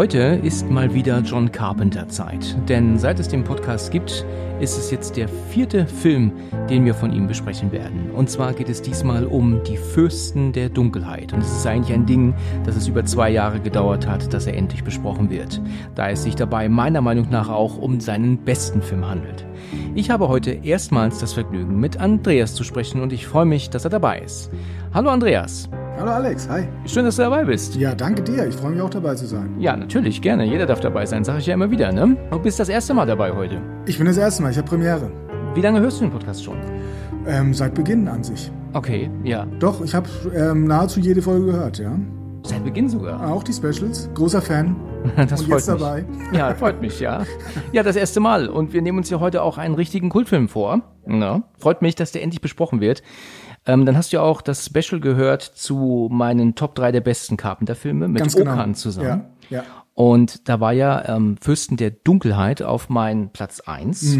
Heute ist mal wieder John Carpenter Zeit, denn seit es den Podcast gibt, ist es jetzt der vierte Film, den wir von ihm besprechen werden. Und zwar geht es diesmal um Die Fürsten der Dunkelheit. Und es ist eigentlich ein Ding, dass es über zwei Jahre gedauert hat, dass er endlich besprochen wird, da es sich dabei meiner Meinung nach auch um seinen besten Film handelt. Ich habe heute erstmals das Vergnügen, mit Andreas zu sprechen und ich freue mich, dass er dabei ist. Hallo Andreas. Hallo Alex, hi. Schön, dass du dabei bist. Ja, danke dir. Ich freue mich auch dabei zu sein. Ja, natürlich, gerne. Jeder darf dabei sein, sage ich ja immer wieder, ne? Du bist das erste Mal dabei heute. Ich bin das erste Mal, ich habe Premiere. Wie lange hörst du den Podcast schon? Ähm, seit Beginn an sich. Okay, ja. Doch, ich habe ähm, nahezu jede Folge gehört, ja. Seit Beginn sogar. Auch die Specials. Großer Fan. Das Und freut jetzt mich. dabei. Ja, freut mich, ja. Ja, das erste Mal. Und wir nehmen uns ja heute auch einen richtigen Kultfilm vor. Na, freut mich, dass der endlich besprochen wird. Ähm, dann hast du ja auch das Special gehört zu meinen Top 3 der besten Carpenter-Filme mit Ganz genau. Okan zusammen. Ja, ja. Und da war ja ähm, Fürsten der Dunkelheit auf meinen Platz eins.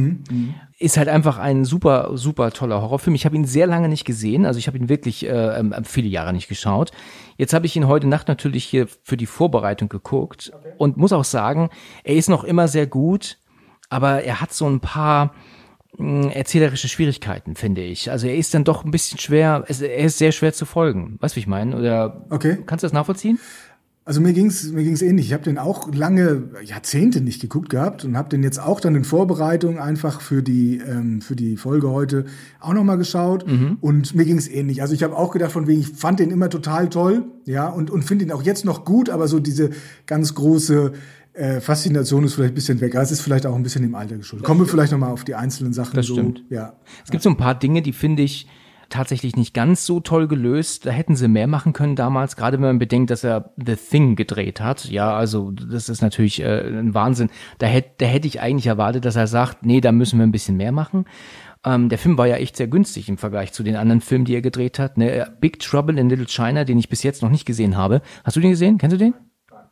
Ist halt einfach ein super, super toller Horrorfilm. Ich habe ihn sehr lange nicht gesehen. Also ich habe ihn wirklich äh, ähm, viele Jahre nicht geschaut. Jetzt habe ich ihn heute Nacht natürlich hier für die Vorbereitung geguckt und muss auch sagen, er ist noch immer sehr gut, aber er hat so ein paar mh, erzählerische Schwierigkeiten, finde ich. Also er ist dann doch ein bisschen schwer, er ist sehr schwer zu folgen. Weißt du, wie ich meine? Oder Okay. kannst du das nachvollziehen? Also mir ging's mir ging's ähnlich. Ich habe den auch lange Jahrzehnte nicht geguckt gehabt und habe den jetzt auch dann in Vorbereitung einfach für die ähm, für die Folge heute auch noch mal geschaut und mir ging's ähnlich. Also ich habe auch gedacht von wegen ich fand den immer total toll, ja und und finde ihn auch jetzt noch gut, aber so diese ganz große äh, Faszination ist vielleicht ein bisschen weg. Es ist vielleicht auch ein bisschen im Alter geschuldet. Kommen wir vielleicht noch mal auf die einzelnen Sachen Das so. stimmt. Ja. Es gibt so ein paar Dinge, die finde ich tatsächlich nicht ganz so toll gelöst. Da hätten sie mehr machen können damals, gerade wenn man bedenkt, dass er The Thing gedreht hat. Ja, also das ist natürlich äh, ein Wahnsinn. Da hätte da hätte ich eigentlich erwartet, dass er sagt, nee, da müssen wir ein bisschen mehr machen. Ähm, der Film war ja echt sehr günstig im Vergleich zu den anderen Filmen, die er gedreht hat. Ne? Big Trouble in Little China, den ich bis jetzt noch nicht gesehen habe. Hast du den gesehen? Kennst du den?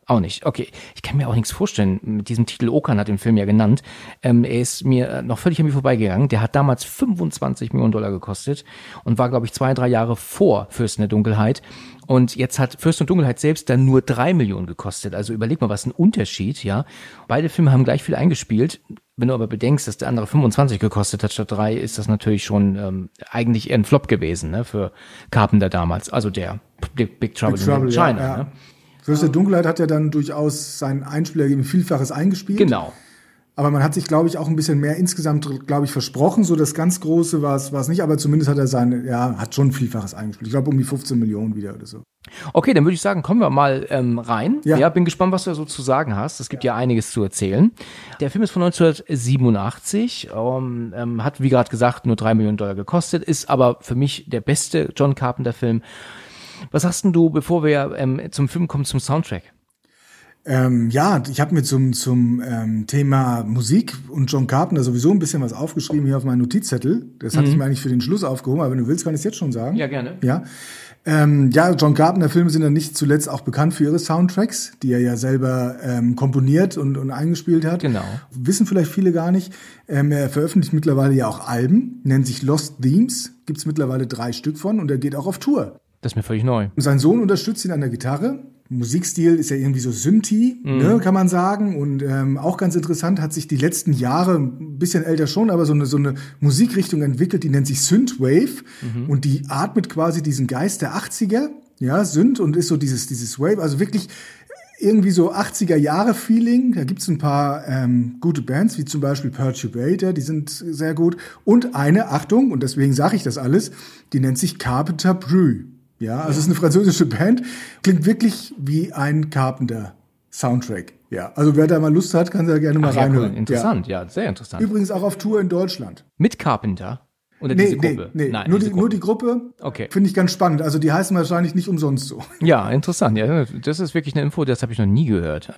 Auch nicht. Okay. Ich kann mir auch nichts vorstellen. Mit diesem Titel Okan hat den Film ja genannt. Ähm, er ist mir äh, noch völlig an mir vorbeigegangen. Der hat damals 25 Millionen Dollar gekostet und war, glaube ich, zwei, drei Jahre vor Fürsten der Dunkelheit. Und jetzt hat Fürsten der Dunkelheit selbst dann nur drei Millionen gekostet. Also überleg mal, was ein Unterschied, ja. Beide Filme haben gleich viel eingespielt. Wenn du aber bedenkst, dass der andere 25 gekostet hat statt drei, ist das natürlich schon ähm, eigentlich eher ein Flop gewesen, ne, für Carpenter damals. Also der Big, Big Trouble, Big Trouble, in ja, China, ja. ne? Fürst der Dunkelheit hat ja dann durchaus seinen Einspieler gegeben, Vielfaches eingespielt. Genau. Aber man hat sich, glaube ich, auch ein bisschen mehr insgesamt, glaube ich, versprochen. So das ganz Große war es nicht, aber zumindest hat er seine, ja, hat schon Vielfaches eingespielt. Ich glaube, um die 15 Millionen wieder oder so. Okay, dann würde ich sagen, kommen wir mal ähm, rein. Ja. Ja. bin gespannt, was du da so zu sagen hast. Es gibt ja einiges zu erzählen. Der Film ist von 1987, ähm, ähm, hat, wie gerade gesagt, nur drei Millionen Dollar gekostet, ist aber für mich der beste John Carpenter-Film. Was sagst denn du, bevor wir ähm, zum Film kommen, zum Soundtrack? Ähm, ja, ich habe mir zum, zum ähm, Thema Musik und John Carpenter sowieso ein bisschen was aufgeschrieben hier auf meinen Notizzettel. Das hatte ich mir eigentlich für den Schluss aufgehoben, aber wenn du willst, kann ich es jetzt schon sagen. Mhm. Ja, gerne. Ja. Ähm, ja, John Carpenter-Filme sind ja nicht zuletzt auch bekannt für ihre Soundtracks, die er ja selber ähm, komponiert und, und eingespielt hat. Genau. Wissen vielleicht viele gar nicht. Ähm, er veröffentlicht mittlerweile ja auch Alben, nennt sich Lost Themes, gibt's mittlerweile drei Stück von und er geht auch auf Tour. Das ist mir völlig neu. Und sein Sohn unterstützt ihn an der Gitarre. Musikstil ist ja irgendwie so Synthi, ne, kann man sagen. Und ähm, auch ganz interessant, hat sich die letzten Jahre, ein bisschen älter schon, aber so eine, so eine Musikrichtung entwickelt, die nennt sich Synthwave. Und die atmet quasi diesen Geist der 80er, ja, Synth und ist so dieses, dieses Wave, also wirklich irgendwie so 80er Jahre Feeling. Da gibt's ein paar ähm, gute Bands, wie zum Beispiel Perturbator, die sind sehr gut. Und eine, Achtung, und deswegen sage ich das alles, die nennt sich Carpenter Brü. Ja, also es ist eine französische Band, klingt wirklich wie ein Carpenter Soundtrack. Ja, also wer da mal Lust hat, kann da gerne mal Ach, ja, cool. reinhören. Interessant, ja. sehr Ja. interessant. Übrigens auch auf Tour in Deutschland. Mit Carpenter? Oder Nee, diese nee, Gruppe? nee, Nein, nur, die, nur die Gruppe. Okay. Finde ich ganz spannend. Also die heißen wahrscheinlich nicht umsonst so. Ja, interessant. Ja, das ist wirklich eine Info, das habe ich noch nie gehört.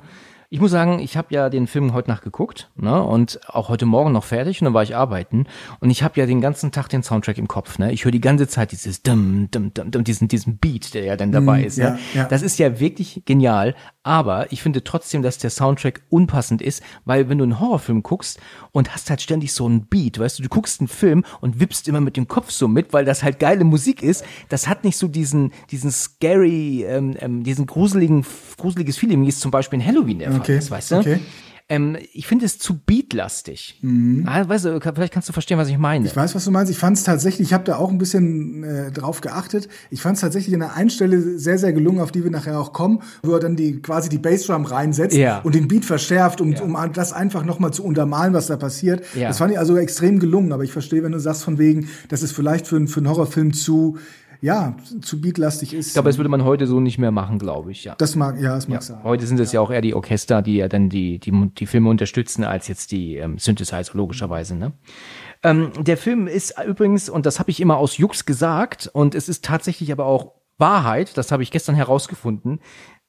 Ich muss sagen, ich habe ja den Film heute Nacht geguckt ne, und auch heute Morgen noch fertig und dann war ich arbeiten und ich habe ja den ganzen Tag den Soundtrack im Kopf. Ne? Ich höre die ganze Zeit dieses dum, dum, dum, dum, diesen, diesen Beat, der ja dann dabei Mm, ist. Ja, ja, ja. Das ist ja wirklich genial, aber ich finde trotzdem, dass der Soundtrack unpassend ist, weil wenn du einen Horrorfilm guckst und hast halt ständig so einen Beat, weißt du, du guckst einen Film und wippst immer mit dem Kopf so mit, weil das halt geile Musik ist, das hat nicht so diesen, diesen scary, ähm, ähm, diesen gruseligen, gruseliges Feeling, wie es zum Beispiel in Halloween der Fall Okay, ist, weißt du? okay. Ähm, ich finde es zu beatlastig. Ah, weißt du, vielleicht kannst du verstehen, was ich meine. Mhm. Ich weiß, was du meinst. Ich fand es tatsächlich, ich habe da auch ein bisschen äh, drauf geachtet. Ich fand es tatsächlich an der einen Stelle sehr, sehr gelungen, auf die wir nachher auch kommen, wo er dann die quasi die Bassdrum reinsetzt Ja. und den Beat verschärft, um, um das einfach nochmal zu untermalen, was da passiert. Ja. Das fand ich also extrem gelungen. Aber ich verstehe, wenn du sagst von wegen, dass es vielleicht für, für einen Horrorfilm zu, ja, zu beatlastig ist. Ich glaube, das würde man heute so nicht mehr machen, glaube ich, ja. das mag, ja, das mag sein. Heute sind es ja. auch eher die Orchester, die ja dann die, die, die Filme unterstützen, als jetzt die ähm, Synthesizer, logischerweise. Ne? Ähm, der Film ist übrigens, und das habe ich immer aus Jux gesagt, und es ist tatsächlich aber auch Wahrheit, das habe ich gestern herausgefunden,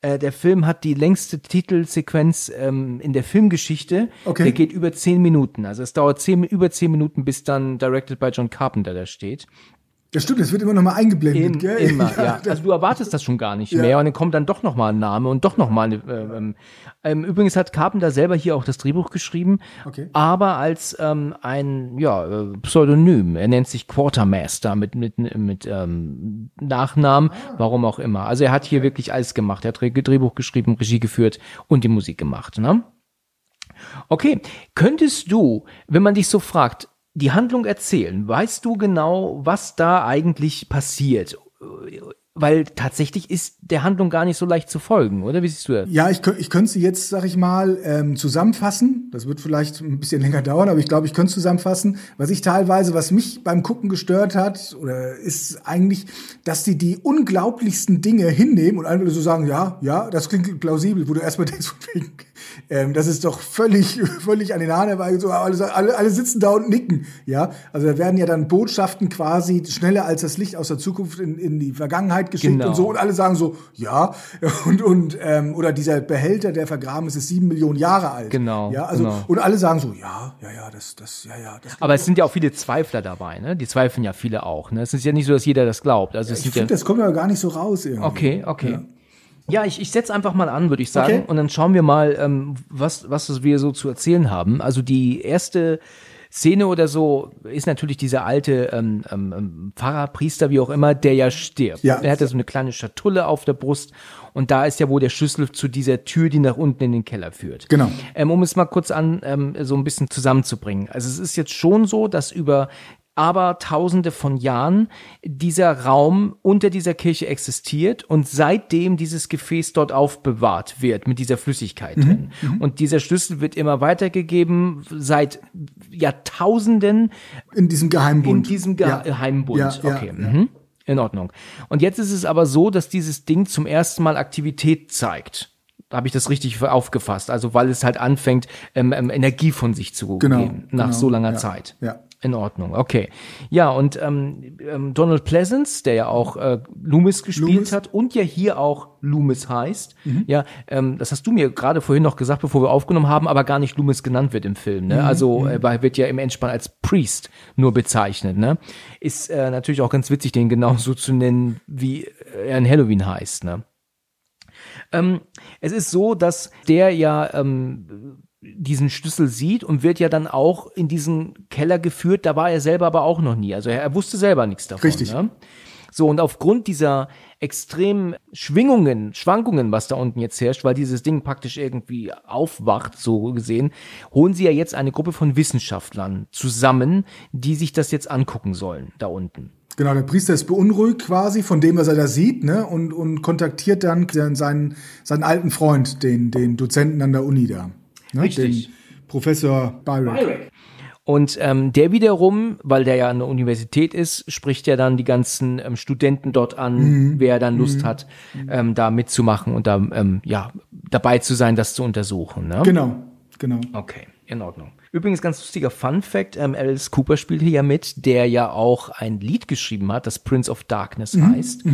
äh, der Film hat die längste Titelsequenz ähm, in der Filmgeschichte. Okay. Der geht über zehn Minuten. Also es dauert zehn, über zehn Minuten, bis dann Directed by John Carpenter da steht. Das stimmt, es wird immer noch mal eingeblendet, Im, gell? immer, ja. Also du erwartest das schon gar nicht mehr und dann kommt dann doch noch mal ein Name und doch noch mal eine, äh, ähm, ähm, übrigens hat Carpenter selber hier auch das Drehbuch geschrieben, Okay. aber als ähm, ein ja, äh, Pseudonym. Er nennt sich Quartermaster mit mit mit ähm, Nachnamen, warum auch immer. Also er hat hier wirklich alles gemacht. Er hat Dreh- Drehbuch geschrieben, Regie geführt und die Musik gemacht, ne? Okay, könntest du, wenn man dich so fragt, die Handlung erzählen? Weißt du genau, was da eigentlich passiert? Weil tatsächlich ist der Handlung gar nicht so leicht zu folgen, oder? Wie siehst du das? Ja, ich, ich könnte sie jetzt, sag ich mal, ähm, zusammenfassen. Das wird vielleicht ein bisschen länger dauern, aber ich glaube, ich könnte es zusammenfassen. Was ich teilweise, was mich beim Gucken gestört hat, oder ist eigentlich, dass sie die unglaublichsten Dinge hinnehmen und einfach so sagen, ja, ja, das klingt plausibel, wo du erstmal denkst, ähm, das ist doch völlig, völlig an den Haaren herbei. So, alle, alle, alle sitzen da und nicken. Ja, also da werden ja dann Botschaften quasi schneller als das Licht aus der Zukunft in, in die Vergangenheit geschickt Genau. und so und alle sagen so, ja, und, und ähm, oder dieser Behälter, der vergraben ist, ist sieben Millionen Jahre alt. Genau, Ja, also, genau. und alle sagen so, ja, ja, ja, das, das, ja, ja, das. Aber es sind ja auch viele Zweifler dabei, ne? Die zweifeln ja viele auch, ne? Es ist ja nicht so, dass jeder das glaubt. Also es ich sind ja finde, das kommt aber gar nicht so raus irgendwie. Okay, okay. Ja, ich, ich setze einfach mal an, würde ich sagen. Okay. Und dann schauen wir mal, ähm, was, was wir so zu erzählen haben. Also die erste Szene oder so ist natürlich dieser alte ähm, ähm, ähm, Pfarrer, Priester, wie auch immer, der ja stirbt. Ja. Der hat ja so eine kleine Schatulle auf der Brust und da ist ja wohl der Schlüssel zu dieser Tür, die nach unten in den Keller führt. Genau. Ähm, um es mal kurz an, ähm, so ein bisschen zusammenzubringen. Also es ist jetzt schon so, dass über aber tausende von Jahren dieser Raum unter dieser Kirche existiert und seitdem dieses Gefäß dort aufbewahrt wird mit dieser Flüssigkeit drin. Und dieser Schlüssel wird immer weitergegeben seit Jahrtausenden In diesem Geheimbund. in diesem Ge Ja. Geheimbund. Ja, ja, okay. Mhm. In Ordnung. Und jetzt ist es aber so, dass dieses Ding zum ersten Mal Aktivität zeigt. Habe ich das richtig aufgefasst? Also weil es halt anfängt, ähm, ähm, Energie von sich zu Genau, geben nach genau, so langer ja, Zeit. ja. In Ordnung, okay. Ja, und ähm, ähm, Donald Pleasance, der ja auch äh, Loomis gespielt Loomis. Mhm. hat und ja hier auch Loomis heißt, ja, ähm, das hast du mir gerade vorhin noch gesagt, bevor wir aufgenommen haben, aber gar nicht Loomis genannt wird im Film. Mhm. Ne? Also äh, weil wird ja im Endspann als Priest nur bezeichnet. Ne? Ist äh, natürlich auch ganz witzig, den genauso zu nennen, wie er in Halloween heißt. Ne? Ähm, es ist so, dass der ja ähm, diesen Schlüssel sieht und wird ja dann auch in diesen Keller geführt. Da war er selber aber auch noch nie. Also er, er wusste selber nichts davon. Richtig. Ne? So, und aufgrund dieser extremen Schwingungen, Schwankungen, was da unten jetzt herrscht, weil dieses Ding praktisch irgendwie aufwacht, so gesehen, holen sie ja jetzt eine Gruppe von Wissenschaftlern zusammen, die sich das jetzt angucken sollen, da unten. Genau, der Priester ist beunruhigt quasi von dem, was er da sieht, ne? Und, und kontaktiert dann seinen, seinen alten Freund, den, den Dozenten an der Uni da. Ne? Richtig. Den Professor Byron. Und ähm, der wiederum, weil der ja an der Universität ist, spricht ja dann die ganzen ähm, Studenten dort an, wer dann Lust hat, ähm, da mitzumachen und da ähm, ja dabei zu sein, das zu untersuchen. Ne? Genau, genau. Okay, in Ordnung. Übrigens ganz lustiger Fun Fact, ähm, Alice Cooper spielt hier ja mit, der ja auch ein Lied geschrieben hat, das Prince of Darkness heißt.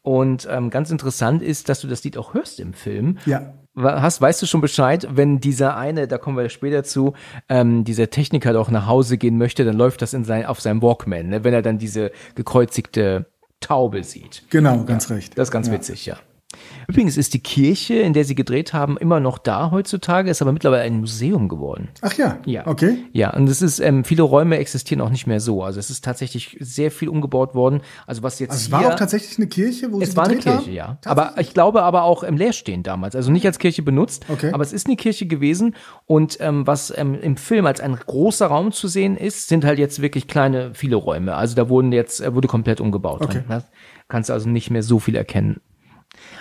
Und ähm, ganz interessant ist, dass du das Lied auch hörst im Film. Ja. Hast, weißt du schon Bescheid, wenn dieser eine, da kommen wir später zu, ähm, dieser Techniker doch nach Hause gehen möchte, dann läuft das in sein, auf seinem Walkman, ne, wenn er dann diese gekreuzigte Taube sieht. Genau, ganz recht. Das ist ganz witzig, ja. Übrigens ist die Kirche, in der sie gedreht haben, immer noch da heutzutage, ist aber mittlerweile ein Museum geworden. Ach ja, Ja. okay. Ja, und es ist, ähm, viele Räume existieren auch nicht mehr so. Also es ist tatsächlich sehr viel umgebaut worden. Also was jetzt Also es hier, war auch tatsächlich eine Kirche, wo es sie war eine Kirche, haben? ja. Aber ich glaube aber auch im Leerstehen damals. Also nicht als Kirche benutzt, Okay. aber es ist eine Kirche gewesen. Und ähm, was ähm, im Film als ein großer Raum zu sehen ist, sind halt jetzt wirklich kleine, viele Räume. Also da wurden jetzt, äh, wurde komplett umgebaut. Okay. Drin. Da kannst du also nicht mehr so viel erkennen.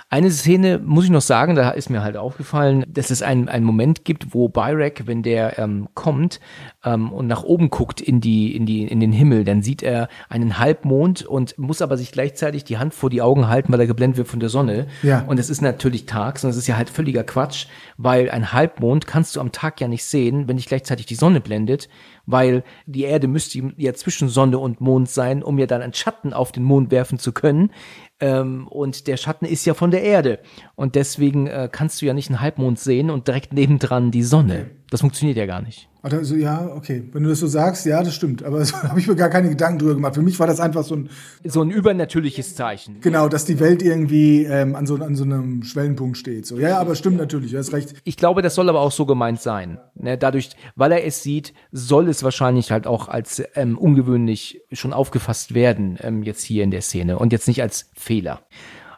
Eine Szene muss ich noch sagen, da ist mir halt aufgefallen, dass es einen, einen Moment gibt, wo Byrek, wenn der ähm, kommt ähm, und nach oben guckt in die in die in den Himmel, dann sieht er einen Halbmond und muss aber sich gleichzeitig die Hand vor die Augen halten, weil er geblendet wird von der Sonne. Ja. Und es ist natürlich tags und es ist ja halt völliger Quatsch, weil ein Halbmond kannst du am Tag ja nicht sehen, wenn dich gleichzeitig die Sonne blendet, weil die Erde müsste ja zwischen Sonne und Mond sein, um ja dann einen Schatten auf den Mond werfen zu können. Ähm, und der Schatten ist ja von der Erde. Und deswegen äh, kannst du ja nicht einen Halbmond sehen und direkt nebendran die Sonne. Das funktioniert ja gar nicht. Also, ja, okay. Wenn du das so sagst, ja, das stimmt. Aber so habe ich mir gar keine Gedanken drüber gemacht. Für mich war das einfach so ein, So ein übernatürliches Zeichen. genau, dass die Welt irgendwie ähm, an, so, an so einem Schwellenpunkt steht. So, ja, ja, aber stimmt natürlich, du hast recht. Ich glaube, das soll aber auch so gemeint sein. Ne, dadurch, weil er es sieht, soll es wahrscheinlich halt auch als ähm, ungewöhnlich schon aufgefasst werden, ähm, jetzt hier in der Szene und jetzt nicht als Fehler.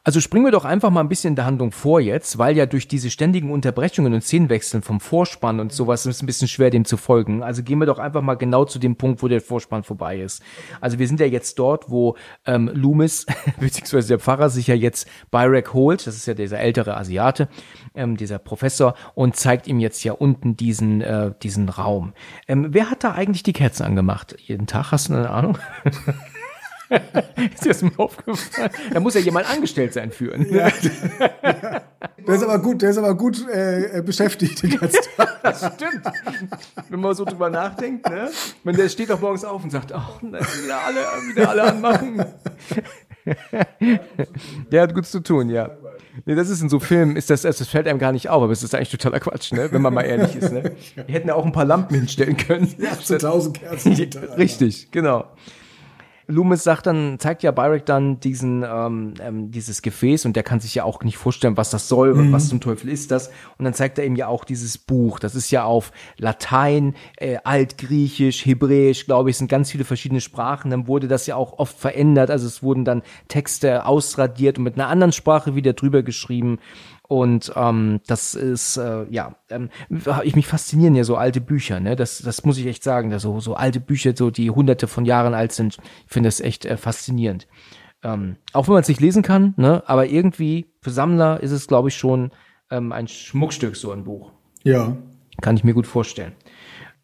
Also springen wir doch einfach mal ein bisschen in der Handlung vor jetzt, weil ja durch diese ständigen Unterbrechungen und Szenenwechseln vom Vorspann und sowas ist es ein bisschen schwer, dem zu folgen. Also gehen wir doch einfach mal genau zu dem Punkt, wo der Vorspann vorbei ist. Also wir sind ja jetzt dort, wo ähm, Loomis, beziehungsweise der Pfarrer, sich ja jetzt Byrek holt, das ist ja dieser ältere Asiate, ähm, dieser Professor, und zeigt ihm jetzt ja unten diesen, äh, diesen Raum. Ähm, wer hat da eigentlich die Kerzen angemacht? Jeden Tag, hast du eine Ahnung? ist dir das mal aufgefallen? Da muss ja jemand angestellt sein für. Ne? Der ist aber gut, der ist aber gut äh, äh, beschäftigt den ganzen Tag. Stimmt. Wenn man so drüber nachdenkt, ne? Wenn der steht doch morgens auf und sagt, ach, na, wieder alle, wieder alle anmachen. der hat gut zu tun, ja. Nee, das ist in so Filmen, ist das, das fällt einem gar nicht auf, aber es ist eigentlich totaler Quatsch, ne? Wenn man mal ehrlich ist, ne? Wir hätten ja auch ein paar Lampen hinstellen können. Ja, so tausend Kerzen. Richtig, genau. Loomis sagt dann, zeigt ja Byrek dann diesen, ähm, ähm, dieses Gefäß und der kann sich ja auch nicht vorstellen, was das soll, Mhm. was zum Teufel ist das. Und dann zeigt er ihm ja auch dieses Buch. Das ist ja auf Latein, äh, Altgriechisch, Hebräisch, glaube ich, sind ganz viele verschiedene Sprachen. Dann wurde das ja auch oft verändert. Also es wurden dann Texte ausradiert und mit einer anderen Sprache wieder drüber geschrieben. Und ähm, das ist, äh, ja, ähm, ich mich faszinieren ja so alte Bücher, ne? Das, das muss ich echt sagen, da so, so alte Bücher, so die hunderte von Jahren alt sind. Ich finde das echt äh, faszinierend. Ähm, auch wenn man es nicht lesen kann, ne? Aber irgendwie für Sammler ist es, glaube ich, schon ähm, ein Schmuckstück, so ein Buch. Ja. Kann ich mir gut vorstellen.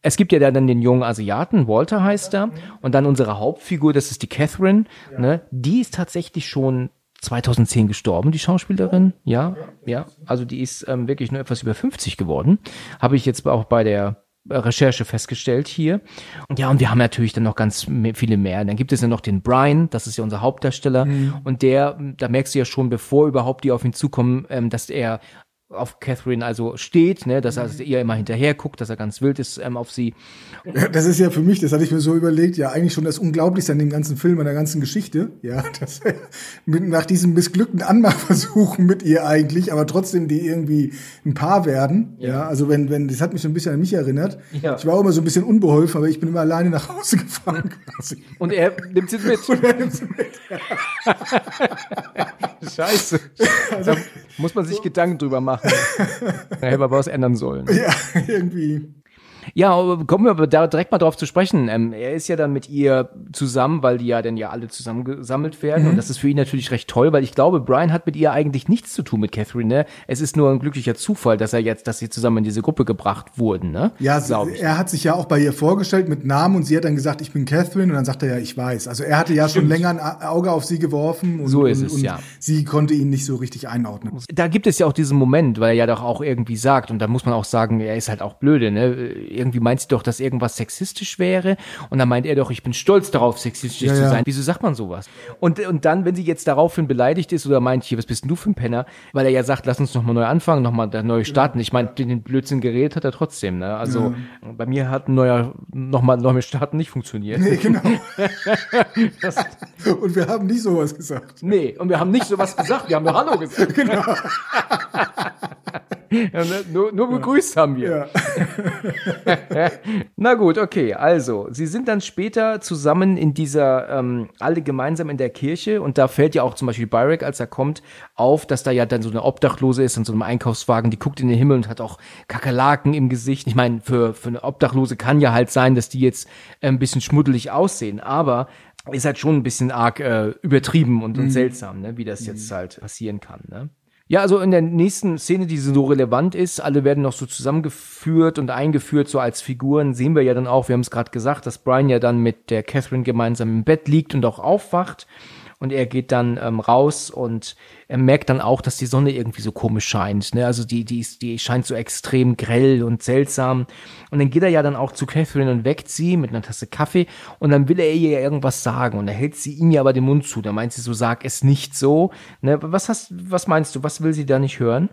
Es gibt ja dann den jungen Asiaten, Walter heißt er, und dann unsere Hauptfigur, das ist die Catherine, ne? Die ist tatsächlich schon 2010 gestorben, die Schauspielerin. Ja, ja. Also die ist ähm, wirklich nur etwas über 50 geworden. Habe ich jetzt auch bei der Recherche festgestellt hier. Und ja, und wir haben natürlich dann noch ganz viele mehr. Dann gibt es ja noch den Brian, das ist ja unser Hauptdarsteller. Und der, da merkst du ja schon, bevor überhaupt die auf ihn zukommen, ähm, dass er auf Catherine also steht, ne, dass er also ihr immer hinterher guckt, dass er ganz wild ist ähm, auf sie. Ja, Das ist ja für mich, das hatte ich mir so überlegt, ja eigentlich schon das Unglaublichste an dem ganzen Film, an der ganzen Geschichte. Ja, dass er mit, nach diesem missglückten Anmachversuchen mit ihr eigentlich, aber trotzdem die irgendwie ein Paar werden. Ja, also wenn, wenn, das hat mich so ein bisschen an mich erinnert. Ja. Ich war auch immer so ein bisschen unbeholfen, aber ich bin immer alleine nach Hause gefahren quasi. Und er nimmt sie mit. Und er nimmt sie mit. Scheiße. Da muss man sich Gedanken drüber machen. Da hätte man was ändern sollen. Ja, irgendwie. Ja, kommen wir aber da direkt mal drauf zu sprechen. Ähm, er ist ja dann mit ihr zusammen, weil die ja dann ja alle zusammengesammelt werden. Und das ist für ihn natürlich recht toll, weil ich glaube, Brian hat mit ihr eigentlich nichts zu tun mit Catherine. Ne? Es ist nur ein glücklicher Zufall, dass er jetzt, dass sie zusammen in diese Gruppe gebracht wurden. Ne? Ja, Glaub ich. er hat sich ja auch bei ihr vorgestellt mit Namen und sie hat dann gesagt, ich bin Catherine und dann sagt er ja, ich weiß. Also er hatte ja schon länger ein Auge auf sie geworfen und, So ist und, es, und ja. sie konnte ihn nicht so richtig einordnen. da gibt es ja auch diesen Moment, weil er ja doch auch irgendwie sagt, und da muss man auch sagen, er ist halt auch blöde, ne? Irgendwie meint sie doch, dass irgendwas sexistisch wäre. Und dann meint er doch, ich bin stolz darauf, sexistisch Ja, zu ja. sein. Wieso sagt man sowas? Und, und dann, wenn sie jetzt daraufhin beleidigt ist oder meint, hier, was bist denn du für ein Penner? Weil er ja sagt, lass uns nochmal neu anfangen, nochmal neu starten. Ich meine, den Blödsinn geredet hat er trotzdem, ne? Also, bei mir hat ein neuer, nochmal neu starten nicht funktioniert. Nee, genau. Und wir haben nicht sowas gesagt. nee, und wir haben nicht sowas gesagt, wir haben nur Hallo gesagt. Genau. ja, ne? nur, nur begrüßt haben wir. Ja. Na gut, okay. Also, sie sind dann später zusammen in dieser, ähm, alle gemeinsam in der Kirche und da fällt ja auch zum Beispiel Byrek, als er kommt, auf, dass da ja dann so eine Obdachlose ist in so einem Einkaufswagen, die guckt in den Himmel und hat auch Kakerlaken im Gesicht. Ich meine, für, für eine Obdachlose kann ja halt sein, dass die jetzt äh, ein bisschen schmuddelig aussehen, aber ist halt schon ein bisschen arg äh, übertrieben und, und seltsam, ne? wie das jetzt halt passieren kann. Ne? Ja, also in der nächsten Szene, die so relevant ist, alle werden noch so zusammengeführt und eingeführt, so als Figuren, sehen wir ja dann auch, wir haben es gerade gesagt, dass Brian ja dann mit der Catherine gemeinsam im Bett liegt und auch aufwacht. Und er geht dann ähm, raus und er merkt dann auch, dass die Sonne irgendwie so komisch scheint. Ne? Also die, die, ist, die scheint so extrem grell und seltsam. Und dann geht er ja dann auch zu Catherine und weckt sie mit einer Tasse Kaffee und dann will er ihr ja irgendwas sagen und er hält sie ihm ja aber den Mund zu. Da meint sie so, sag es nicht so. Ne? Was hast, was meinst du, was will sie da nicht hören?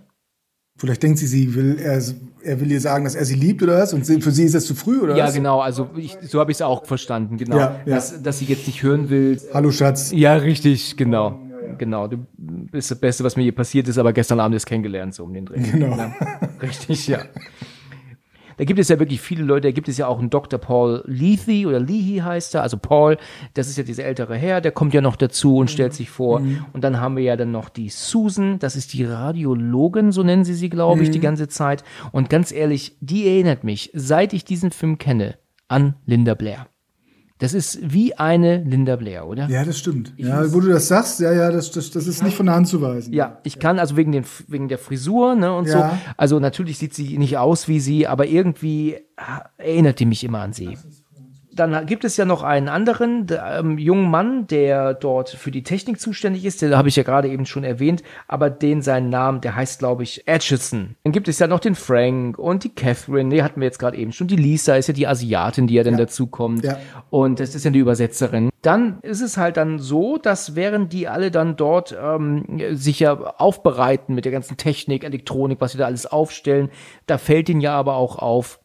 Vielleicht denkt sie, sie will, er, er will ihr sagen, dass er sie liebt oder was? Und für sie ist das zu früh oder Ja, was? genau, also ich, so habe ich es auch verstanden, genau. Ja, ja. Dass, dass sie jetzt nicht hören will. Hallo Schatz. Ja, richtig, genau. Genau, du bist das Beste, was mir je passiert ist, aber gestern Abend ist kennengelernt, so um den Dreh. Genau. Ja, richtig, ja. Da gibt es ja wirklich viele Leute, da gibt es ja auch einen Dr. Paul Leahy oder Leahy heißt er, also Paul, das ist ja dieser ältere Herr, der kommt ja noch dazu und stellt sich vor. Und dann haben wir ja dann noch die Susan, das ist die Radiologin, so nennen sie sie, glaube ich, die ganze Zeit. Und ganz ehrlich, die erinnert mich, seit ich diesen Film kenne, an Linda Blair. Das ist wie eine Linda Blair, oder? Ja, das stimmt. Ja, wo du das sagst, ja, ja, das, das, das ist nicht von der Hand zu weisen. Ja, ich kann also wegen, den, wegen der Frisur ne, und so. Ja. Also natürlich sieht sie nicht aus wie sie, aber irgendwie ah, erinnert die mich immer an sie. Dann gibt es ja noch einen anderen der, ähm, jungen Mann, der dort für die Technik zuständig ist. Den habe ich ja gerade eben schon erwähnt, aber den seinen Namen, der heißt, glaube ich, Atchison. Dann gibt es ja noch den Frank und die Catherine, die hatten wir jetzt gerade eben schon. Die Lisa ist ja die Asiatin, die ja dann dazu kommt. Ja. Und das ist ja die Übersetzerin. Dann ist es halt dann so, dass während die alle dann dort ähm, sich ja aufbereiten mit der ganzen Technik, Elektronik, was sie da alles aufstellen, da fällt ihnen ja aber auch auf,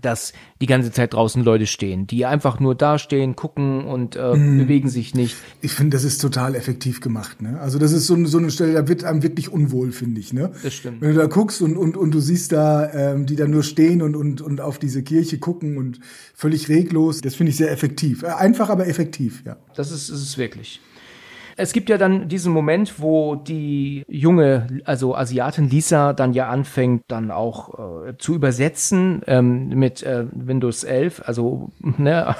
dass die ganze Zeit draußen Leute stehen, die einfach nur da stehen, gucken und äh, Mhm. bewegen sich nicht. Ich finde, das ist total effektiv gemacht. Ne? Also das ist so, so eine Stelle, da wird einem wirklich unwohl, finde ich. Ne? Das stimmt. Wenn du da guckst und, und, und du siehst da, ähm, die da nur stehen und, und, und auf diese Kirche gucken und völlig reglos, das finde ich sehr effektiv. Äh, Einfach, aber effektiv, ja. Das ist, ist es wirklich. Es gibt ja dann diesen Moment, wo die junge, also Asiatin Lisa dann ja anfängt, dann auch äh, zu übersetzen ähm, mit äh, Windows 11. Also, ne?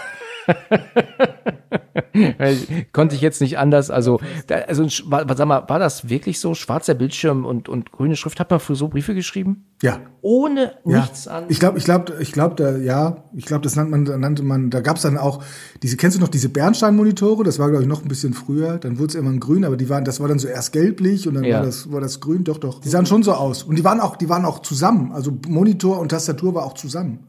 Konnte ich jetzt nicht anders. Also, da, also war, sag mal, war das wirklich so? Schwarzer Bildschirm und, und grüne Schrift. Hat man für so Briefe geschrieben? Ja. Ohne Ja. nichts an. Ich glaube, ich glaube, ich glaube, da, ja, ich glaube, das nannte man, da nannte man, da gab's dann auch diese, kennst du noch diese Bernstein-Monitore? Das war, glaube ich, noch ein bisschen früher. Dann wurde es irgendwann grün, aber die waren, das war dann so erst gelblich und dann Ja. war das, war das grün. Doch, doch. Die sahen schon so aus. Und die waren auch, die waren auch zusammen. Also Monitor und Tastatur war auch zusammen.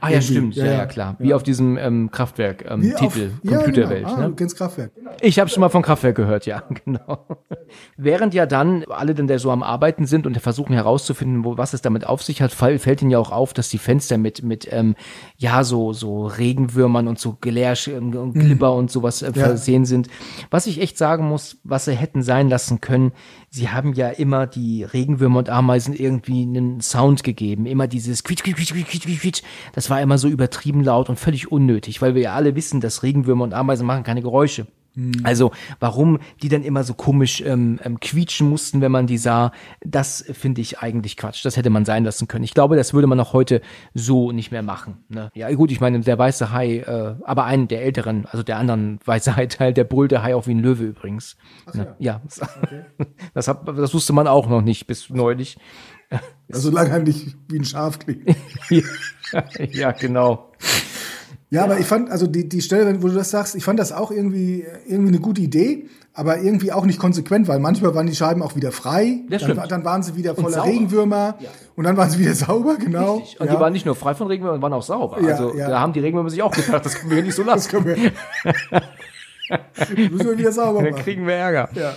Ah ja, stimmt. Ja, Ja, ja, klar. Wie auf diesem ähm, Kraftwerk ähm, ja, Computerwelt. Genau. Ah, ne? Kennst Kraftwerk. Ich habe schon mal von Kraftwerk gehört, ja, genau. Während ja dann alle dann da so am Arbeiten sind und versuchen herauszufinden, wo was es damit auf sich hat, fällt ihnen ja auch auf, dass die Fenster mit mit ähm, ja so so Regenwürmern und so Gelärsch und Glibber und sowas äh, versehen sind. Was ich echt sagen muss, was sie hätten sein lassen können, sie haben ja immer die Regenwürmer und Ameisen irgendwie einen Sound gegeben, immer dieses quietsch quietsch quietsch quietsch quietsch quietsch. Das war immer so übertrieben laut und völlig unnötig, weil wir ja alle wissen, dass Regenwürmer und Ameisen machen keine Geräusche. Also warum die dann immer so komisch ähm, ähm, quietschen mussten, wenn man die sah, das finde ich eigentlich Quatsch. Das hätte man sein lassen können. Ich glaube, das würde man auch heute so nicht mehr machen. Ne? Ja gut, ich meine, der weiße Hai, äh, aber einen der älteren, also der anderen weiße Hai-Teil, der brüllte Hai auch wie ein Löwe übrigens. Ne? Ja, das, hat, das wusste man auch noch nicht bis neulich. Also solange er nicht wie ein Schaf klingt. ja, ja, genau. Ja, aber ich fand, also die, die Stelle, wo du das sagst, ich fand das auch irgendwie, irgendwie eine gute Idee, aber irgendwie auch nicht konsequent, weil manchmal waren die Scheiben auch wieder frei, Das dann, dann waren sie wieder voller. Regenwürmer Ja. und dann waren sie wieder sauber, genau. Richtig. Und ja. die waren nicht nur frei von Regenwürmern, waren auch sauber. Ja, also da haben die Regenwürmer sich auch gedacht, das können wir nicht so das lassen. können wir. müssen wir wieder sauber Dann machen. kriegen wir Ärger. Ja.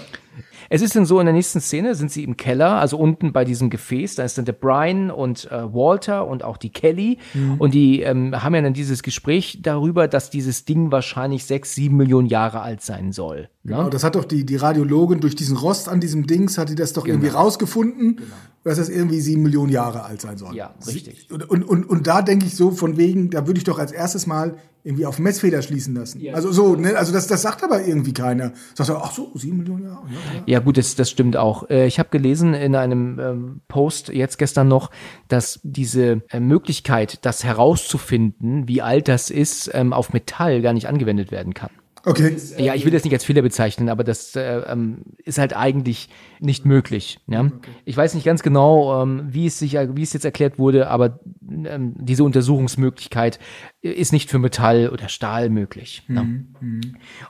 Es ist dann so, in der nächsten Szene sind sie im Keller, also unten bei diesem Gefäß, da ist dann der Brian und äh, Walter und auch die Kelly Mhm. und die ähm, haben ja dann dieses Gespräch darüber, dass dieses Ding wahrscheinlich sechs, sieben Millionen Jahre alt sein soll. Ne? Genau, das hat doch die, die Radiologin durch diesen Rost an diesem Dings, hat die das doch irgendwie rausgefunden, dass das irgendwie sieben Millionen Jahre alt sein soll. Ja, richtig. Und, und, und, da denke ich so von wegen, da würde ich doch als erstes mal irgendwie auf Messfehler schließen lassen. Also so, ne? Also das, das sagt aber irgendwie keiner. Sagt er, ach so, sieben Millionen Jahre. Ja, ja. Ja, gut, das, das stimmt auch. Äh, Ich habe gelesen in einem ähm, Post jetzt gestern noch, dass diese äh, Möglichkeit, das herauszufinden, wie alt das ist, ähm, auf Metall gar nicht angewendet werden kann. Okay. Ja, ich will das nicht als Fehler bezeichnen, aber das äh, ähm, ist halt eigentlich nicht möglich. Ja? Ich weiß nicht ganz genau, ähm, wie es sich, wie es jetzt erklärt wurde, aber ähm, diese Untersuchungsmöglichkeit ist nicht für Metall oder Stahl möglich. Ne?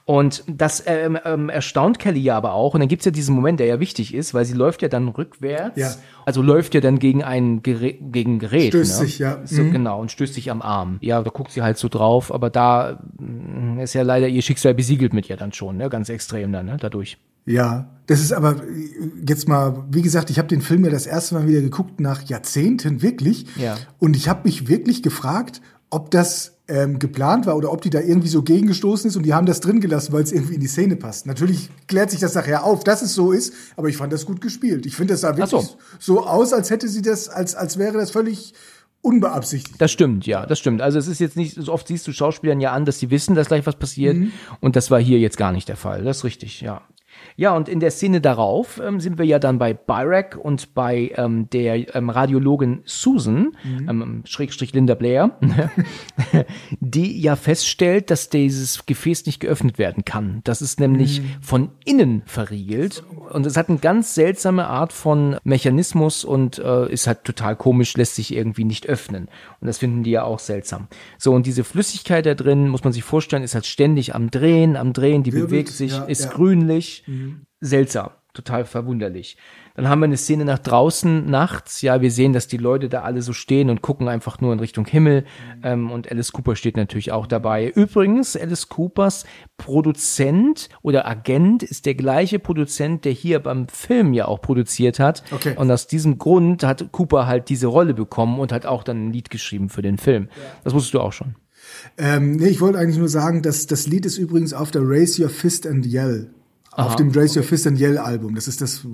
Und das ähm, ähm, erstaunt Kelly ja aber auch. Und dann gibt's ja diesen Moment, der ja wichtig ist, weil sie läuft ja dann rückwärts. Ja. Also läuft ja dann gegen ein Gerät, gegen ein Gerät. Stößt ne? sich, ja. So, Mhm. Genau, und stößt sich am Arm. Ja, da guckt sie halt so drauf, aber da mm, ist ja leider ihr Schicksal besiegelt mit ihr dann schon, ne? Ganz extrem dann, ne? Dadurch. Ja, das ist aber jetzt mal, wie gesagt, ich habe den Film ja das erste Mal wieder geguckt nach Jahrzehnten, wirklich. Ja. Und ich habe mich wirklich gefragt, ob das ähm, geplant war oder ob die da irgendwie so gegengestoßen ist und die haben das drin gelassen, weil es irgendwie in die Szene passt. Natürlich klärt sich das nachher auf, dass es so ist, aber ich fand das gut gespielt. Ich finde, das sah wirklich so. so. aus, als hätte sie das, als, als wäre das völlig unbeabsichtigt. Das stimmt, ja, das stimmt. Also es ist jetzt nicht, so oft siehst du Schauspielern ja an, dass sie wissen, dass gleich was passiert. Und das war hier jetzt gar nicht der Fall. Das ist richtig, ja. Ja, und in der Szene darauf ähm, sind wir ja dann bei Byrak und bei ähm, der ähm, Radiologin Susan, ähm, Schrägstrich Linda Blair, die ja feststellt, dass dieses Gefäß nicht geöffnet werden kann. Das ist nämlich von innen verriegelt und es hat eine ganz seltsame Art von Mechanismus und äh, ist halt total komisch, lässt sich irgendwie nicht öffnen. Und das finden die ja auch seltsam. So, und diese Flüssigkeit da drin, muss man sich vorstellen, ist halt ständig am Drehen, am Drehen, die Wirbelt, bewegt sich, ja, ist ja. grünlich, seltsam, total verwunderlich. Dann haben wir eine Szene nach draußen nachts. Ja, wir sehen, dass die Leute da alle so stehen und gucken einfach nur in Richtung Himmel. Ähm, und Alice Cooper steht natürlich auch dabei. Übrigens, Alice Coopers Produzent oder Agent ist der gleiche Produzent, der hier beim Film ja auch produziert hat. Okay. Und aus diesem Grund hat Cooper halt diese Rolle bekommen und hat auch dann ein Lied geschrieben für den Film. Das wusstest du auch schon. Ähm, nee, ich wollte eigentlich nur sagen, dass das Lied ist übrigens auf der Raise Your Fist and Yell. Auf dem Raise Your Fist and Yell Album. Das ist das,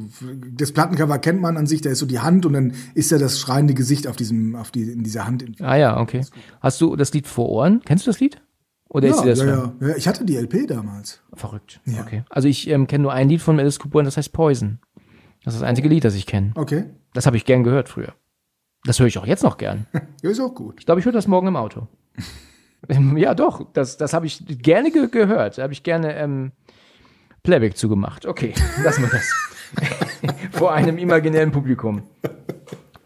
das Plattencover kennt man an sich, da ist so die Hand und dann ist ja das schreiende Gesicht auf diesem, auf die, in dieser Hand. Ah ja, okay. Hast du das Lied vor Ohren? Kennst du das Lied? Oder ist Ja, dir das ja, ja, ja. Ich hatte die LP damals. Verrückt. Ja. Okay. Also ich ähm, kenne nur ein Lied von Alice Cooper und das heißt Poison. Das ist das einzige Lied, das ich kenne. Okay. Das habe ich gern gehört früher. Das höre ich auch jetzt noch gern. Ja, ist auch gut. Ich glaube, ich höre das morgen im Auto. Ähm, ja, doch. Das, das habe ich gerne ge gehört. Da habe ich gerne ähm, Playback zugemacht. Okay, lassen wir das. Vor einem imaginären Publikum.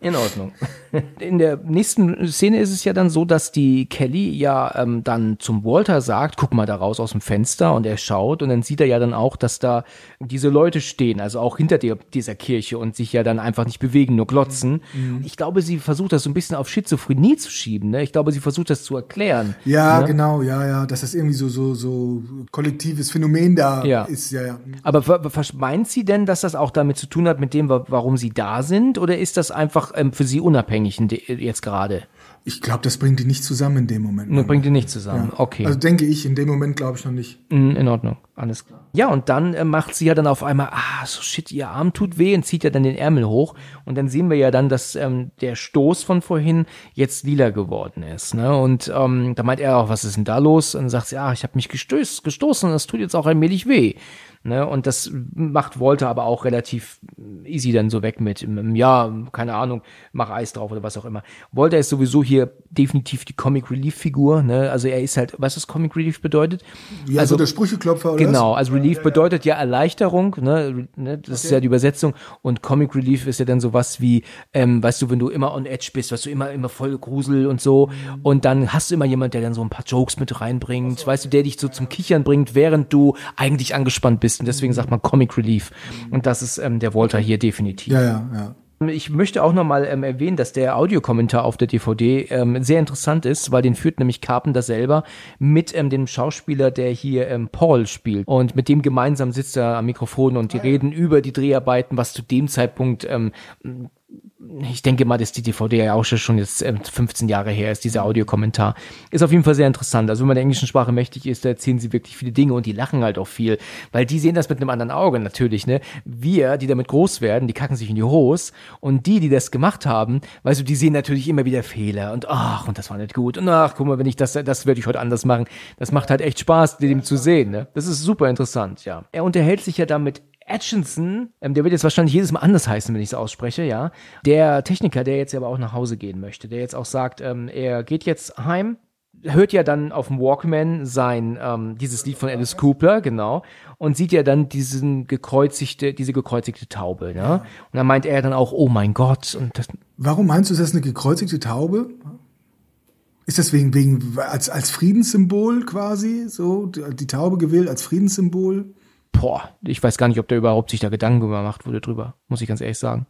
In Ordnung. In der nächsten Szene ist es ja dann so, dass die Kelly ja ähm, dann zum Walter sagt, guck mal da raus aus dem Fenster und er schaut und dann sieht er ja dann auch, dass da diese Leute stehen, also auch hinter der, dieser Kirche und sich ja dann einfach nicht bewegen, nur glotzen. Ich glaube, sie versucht das so ein bisschen auf Schizophrenie zu schieben. Ne? Ich glaube, sie versucht das zu erklären. Ja, ne? genau, ja, ja. Dass das irgendwie so, so, so kollektives Phänomen da Ja. ist, ja, ja. Aber meint sie denn, dass das auch damit zu tun hat, mit dem, wa- warum sie da sind? Oder ist das einfach ähm, für sie unabhängig in de- jetzt gerade? Ich glaube, das bringt die nicht zusammen in dem Moment. Nur bringt die nicht zusammen. Okay. Also denke ich, in dem Moment glaube ich noch nicht. Mm, In Ordnung, alles klar. Ja, und dann äh, macht sie ja dann auf einmal, ah, so shit, ihr Arm tut weh und zieht ja dann den Ärmel hoch. Und dann sehen wir ja dann, dass ähm, der Stoß von vorhin jetzt lila geworden ist. Ne? Und ähm, da meint er auch, was ist denn da los? Und dann sagt sie, ah, ich habe mich gestößt, gestoßen und das tut jetzt auch allmählich weh. Ne? Und das macht Walter aber auch relativ easy dann so weg mit, ja, keine Ahnung, mach Eis drauf oder was auch immer. Walter ist sowieso hier definitiv die Comic Relief Figur, ne? Also er ist halt, was das Comic Relief bedeutet? Ja, also so der Sprücheklopfer oder Genau, also Relief bedeutet ja Erleichterung, ne? ne? Das ist ja die Übersetzung. Und Comic Relief ist ja dann sowas wie, ähm, weißt du, wenn du immer on edge bist, weißt du, immer, immer voll Grusel und so. Und dann hast du immer jemand, der dann so ein paar Jokes mit reinbringt, weißt du, der dich so zum Kichern bringt, während du eigentlich angespannt bist. Und deswegen sagt man Comic Relief. Und das ist ähm, der Walter hier definitiv. Ja, ja, ja. Ich möchte auch nochmal ähm, erwähnen, dass der Audiokommentar auf der DVD ähm, sehr interessant ist, weil den führt nämlich Carpenter selber mit ähm, dem Schauspieler, der hier ähm, Paul spielt. Und mit dem gemeinsam sitzt er am Mikrofon und die reden über die Dreharbeiten, was zu dem Zeitpunkt ähm, ich denke mal, dass die DVD ja auch schon jetzt 15 Jahre her ist, dieser Audiokommentar. Ist auf jeden Fall sehr interessant. Also wenn man der englischen Sprache mächtig ist, da erzählen sie wirklich viele Dinge und die lachen halt auch viel, weil die sehen das mit einem anderen Auge natürlich, ne? Wir, die damit groß werden, die kacken sich in die Hose und die, die das gemacht haben, weißt du, die sehen natürlich immer wieder Fehler und ach, und das war nicht gut und ach, guck mal, wenn ich das, das würde ich heute anders machen. Das macht halt echt Spaß, dem zu sehen, ne? Das ist super interessant, ja. Er unterhält sich ja damit Atchinson, ähm, der wird jetzt wahrscheinlich jedes Mal anders heißen, wenn ich es ausspreche, ja. Der Techniker, der jetzt aber auch nach Hause gehen möchte, der jetzt auch sagt, ähm, er geht jetzt heim, hört ja dann auf dem Walkman sein, ähm, dieses Lied von Alice Cooper, genau, und sieht ja dann diesen gekreuzigte, diese gekreuzigte Taube, ne? Und dann meint er dann auch, oh mein Gott, und das, Warum meinst du, ist das eine gekreuzigte Taube? Ist das wegen, wegen als, als Friedenssymbol quasi so? Die, die Taube gewählt als Friedenssymbol? Boah, ich weiß gar nicht, ob der überhaupt sich da Gedanken gemacht wurde drüber, muss ich ganz ehrlich sagen.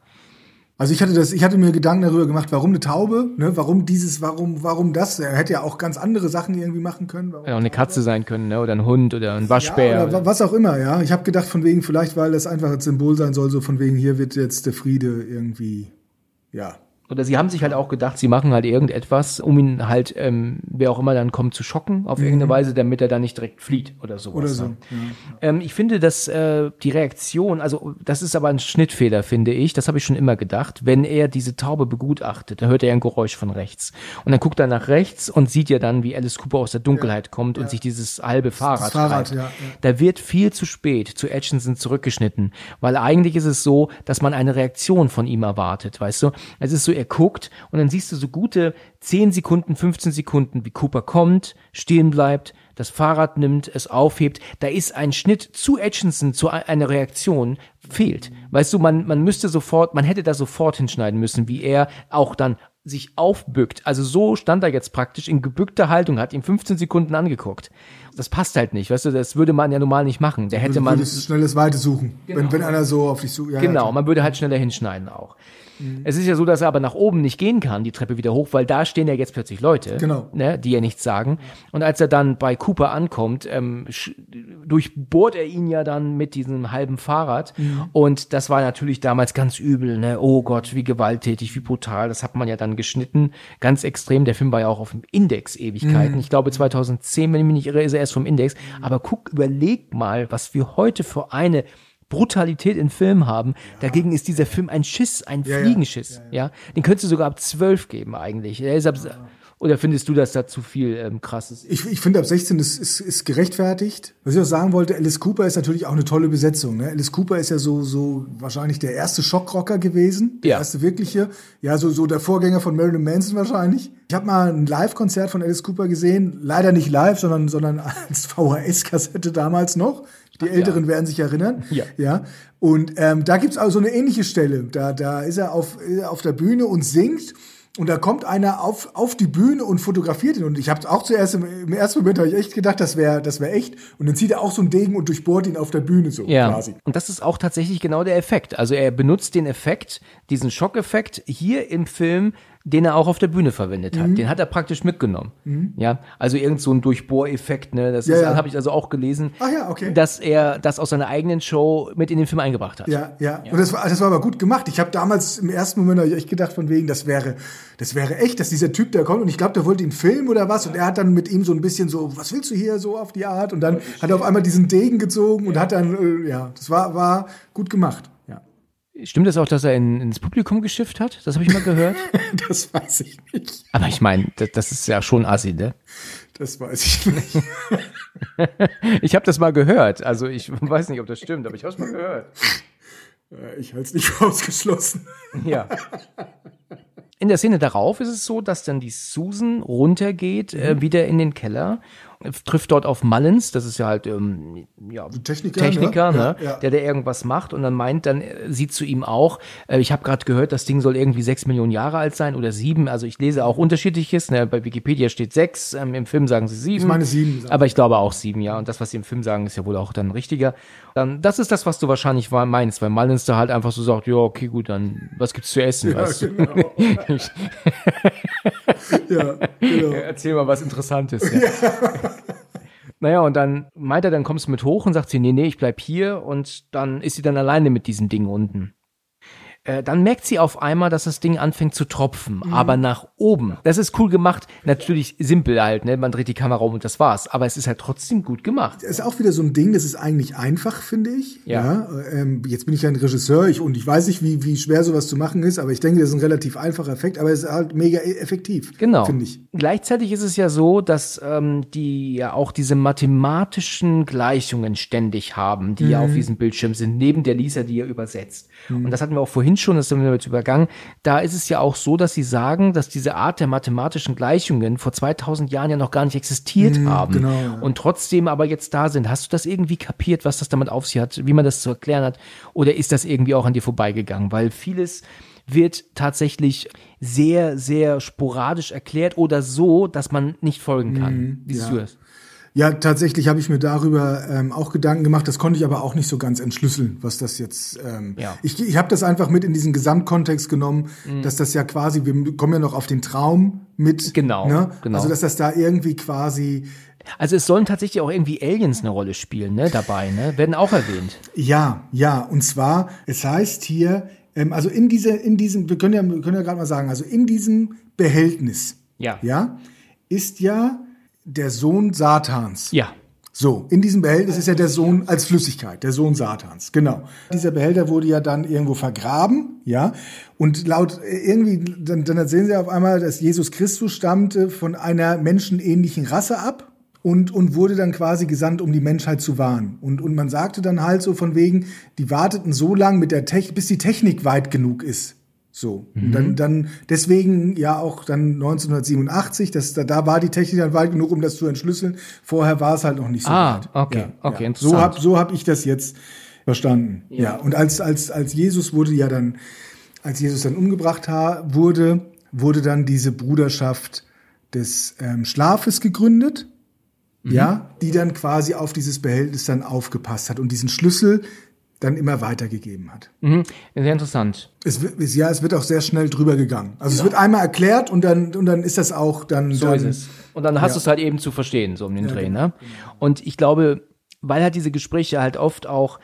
Also ich hatte das, ich hatte mir Gedanken darüber gemacht, warum eine Taube, ne, warum dieses, warum, warum das? Er hätte ja auch ganz andere Sachen irgendwie machen können. Warum Ja, auch eine Katze sein können, ne? oder ein Hund oder ein Waschbär. Ja, oder wa- was auch immer, ja. Ich habe gedacht, von wegen, vielleicht, weil das einfach ein Symbol sein soll, so von wegen, hier wird jetzt der Friede irgendwie, ja. Oder sie haben sich halt auch gedacht, sie machen halt irgendetwas, um ihn halt, ähm, wer auch immer dann kommt, zu schocken auf irgendeine Weise, damit er dann nicht direkt flieht oder sowas. Mhm. Oder so. ne? Ähm, ich finde, dass äh, die Reaktion, also das ist aber ein Schnittfehler, finde ich, das habe ich schon immer gedacht, wenn er diese Taube begutachtet, dann hört er ein Geräusch von rechts. Und dann guckt er nach rechts und sieht ja dann, wie Alice Cooper aus der Dunkelheit kommt und sich dieses halbe Fahrrad, Fahrrad, treibt. ja, ja. Da wird viel zu spät zu Atchinson zurückgeschnitten, weil eigentlich ist es so, dass man eine Reaktion von ihm erwartet, weißt du? Es ist so, er guckt und dann siehst du so gute 10 Sekunden, 15 Sekunden, wie Cooper kommt, stehen bleibt, das Fahrrad nimmt, es aufhebt. Da ist ein Schnitt zu Atchinson, zu einer Reaktion, fehlt. Weißt du, man, man müsste sofort, man hätte da sofort hinschneiden müssen, wie er auch dann sich aufbückt. Also so stand er jetzt praktisch in gebückter Haltung, hat ihn 15 Sekunden angeguckt. Das passt halt nicht, weißt du, das würde man ja normal nicht machen. Der hätte Du man würdest schnelles Weite suchen, wenn, wenn einer so auf dich sucht. Ja, Genau, Ja, man würde halt schneller hinschneiden auch. Mhm. Es ist ja so, dass er aber nach oben nicht gehen kann, die Treppe wieder hoch, weil da stehen ja jetzt plötzlich Leute, Genau. ne, die ja nichts sagen. Und als er dann bei Cooper ankommt, ähm, durchbohrt er ihn ja dann mit diesem halben Fahrrad. Mhm. Und das war natürlich damals ganz übel, ne? Oh Gott, wie gewalttätig, wie brutal. Das hat man ja dann geschnitten. Ganz extrem. Der Film war ja auch auf dem Index Ewigkeiten. Mhm. Ich glaube 2010, wenn ich mich nicht irre, ist er erst vom Index. Aber guck, überleg mal, was wir heute für eine Brutalität in Filmen haben. Dagegen ist dieser Film ein Schiss, ein ja. Fliegenschiss. Ja, Den könntest du sogar ab 12 geben eigentlich. Er ist ab, oder findest du, dass da zu viel ähm, krasses ist? Ich, ich finde, ab 16 ist, ist, ist gerechtfertigt. Was ich auch sagen wollte, Alice Cooper ist natürlich auch eine tolle Besetzung. Ne? Alice Cooper ist ja so, so wahrscheinlich der erste Schockrocker gewesen. Der Ja. erste wirkliche. Ja, so, so der Vorgänger von Marilyn Manson wahrscheinlich. Ich habe mal ein Live-Konzert von Alice Cooper gesehen. Leider nicht live, sondern, sondern als VHS-Kassette damals noch. Die Älteren werden sich erinnern. Ja. ja. Und ähm, da gibt's auch so eine ähnliche Stelle. Da, da ist er auf, ist er auf der Bühne und singt. Und da kommt einer auf, auf die Bühne und fotografiert ihn. Und ich habe auch zuerst im, im ersten Moment habe ich echt gedacht, das wäre das wär echt. Und dann zieht er auch so einen Degen und durchbohrt ihn auf der Bühne so Ja, quasi. und das ist auch tatsächlich genau der Effekt. Also er benutzt den Effekt, diesen Schockeffekt hier im Film, den er auch auf der Bühne verwendet Mhm. hat. Den hat er praktisch mitgenommen. Ja, also irgend so ein Durchbohreffekt, ne? Das Ja, ja. habe ich also auch gelesen, Ach ja, okay. dass er das aus seiner eigenen Show mit in den Film eingebracht hat. Ja, ja. Und das war, das war aber gut gemacht. Ich habe damals im ersten Moment hab ich echt gedacht, von wegen, das wäre, das wäre echt, dass dieser Typ da kommt. Und ich glaube, der wollte ihn filmen oder was. Und er hat dann mit ihm so ein bisschen so, was willst du hier so auf die Art? Und dann hat er auf einmal diesen Degen gezogen und hat dann, äh, ja, das war, war gut gemacht. Stimmt das auch, dass er in, ins Publikum geschifft hat? Das habe ich mal gehört. Das weiß ich nicht. Aber ich meine, das, das ist ja schon assi, ne? Das weiß ich nicht. ich habe das mal gehört. Also ich weiß nicht, ob das stimmt, aber ich habe es mal gehört. Äh, Ich halte es nicht für ausgeschlossen. Ja. In der Szene darauf ist es so, dass dann die Susan runtergeht, Mhm. äh, wieder in den Keller, äh, trifft dort auf Mullins, das ist ja halt ähm, ja, Techniker, Techniker ne? ne? Ja, ja. der der irgendwas macht und dann meint dann, äh, sie zu ihm auch, äh, ich habe gerade gehört, das Ding soll irgendwie sechs Millionen Jahre alt sein oder sieben, also ich lese auch unterschiedliches, ne? bei Wikipedia steht sechs, ähm, im Film sagen sie sieben. Ich meine sieben. Aber ich glaube auch sieben, ja. Und das, was sie im Film sagen, ist ja wohl auch dann richtiger. Dann, das ist das, was du wahrscheinlich wa- meinst, weil Mullins da halt einfach so sagt, ja, okay, gut, dann was gibt's zu essen? Ja, weißt du? genau. ja, genau. Erzähl mal was Interessantes. Ja. Naja, und dann meint er, dann kommst du mit hoch und sagt sie, nee, nee, ich bleib hier. Und dann ist sie dann alleine mit diesem Ding unten. Äh, dann merkt sie auf einmal, dass das Ding anfängt zu tropfen, Mhm. aber nach oben. Das ist cool gemacht. Natürlich simpel halt, ne? Man dreht die Kamera um und das war's. Aber es ist halt trotzdem gut gemacht. ist auch wieder so ein Ding, das ist eigentlich einfach, finde ich. Ja. ähm, jetzt bin ich ja ein Regisseur ich, und ich weiß nicht, wie, wie schwer sowas zu machen ist, aber ich denke, das ist ein relativ einfacher Effekt, aber es ist halt mega e- effektiv. Genau. Finde ich. Gleichzeitig ist es ja so, dass ähm, die ja auch diese mathematischen Gleichungen ständig haben, die ja auf diesem Bildschirm sind, neben der Lisa, die ja übersetzt. Und das hatten wir auch vorhin schon, das haben wir jetzt übergangen. Da ist es ja auch so, dass sie sagen, dass diese Art der mathematischen Gleichungen vor 2000 Jahren ja noch gar nicht existiert haben. genau, ja. Und trotzdem aber jetzt da sind. Hast du das irgendwie kapiert, was das damit auf sich hat, wie man das zu erklären hat? Oder ist das irgendwie auch an dir vorbeigegangen? Weil vieles wird tatsächlich sehr, sehr sporadisch erklärt oder so, dass man nicht folgen kann. Wie siehst Mhm, ja. du das? Ja, tatsächlich habe ich mir darüber ähm, auch Gedanken gemacht. Das konnte ich aber auch nicht so ganz entschlüsseln, was das jetzt. Ähm, Ja. Ich, ich habe das einfach mit in diesen Gesamtkontext genommen, Mhm. dass das ja quasi, wir kommen ja noch auf den Traum mit. Genau, Ne? genau. Also dass das da irgendwie quasi Also es sollen tatsächlich auch irgendwie Aliens eine Rolle spielen, ne, dabei, ne? Werden auch erwähnt. Ja, ja, und zwar, es heißt hier, ähm, also in diese, in diesem, wir können ja, wir können ja gerade mal sagen, also in diesem Behältnis, Ja. ja, ist ja der Sohn Satans. Ja. So, in diesem Behältnis ist ja der Sohn als Flüssigkeit, der Sohn Satans, genau. Dieser Behälter wurde ja dann irgendwo vergraben, ja, und laut äh, irgendwie, dann, dann erzählen sie auf einmal, dass Jesus Christus stammte von einer menschenähnlichen Rasse ab und, und wurde dann quasi gesandt, um die Menschheit zu wahren. Und, und man sagte dann halt so von wegen, die warteten so lang mit der Technik, bis die Technik weit genug ist. So, und dann, dann deswegen ja auch dann 1987, das, da, da war die Technik dann weit genug, um das zu entschlüsseln. Vorher war es halt noch nicht so Ah, weit. okay, okay, So interessant. hab so hab ich das jetzt verstanden. Ja. und als als als Jesus wurde ja dann, als Jesus dann umgebracht wurde, wurde dann diese Bruderschaft des ähm, Schlafes gegründet. Mhm. Ja, die dann quasi auf dieses Behältnis dann aufgepasst hat und diesen Schlüssel dann immer weitergegeben hat. Mhm. Sehr interessant. Es wird, ja, es wird auch sehr schnell drüber gegangen. Also es wird einmal erklärt und dann, und dann ist das auch dann. So dann, ist es. Und dann hast Ja. du es halt eben zu verstehen, so um den Dreh, ne? Und ich glaube, weil halt diese Gespräche halt oft auch,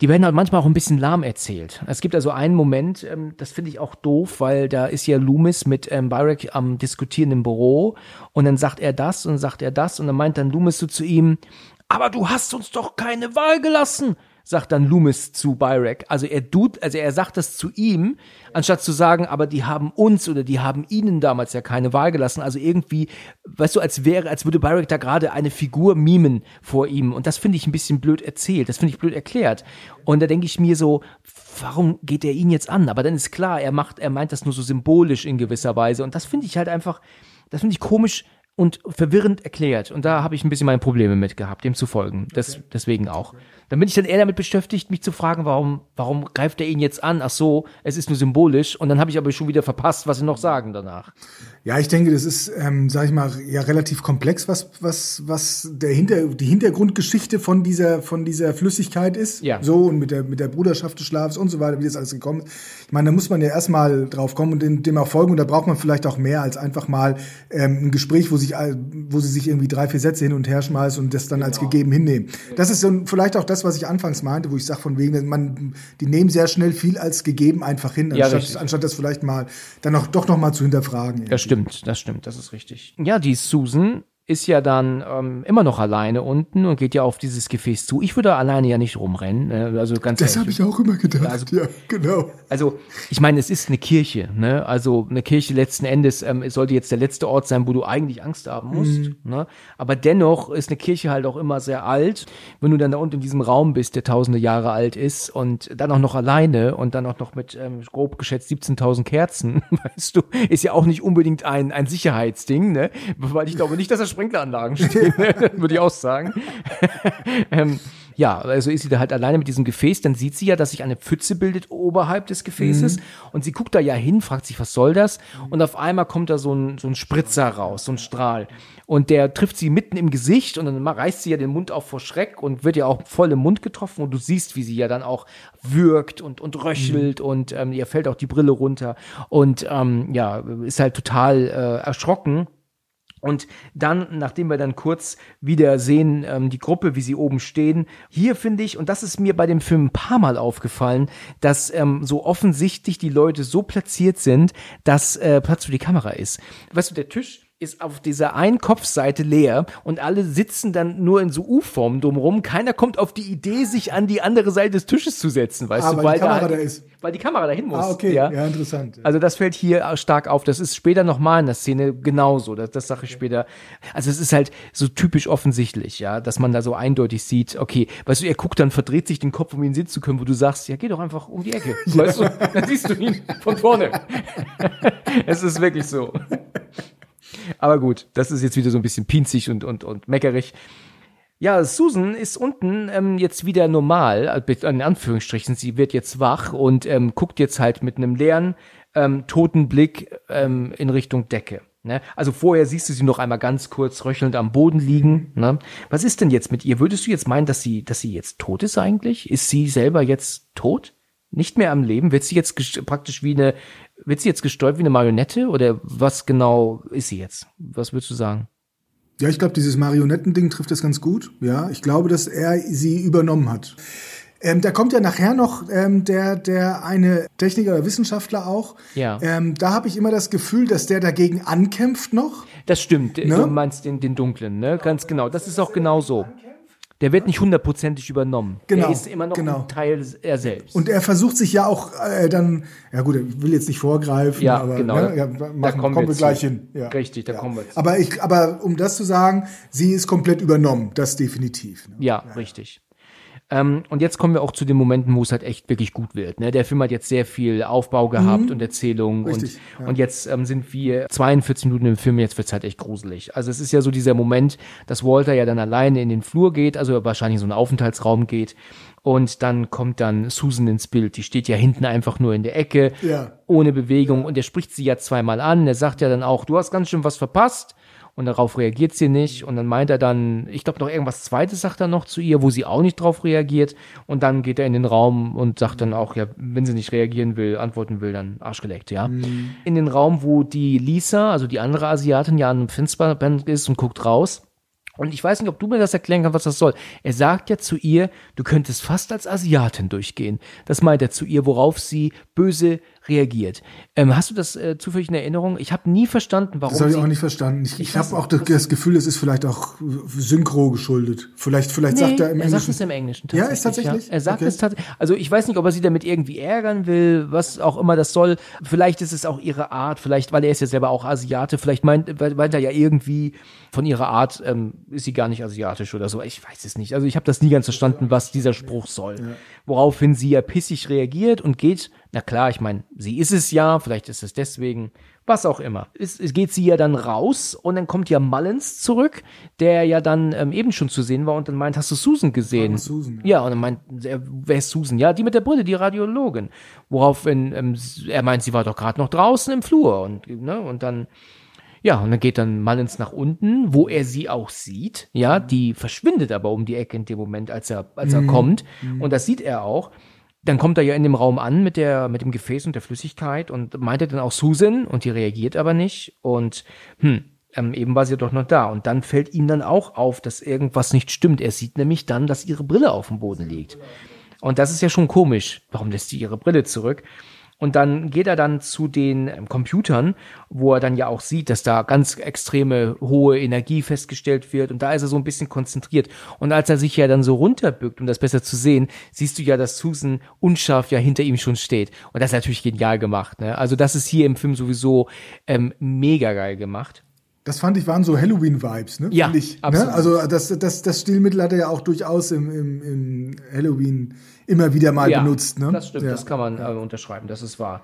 die werden halt manchmal auch ein bisschen lahm erzählt. Es gibt also einen Moment, ähm, das finde ich auch doof, weil da ist ja Loomis mit ähm, Byrek am Diskutieren im Büro und dann sagt er das und sagt er das und dann meint dann Loomis so zu ihm, aber du hast uns doch keine Wahl gelassen sagt dann Loomis zu Byrek. Also er tut, also er sagt das zu ihm, anstatt zu sagen, aber die haben uns oder die haben ihnen damals ja keine Wahl gelassen. Also irgendwie, weißt du, als wäre, als würde Byrek da gerade eine Figur mimen vor ihm. Und das finde ich ein bisschen blöd erzählt. Das finde ich blöd erklärt. Und da denke ich mir so, warum geht er ihn jetzt an? Aber dann ist klar, er macht, er meint das nur so symbolisch in gewisser Weise. Und das finde ich halt einfach, das finde ich komisch und verwirrend erklärt. Und da habe ich ein bisschen meine Probleme mit gehabt, dem zu folgen. Das, Deswegen auch. Dann bin ich dann eher damit beschäftigt, mich zu fragen, warum, warum greift er ihn jetzt an? Ach so, es ist nur symbolisch. Und dann habe ich aber schon wieder verpasst, was sie noch sagen danach. Ja, ich denke, das ist, ähm, sag ich mal, ja relativ komplex, was was was der Hinter die Hintergrundgeschichte von dieser von dieser Flüssigkeit ist. Ja. So und mit der mit der Bruderschaft des Schlafs und so weiter, wie das alles gekommen ist. Ich meine, da muss man ja erstmal drauf kommen und dem, dem auch folgen. Und da braucht man vielleicht auch mehr als einfach mal ähm, ein Gespräch, wo sich wo sie sich irgendwie drei vier Sätze hin und her schmeißen und das dann als Genau. gegeben hinnehmen. Das ist so vielleicht auch das, was ich anfangs meinte, wo ich sage von wegen, man die nehmen sehr schnell viel als gegeben einfach hin, Ja, anstatt, richtig. anstatt das vielleicht mal dann auch doch noch mal zu hinterfragen. Das stimmt, das stimmt, das ist richtig. Ja, die Susan ist ja dann ähm, immer noch alleine unten und geht ja auf dieses Gefäß zu. Ich würde alleine ja nicht rumrennen. Äh, also ganz Das habe ich auch immer gedacht. Also- ja, genau. Also, ich meine, es ist eine Kirche, ne? Also eine Kirche letzten Endes ähm, es sollte jetzt der letzte Ort sein, wo du eigentlich Angst haben musst. Mhm. Ne? Aber dennoch ist eine Kirche halt auch immer sehr alt. Wenn du dann da unten in diesem Raum bist, der tausende Jahre alt ist und dann auch noch alleine und dann auch noch mit ähm, grob geschätzt 17.000 Kerzen, weißt du, ist ja auch nicht unbedingt ein, ein Sicherheitsding, ne? Weil ich glaube nicht, dass da Sprinkleranlagen stehen, würde ich auch sagen. ähm, ja, also ist sie da halt alleine mit diesem Gefäß, dann sieht sie ja, dass sich eine Pfütze bildet oberhalb des Gefäßes und sie guckt da ja hin, fragt sich, was soll das? Und auf einmal kommt da so ein, so ein Spritzer raus, so ein Strahl. Und der trifft sie mitten im Gesicht und dann reißt sie ja den Mund auf vor Schreck und wird ja auch voll im Mund getroffen und du siehst, wie sie ja dann auch würgt und, und röchelt und ähm, ihr fällt auch die Brille runter und ähm, ja, ist halt total äh, erschrocken. Und dann, nachdem wir dann kurz wieder sehen, ähm, die Gruppe, wie sie oben stehen, hier finde ich, und das ist mir bei dem Film ein paar Mal aufgefallen, dass ähm, so offensichtlich die Leute so platziert sind, dass äh, Platz für die Kamera ist. Weißt du, der Tisch ist auf dieser einen Kopfseite leer und alle sitzen dann nur in so U-Formen drumherum. Keiner kommt auf die Idee, sich an die andere Seite des Tisches zu setzen, weißt Ah, du, weil die Kamera da, da ist. Weil die Kamera dahin muss. Ah, okay. Ja. Ja, interessant. Also das fällt hier stark auf. Das ist später nochmal in der Szene genauso. Das, das sage ich später. Also es ist halt so typisch offensichtlich, ja, dass man da so eindeutig sieht, okay, weißt du, er guckt dann, verdreht sich den Kopf, um ihn sehen zu können, wo du sagst, ja, geh doch einfach um die Ecke. Weißt du, dann siehst du ihn von vorne. es ist wirklich so. Aber gut, das ist jetzt wieder so ein bisschen pinzig und, und, und meckerig. Ja, Susan ist unten ähm, jetzt wieder normal, äh, in Anführungsstrichen. Sie wird jetzt wach und ähm, guckt jetzt halt mit einem leeren, ähm, toten Blick ähm, in Richtung Decke. Ne? Also vorher siehst du sie noch einmal ganz kurz röchelnd am Boden liegen. Ne? Was ist denn jetzt mit ihr? Würdest du jetzt meinen, dass sie, dass sie jetzt tot ist eigentlich? Ist sie selber jetzt tot? Nicht mehr am Leben? Wird sie jetzt praktisch wie eine, wird sie jetzt gesteuert wie eine Marionette? Oder was genau ist sie jetzt? Was würdest du sagen? Ja, ich glaube, dieses Marionettending trifft das ganz gut. Ja, ich glaube, dass er sie übernommen hat. Ähm, da kommt ja nachher noch ähm, der, der eine Techniker oder Wissenschaftler auch. Ja. Ähm, da habe ich immer das Gefühl, dass der dagegen ankämpft noch. Das stimmt. Ne? Du meinst den, den dunklen, ne? Ganz genau. Das ist auch genau so. Der wird nicht hundertprozentig übernommen. Genau, Der ist immer noch genau. ein Teil er selbst. Und er versucht sich ja auch äh, dann, ja gut, ich will jetzt nicht vorgreifen, Ja, aber genau. ne, ja, Da machen, kommen kommen, wir wir gleich zu. hin. Ja. Richtig, da ja. kommen wir zu. Aber, ich, aber um das zu sagen, sie ist komplett übernommen, das definitiv. Ne? ja, richtig. Ähm, und jetzt kommen wir auch zu den Momenten, wo es halt echt wirklich gut wird. Ne? Der Film hat jetzt sehr viel Aufbau gehabt und Erzählung. Mhm. Richtig, und, ja. und jetzt ähm, sind wir 42 Minuten im Film, jetzt wird's halt echt gruselig. Also es ist ja so dieser Moment, dass Walter ja dann alleine in den Flur geht, also wahrscheinlich in so einen Aufenthaltsraum geht. Und dann kommt dann Susan ins Bild. Die steht ja hinten einfach nur in der Ecke, Ja. ohne Bewegung. Und er spricht sie ja zweimal an. Er sagt ja dann auch, du hast ganz schön was verpasst. Und darauf reagiert sie nicht. Und dann meint er dann, ich glaube noch irgendwas Zweites sagt er noch zu ihr, wo sie auch nicht drauf reagiert. Und dann geht er in den Raum und sagt dann auch, ja, wenn sie nicht reagieren will, antworten will, dann arschgeleckt, ja. In den Raum, wo die Lisa, also die andere Asiatin, ja an einem Fensterband ist und guckt raus. Und ich weiß nicht, ob du mir das erklären kannst, was das soll. Er sagt ja zu ihr, du könntest fast als Asiatin durchgehen. Das meint er zu ihr, worauf sie böse reagiert. Ähm, hast du das äh, zufällig in Erinnerung? Ich habe nie verstanden, warum Das habe ich auch nicht verstanden. Ich, ich weiß habe auch das, das Gefühl, es ist vielleicht auch Synchro geschuldet. Vielleicht, vielleicht sagt er im er sagt Englischen. es im Englischen Ja, ist tatsächlich? Ja. Er sagt Okay. es tatsächlich. Also ich weiß nicht, ob er sie damit irgendwie ärgern will, was auch immer das soll. Vielleicht ist es auch ihre Art, vielleicht, weil er ist ja selber auch Asiate, vielleicht meint, meint er ja irgendwie von ihrer Art ähm, ist sie gar nicht asiatisch oder so. Ich weiß es nicht. Also ich habe das nie ganz verstanden, was dieser Spruch soll. Woraufhin sie ja pissig reagiert und geht, na klar, ich meine, sie ist es ja, vielleicht ist es deswegen, was auch immer. Es, es geht sie ja dann raus und dann kommt ja Mullins zurück, der ja dann ähm, eben schon zu sehen war und dann meint, hast du Susan gesehen? Susan, ja. und dann meint, er, wer ist Susan? Ja, die mit der Brille, die Radiologin. Woraufhin ähm, er meint, sie war doch gerade noch draußen im Flur und, ne, und dann ja, und dann geht dann Mullins nach unten, wo er sie auch sieht. Ja, die verschwindet aber um die Ecke in dem Moment, als er, als er kommt. Und das sieht er auch. Dann kommt er ja in dem Raum an mit der, mit dem Gefäß und der Flüssigkeit und meinte dann auch Susan und die reagiert aber nicht. Und, hm, ähm, eben war sie doch noch da. Und dann fällt ihm dann auch auf, dass irgendwas nicht stimmt. Er sieht nämlich dann, dass ihre Brille auf dem Boden liegt. Und das ist ja schon komisch. Warum lässt sie ihre Brille zurück? Und dann geht er dann zu den ähm, Computern, wo er dann ja auch sieht, dass da ganz extreme hohe Energie festgestellt wird. Und da ist er so ein bisschen konzentriert. Und als er sich ja dann so runterbückt, um das besser zu sehen, siehst du ja, dass Susan unscharf ja hinter ihm schon steht. Und das ist natürlich genial gemacht. Ne? Also das ist hier im Film sowieso ähm, mega geil gemacht. Das fand ich, waren so Halloween-Vibes, ne? Ja, ich, ne? absolut. Also das, das, das Stilmittel hat er ja auch durchaus im, im, im Halloween immer wieder mal benutzt. Ne? Das stimmt, ja. das kann man äh, unterschreiben, das ist wahr.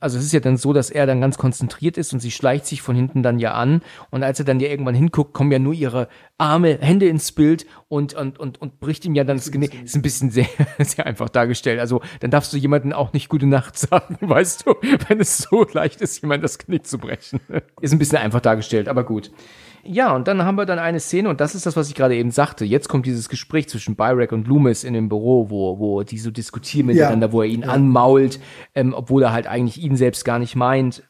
Also es ist ja dann so, dass er dann ganz konzentriert ist und sie schleicht sich von hinten dann ja an und als er dann ja irgendwann hinguckt, kommen ja nur ihre Arme, Hände ins Bild und und und und bricht ihm ja dann das Genick. Ist ein bisschen sehr sehr einfach dargestellt. Also dann darfst du jemanden auch nicht gute Nacht sagen, weißt du, wenn es so leicht ist, jemand das Genick zu brechen. Ist ein bisschen einfach dargestellt, aber gut. Ja, und dann haben wir dann eine Szene, und das ist das, was ich gerade eben sagte. Jetzt kommt dieses Gespräch zwischen Byrack und Loomis in dem Büro, wo, wo die so diskutieren miteinander, Ja. wo er ihn anmault, ähm, obwohl er halt eigentlich ihn selbst gar nicht meint.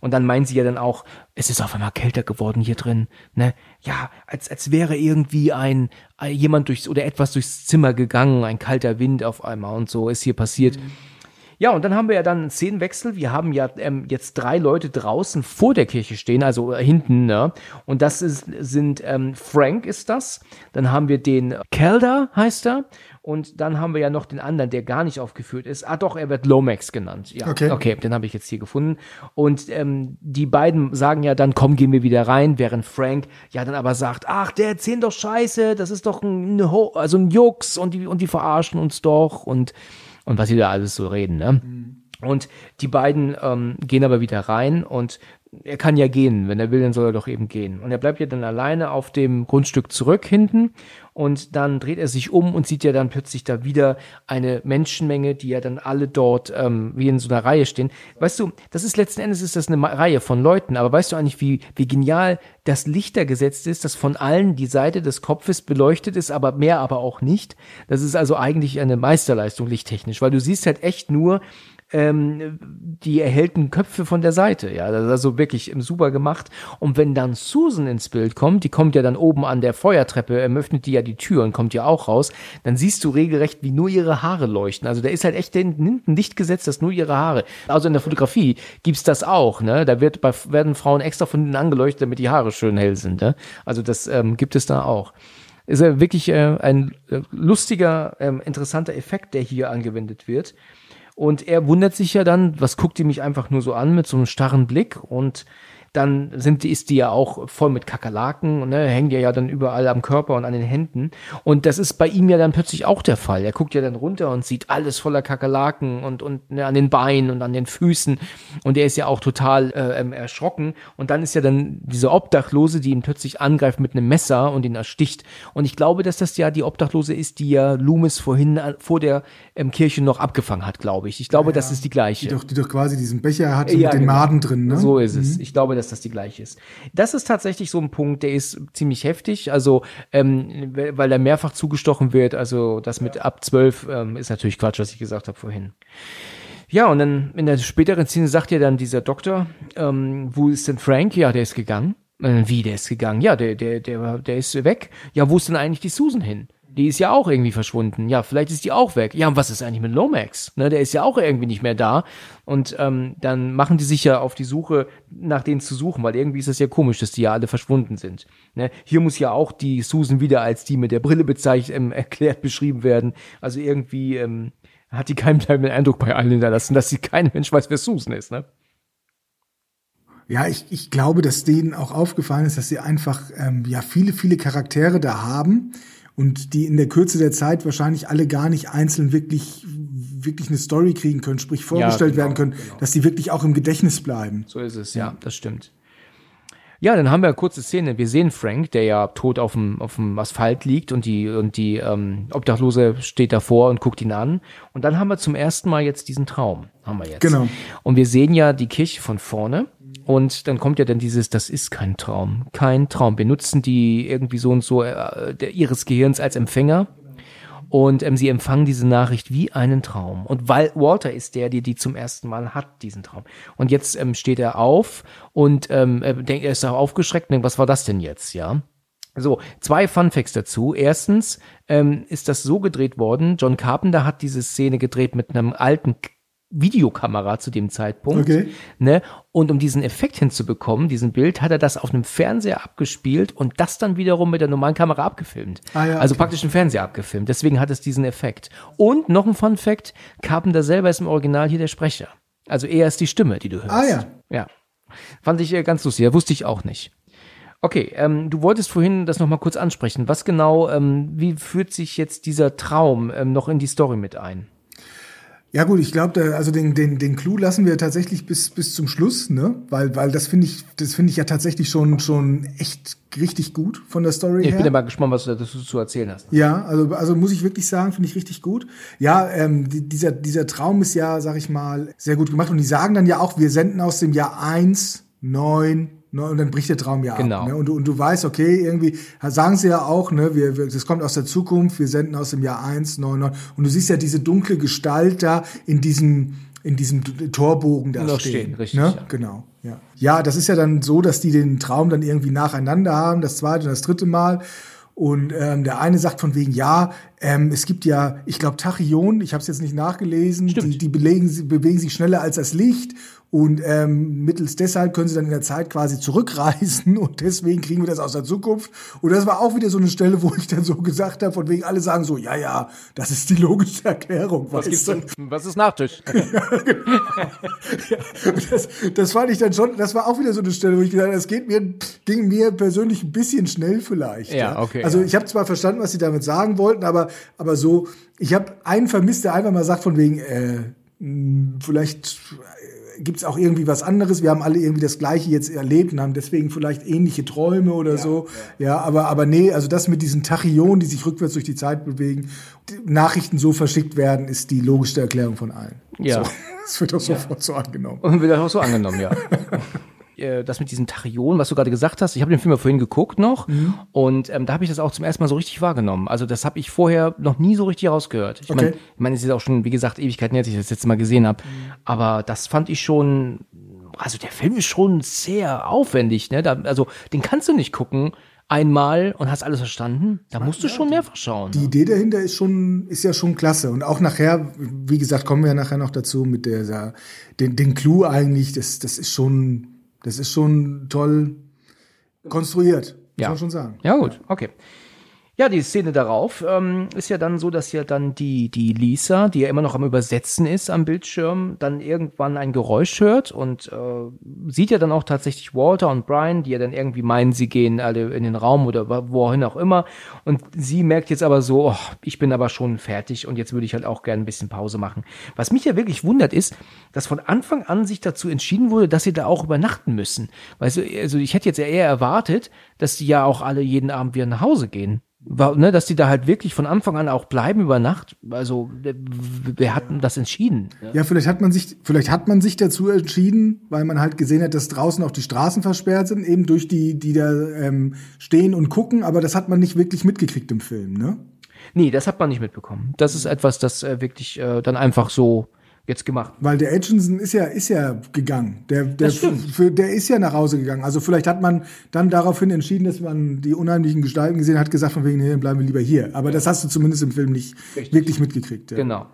Und dann meint sie ja dann auch, es ist auf einmal kälter geworden hier drin, ne? Ja, als, als wäre irgendwie ein, ein jemand durchs, oder etwas durchs Zimmer gegangen, ein kalter Wind auf einmal und so ist hier passiert. Ja, und dann haben wir ja dann einen Szenenwechsel. Wir haben ja ähm, jetzt drei Leute draußen vor der Kirche stehen, also äh, hinten, ne? Und das ist, sind ähm, Frank ist das. Dann haben wir den Kelder, heißt er. Und dann haben wir ja noch den anderen, der gar nicht aufgeführt ist. Ah, doch, er wird Lomax genannt. Ja, Okay. okay den habe ich jetzt hier gefunden. Und ähm, die beiden sagen ja dann, komm, gehen wir wieder rein, während Frank ja dann aber sagt, ach, der erzählt doch Scheiße, das ist doch ein, Ho also ein Jux und die, und die verarschen uns doch und, und was die da alles so reden, ne? Und die beiden ähm, gehen aber wieder rein und er kann ja gehen, wenn er will, dann soll er doch eben gehen. Und er bleibt ja dann alleine auf dem Grundstück zurück hinten und dann dreht er sich um und sieht ja dann plötzlich da wieder eine Menschenmenge, die ja dann alle dort ähm, wie in so einer Reihe stehen. Weißt du, das ist letzten Endes ist das eine Reihe von Leuten, aber weißt du eigentlich, wie, wie genial das Licht da gesetzt ist, dass von allen die Seite des Kopfes beleuchtet ist, aber mehr aber auch nicht. Das ist also eigentlich eine Meisterleistung lichttechnisch, weil du siehst halt echt nur ähm, die erhellten Köpfe von der Seite. Ja, das ist also wirklich super gemacht. Und wenn dann Susan ins Bild kommt, die kommt ja dann oben an der Feuertreppe, ähm, öffnet die ja die Tür und kommt ja auch raus, dann siehst du regelrecht, wie nur ihre Haare leuchten. Also da ist halt echt hinten ein Licht gesetzt, dass nur ihre Haare. Also in der Fotografie gibt's das auch. Ne? Da wird bei, werden Frauen extra von hinten angeleuchtet, damit die Haare schön hell sind. Ne? Also das ähm, gibt es da auch ist ja wirklich äh, ein äh, lustiger, ähm, interessanter Effekt, der hier angewendet wird. Und er wundert sich ja dann, was guckt die mich einfach nur so an mit so einem starren Blick? Und dann sind die, ist die ja auch voll mit Kakerlaken, ne, hängen ja ja dann überall am Körper und an den Händen. Und das ist bei ihm ja dann plötzlich auch der Fall. Er guckt ja dann runter und sieht alles voller Kakerlaken und, und ne, an den Beinen und an den Füßen. Und er ist ja auch total äh, ähm, erschrocken. Und dann ist ja dann diese Obdachlose, die ihn plötzlich angreift mit einem Messer und ihn ersticht. Und ich glaube, dass das ja die Obdachlose ist, die ja Loomis vorhin äh, vor der ähm, Kirche noch abgefangen hat, glaube ich. Ich glaube, das ist die gleiche. Die doch, die doch quasi diesen Becher hatte Ja, mit den genau. Maden drin, ne? So ist es. Ich glaube, dass das die gleiche ist. Das ist tatsächlich so ein Punkt, der ist ziemlich heftig. Also, ähm, weil er mehrfach zugestochen wird. Also, das mit ab zwölf ähm, ist natürlich Quatsch, was ich gesagt habe vorhin. Ja, und dann in der späteren Szene sagt ja dann dieser Doktor, ähm, wo ist denn Frank? Ja, der ist gegangen. Äh, wie, der ist gegangen? Ja, der, der, der, der ist weg. Ja, wo ist denn eigentlich die Susan hin? Die ist ja auch irgendwie verschwunden. Ja, vielleicht ist die auch weg. Ja, und was ist eigentlich mit Lomax? Ne, der ist ja auch irgendwie nicht mehr da. Und ähm, dann machen die sich ja auf die Suche, nach denen zu suchen, weil irgendwie ist das ja komisch, dass die ja alle verschwunden sind. Ne? Hier muss ja auch die Susan wieder als die mit der Brille bezeichnet, ähm, erklärt, beschrieben werden. Also irgendwie ähm, hat die keinen bleibenden Eindruck bei allen hinterlassen, dass sie kein Mensch weiß, wer Susan ist. Ne? Ja, ich, ich glaube, dass denen auch aufgefallen ist, dass sie einfach ähm, ja viele, viele Charaktere da haben und die in der Kürze der Zeit wahrscheinlich alle gar nicht einzeln wirklich, wirklich eine Story kriegen können, sprich vorgestellt genau, werden können, dass die wirklich auch im Gedächtnis bleiben. So ist es, ja, das stimmt. Ja, dann haben wir eine kurze Szene. Wir sehen Frank, der ja tot auf dem, auf dem Asphalt liegt und die, und die ähm, Obdachlose steht davor und guckt ihn an. Und dann haben wir zum ersten Mal jetzt diesen Traum. Haben wir jetzt. Genau. Und wir sehen ja die Kirche von vorne. Und dann kommt ja dann dieses, das ist kein Traum. Kein Traum. Wir nutzen die irgendwie so und so äh, der, ihres Gehirns als Empfänger. Und ähm, sie empfangen diese Nachricht wie einen Traum. Und weil Walter ist der, der die zum ersten Mal hat, diesen Traum. Und jetzt ähm, steht er auf und ähm, er denkt, er ist auch aufgeschreckt und denkt, was war das denn jetzt, ja? So, zwei Fun Facts dazu. Erstens ähm, ist das so gedreht worden, John Carpenter hat diese Szene gedreht mit einem alten Videokamera zu dem Zeitpunkt. Okay. Ne? Und um diesen Effekt hinzubekommen, diesen Bild, hat er das auf einem Fernseher abgespielt und das dann wiederum mit der normalen Kamera abgefilmt. Ah ja, Also okay. praktisch einen Fernseher abgefilmt. Deswegen hat es diesen Effekt. Und noch ein Fun Fact, Carpenter selber ist im Original hier der Sprecher. Also er ist die Stimme, die du hörst. Ah, ja. Ja. Fand ich äh, ganz lustig, ja, wusste ich auch nicht. Okay, ähm, du wolltest vorhin das nochmal kurz ansprechen. Was genau, ähm, wie führt sich jetzt dieser Traum ähm, noch in die Story mit ein? Ja gut, ich glaube, also den, den, den Clou lassen wir tatsächlich bis, bis zum Schluss, ne? Weil, weil das finde ich, das finde ich ja tatsächlich schon, schon echt richtig gut von der Story Ich her. bin ja mal gespannt, was du dazu zu erzählen hast. Ja, also, also muss ich wirklich sagen, finde ich richtig gut. Ja, ähm, die, dieser, dieser Traum ist ja, sag ich mal, sehr gut gemacht. Und die sagen dann ja auch, wir senden aus dem Jahr eins neun neun und dann bricht der Traum ja Genau. ab. Ne? Und, du, und du weißt, okay, irgendwie, sagen sie ja auch, ne, wir, wir, das kommt aus der Zukunft, wir senden aus dem Jahr eins neun neun Und du siehst ja diese dunkle Gestalt da in diesem, in diesem Torbogen da stehen. stehen, richtig, Ne? ja. Genau, ja. Ja, das ist ja dann so, dass die den Traum dann irgendwie nacheinander haben, das zweite und das dritte Mal. Und ähm, der eine sagt von wegen, ja, ähm, es gibt ja, ich glaube, Tachyonen, ich habe es jetzt nicht nachgelesen, Stimmt. die, die belegen, bewegen sich schneller als das Licht. Und ähm, mittels deshalb können sie dann in der Zeit quasi zurückreisen und deswegen kriegen wir das aus der Zukunft. Und das war auch wieder so eine Stelle, wo ich dann so gesagt habe, von wegen alle sagen so, ja, ja, das ist die logische Erklärung. Was, gibt's denn? was ist Nachtisch? das, das fand ich dann schon, das war auch wieder so eine Stelle, wo ich gesagt habe, das geht mir, ging mir persönlich ein bisschen schnell vielleicht. Ja, okay, Also ja. ich habe zwar verstanden, was sie damit sagen wollten, aber, aber so, ich habe einen vermisst, der einfach mal sagt von wegen, äh, mh, vielleicht äh, gibt's auch irgendwie was anderes. Wir haben alle irgendwie das Gleiche jetzt erlebt und haben deswegen vielleicht ähnliche Träume oder so. Ja, aber, aber nee, also das mit diesen Tachyonen, die sich rückwärts durch die Zeit bewegen, Nachrichten so verschickt werden, ist die logischste Erklärung von allen. Ja. So, das wird doch sofort so angenommen. Und wird auch so angenommen, ja. Äh, Das mit diesen Tachyonen, was du gerade gesagt hast, ich habe den Film ja vorhin geguckt noch Mhm. und ähm, da habe ich das auch zum ersten Mal so richtig wahrgenommen. Also das habe ich vorher noch nie so richtig rausgehört. Ich meine, Okay. ich meine, es ist auch schon, wie gesagt, Ewigkeiten her, als ich das letzte Mal gesehen habe. Mhm. Aber das fand ich schon, also der Film ist schon sehr aufwendig. Ne? Da, also den kannst du nicht gucken einmal und hast alles verstanden. Da musst du schon mehrfach schauen. Die Idee dahinter ist schon, ist ja schon klasse. Und auch nachher, wie gesagt, kommen wir ja nachher noch dazu mit der, den, den Clou eigentlich, das, das ist schon, das ist schon toll konstruiert. Muss Ja. man schon sagen. Ja, gut, okay. Ja, die Szene darauf ähm, ist ja dann so, dass ja dann die, die Lisa, die ja immer noch am Übersetzen ist am Bildschirm, dann irgendwann ein Geräusch hört und äh, sieht ja dann auch tatsächlich Walter und Brian, die ja dann irgendwie meinen, sie gehen alle in den Raum oder wo- wohin auch immer. Und sie merkt jetzt aber so, oh, ich bin aber schon fertig und jetzt würde ich halt auch gerne ein bisschen Pause machen. Was mich ja wirklich wundert ist, dass von Anfang an sich dazu entschieden wurde, dass sie da auch übernachten müssen. Weißt du, also ich hätte jetzt eher erwartet, dass die ja auch alle jeden Abend wieder nach Hause gehen. War, ne, dass die da halt wirklich von Anfang an auch bleiben über Nacht. Also, wer- wer hat denn das entschieden? Ja, vielleicht hat man sich, vielleicht hat man sich dazu entschieden, weil man halt gesehen hat, dass draußen auch die Straßen versperrt sind, eben durch die, die da ähm, stehen und gucken, aber das hat man nicht wirklich mitgekriegt im Film, ne? Nee, das hat man nicht mitbekommen. Das ist etwas, das äh, wirklich äh, dann einfach so jetzt gemacht. Weil der Atkinson ist ja, ist ja gegangen. Der, der, für, der ist ja nach Hause gegangen. Also vielleicht hat man dann daraufhin entschieden, dass man die unheimlichen Gestalten gesehen hat, gesagt von wegen, nee, dann bleiben wir lieber hier. Aber das hast du zumindest im Film nicht wirklich mitgekriegt. Ja. Genau.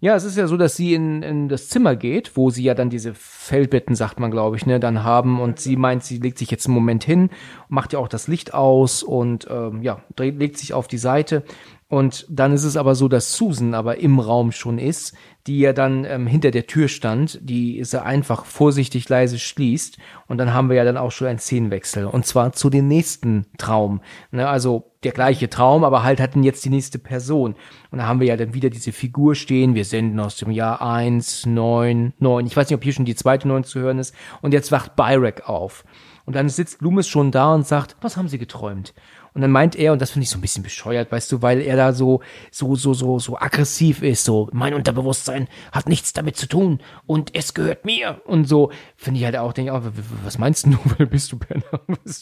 Ja, es ist ja so, dass sie in, in das Zimmer geht, wo sie ja dann diese Feldbetten, sagt man, glaube ich, ne, dann haben und sie meint, sie legt sich jetzt einen Moment hin, macht ja auch das Licht aus und ähm, ja, dreht, legt sich auf die Seite und dann ist es aber so, dass Susan aber im Raum schon ist, die ja dann ähm, hinter der Tür stand, die ist ja einfach vorsichtig leise schließt und dann haben wir ja dann auch schon einen Szenenwechsel und zwar zu dem nächsten Traum, ne, also der gleiche Traum, aber halt hatten jetzt die nächste Person. Und da haben wir ja dann wieder diese Figur stehen. Wir senden aus dem Jahr 1, 9, 9. Ich weiß nicht, ob hier schon die zweite 9 zu hören ist. Und jetzt wacht Byrek auf. Und dann sitzt Loomis schon da und sagt, was haben Sie geträumt? Und dann meint er, und das finde ich so ein bisschen bescheuert, weißt du, weil er da so, so, so, so, so aggressiv ist, so, mein Unterbewusstsein hat nichts damit zu tun und es gehört mir. Und so, finde ich halt auch, denke ich auch, w- was meinst du, wer bist du,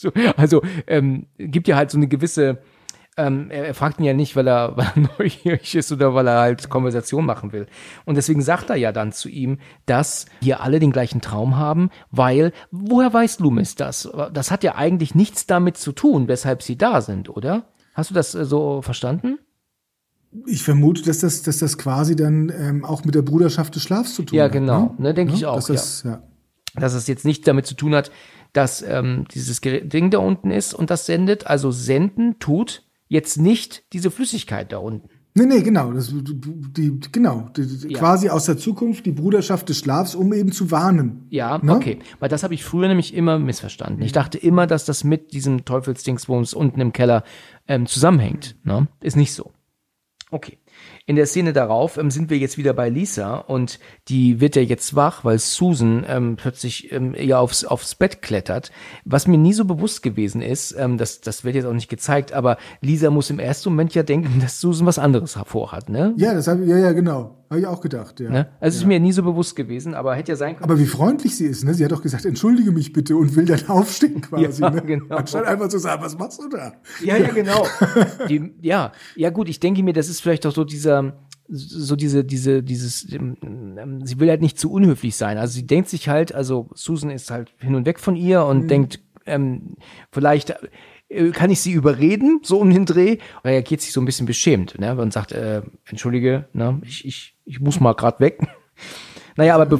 du? Also, ähm, gibt ja halt so eine gewisse, ähm, er, er fragt ihn ja nicht, weil er, weil er neugierig ist oder weil er halt Konversation machen will. Und deswegen sagt er ja dann zu ihm, dass wir alle den gleichen Traum haben, weil, woher weiß Loomis das? Das hat ja eigentlich nichts damit zu tun, weshalb sie da sind, oder? Hast du das äh, so verstanden? Ich vermute, dass das, dass das quasi dann ähm, auch mit der Bruderschaft des Schlafs zu tun Ja, hat. genau. Ne? Ne, denke ich Ja, auch, Dass das, ja. dass es jetzt nicht damit zu tun hat, dass ähm, dieses Ding da unten ist und das sendet. Also senden tut jetzt nicht diese Flüssigkeit da unten. Nee, nee, genau. Das, die, genau. Die, Ja. Quasi aus der Zukunft die Bruderschaft des Schlafs, um eben zu warnen. Ja, Ne? okay. Weil das habe ich früher nämlich immer missverstanden. Ich dachte immer, dass das mit diesem Teufelsdingsbums unten im Keller ähm, zusammenhängt. Ne? Ist nicht so. Okay. In der Szene darauf ähm, sind wir jetzt wieder bei Lisa und die wird ja jetzt wach, weil Susan ähm, plötzlich ähm, ihr aufs, aufs Bett klettert. Was mir nie so bewusst gewesen ist, ähm, das, das wird jetzt auch nicht gezeigt, aber Lisa muss im ersten Moment ja denken, dass Susan was anderes vorhat, ne? Ja, das habe ja, ja, genau. Habe ich auch gedacht, ja. ne? Also ist mir nie so bewusst gewesen, aber hätte ja sein können. Aber wie freundlich sie ist, ne? Sie hat doch gesagt, entschuldige mich bitte und will dann aufstehen quasi. Ja, ne? genau. Anstatt einfach zu sagen, was machst du da? Ja, ja, genau. Die, ja, ja gut, ich denke mir, das ist vielleicht auch so dieser, so diese, diese, dieses, ähm, ähm, sie will halt nicht zu unhöflich sein. Also sie denkt sich halt, also Susan ist halt hin und weg von ihr und denkt, ähm, vielleicht kann ich sie überreden, so um den Dreh. Reagiert sich so ein bisschen beschämt, ne? Und sagt, äh, entschuldige, ne, ich, ich, ich muss mal grad weg. Naja, aber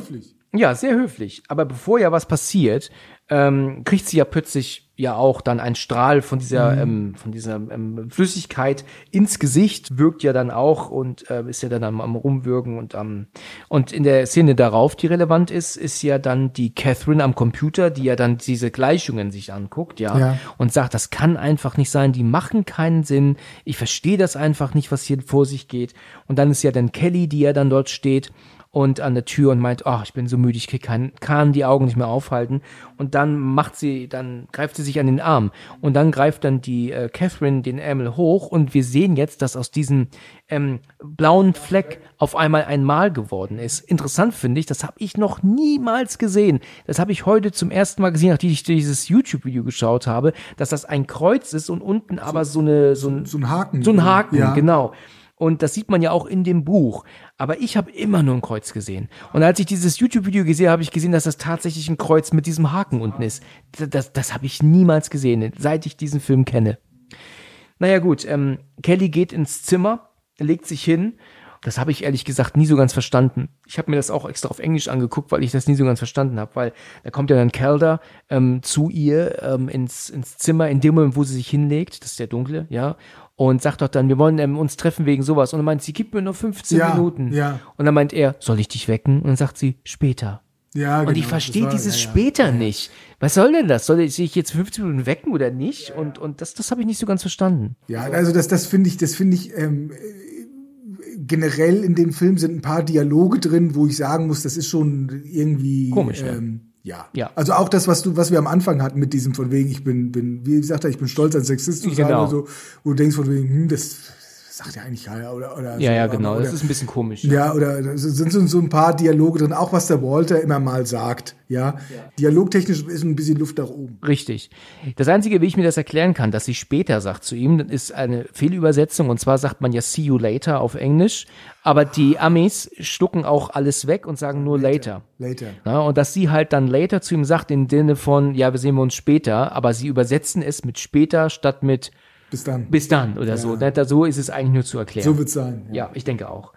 ja, sehr höflich. Aber bevor ja was passiert, ähm, kriegt sie ja plötzlich ja auch dann einen Strahl von dieser, ähm, von dieser ähm, Flüssigkeit ins Gesicht, wirkt ja dann auch und äh, ist ja dann am, am Rumwürgen und am und in der Szene darauf, die relevant ist, ist ja dann die Catherine am Computer, die ja dann diese Gleichungen sich anguckt, ja, Ja. und sagt, das kann einfach nicht sein, die machen keinen Sinn, ich verstehe das einfach nicht, was hier vor sich geht. Und dann ist ja dann Kelly, die ja dann dort steht und an der Tür und meint, oh, ich bin so müde, ich kann, kann die Augen nicht mehr aufhalten. Und dann macht sie, dann greift sie sich an den Arm. Und dann greift dann die äh, Catherine den Ärmel hoch und wir sehen jetzt, dass aus diesem ähm, blauen Fleck auf einmal ein Mal geworden ist. Interessant finde ich, das habe ich noch niemals gesehen. Das habe ich heute zum ersten Mal gesehen, nachdem ich dieses YouTube-Video geschaut habe, dass das ein Kreuz ist und unten aber so eine so ein, So ein Haken. so ein Haken, Ja. genau. Und das sieht man ja auch in dem Buch. Aber ich habe immer nur ein Kreuz gesehen. Und als ich dieses YouTube-Video gesehen habe, habe ich gesehen, dass das tatsächlich ein Kreuz mit diesem Haken unten ist. Das, das, das habe ich niemals gesehen, seit ich diesen Film kenne. Naja gut, ähm, Kelly geht ins Zimmer, legt sich hin. Das habe ich ehrlich gesagt nie so ganz verstanden. Ich habe mir das auch extra auf Englisch angeguckt, weil ich das nie so ganz verstanden habe, weil da kommt ja dann Calder ähm, zu ihr ähm, ins, ins Zimmer, in dem Moment, wo sie sich hinlegt, das ist der dunkle, ja, und sagt doch dann, wir wollen ähm, uns treffen wegen sowas. Und dann meint sie, gib mir nur 15 Ja, Minuten. ja. Und dann meint er, soll ich dich wecken? Und dann sagt sie, später. Ja, Und ich genau, verstehe dieses ja, später nicht. Was soll denn das? Soll ich jetzt 15 Minuten wecken oder nicht? Und, und das, das habe ich nicht so ganz verstanden. Ja, also das, das finde ich, das finde ich ähm, äh, generell in dem Film sind ein paar Dialoge drin, wo ich sagen muss, das ist schon irgendwie Komisch, ja. ähm, ja. Ja. Also auch das, was du, was wir am Anfang hatten mit diesem von wegen, ich bin, bin, wie gesagt, ich bin stolz, ein Sexist zu sein Genau. oder so, wo du denkst von wegen, hm, das sagt ja eigentlich keiner oder oder Ja, so, ja, genau. Oder, Das ist ein bisschen komisch. ja, oder es sind so, so ein paar Dialoge drin, auch was der Walter immer mal sagt. Ja, dialogtechnisch ist ein bisschen Luft nach oben. Richtig. Das Einzige, wie ich mir das erklären kann, dass sie später sagt zu ihm, ist eine Fehlübersetzung. Und zwar sagt man ja see you later auf Englisch. Aber die Amis schlucken auch alles weg und sagen nur later. Later. Ja, und dass sie halt dann later zu ihm sagt, im Sinne von, ja, wir sehen wir uns später, aber sie übersetzen es mit später statt mit Bis dann. bis dann oder so. Da- So ist es eigentlich nur zu erklären. so wird's sein. Ja, ich denke auch.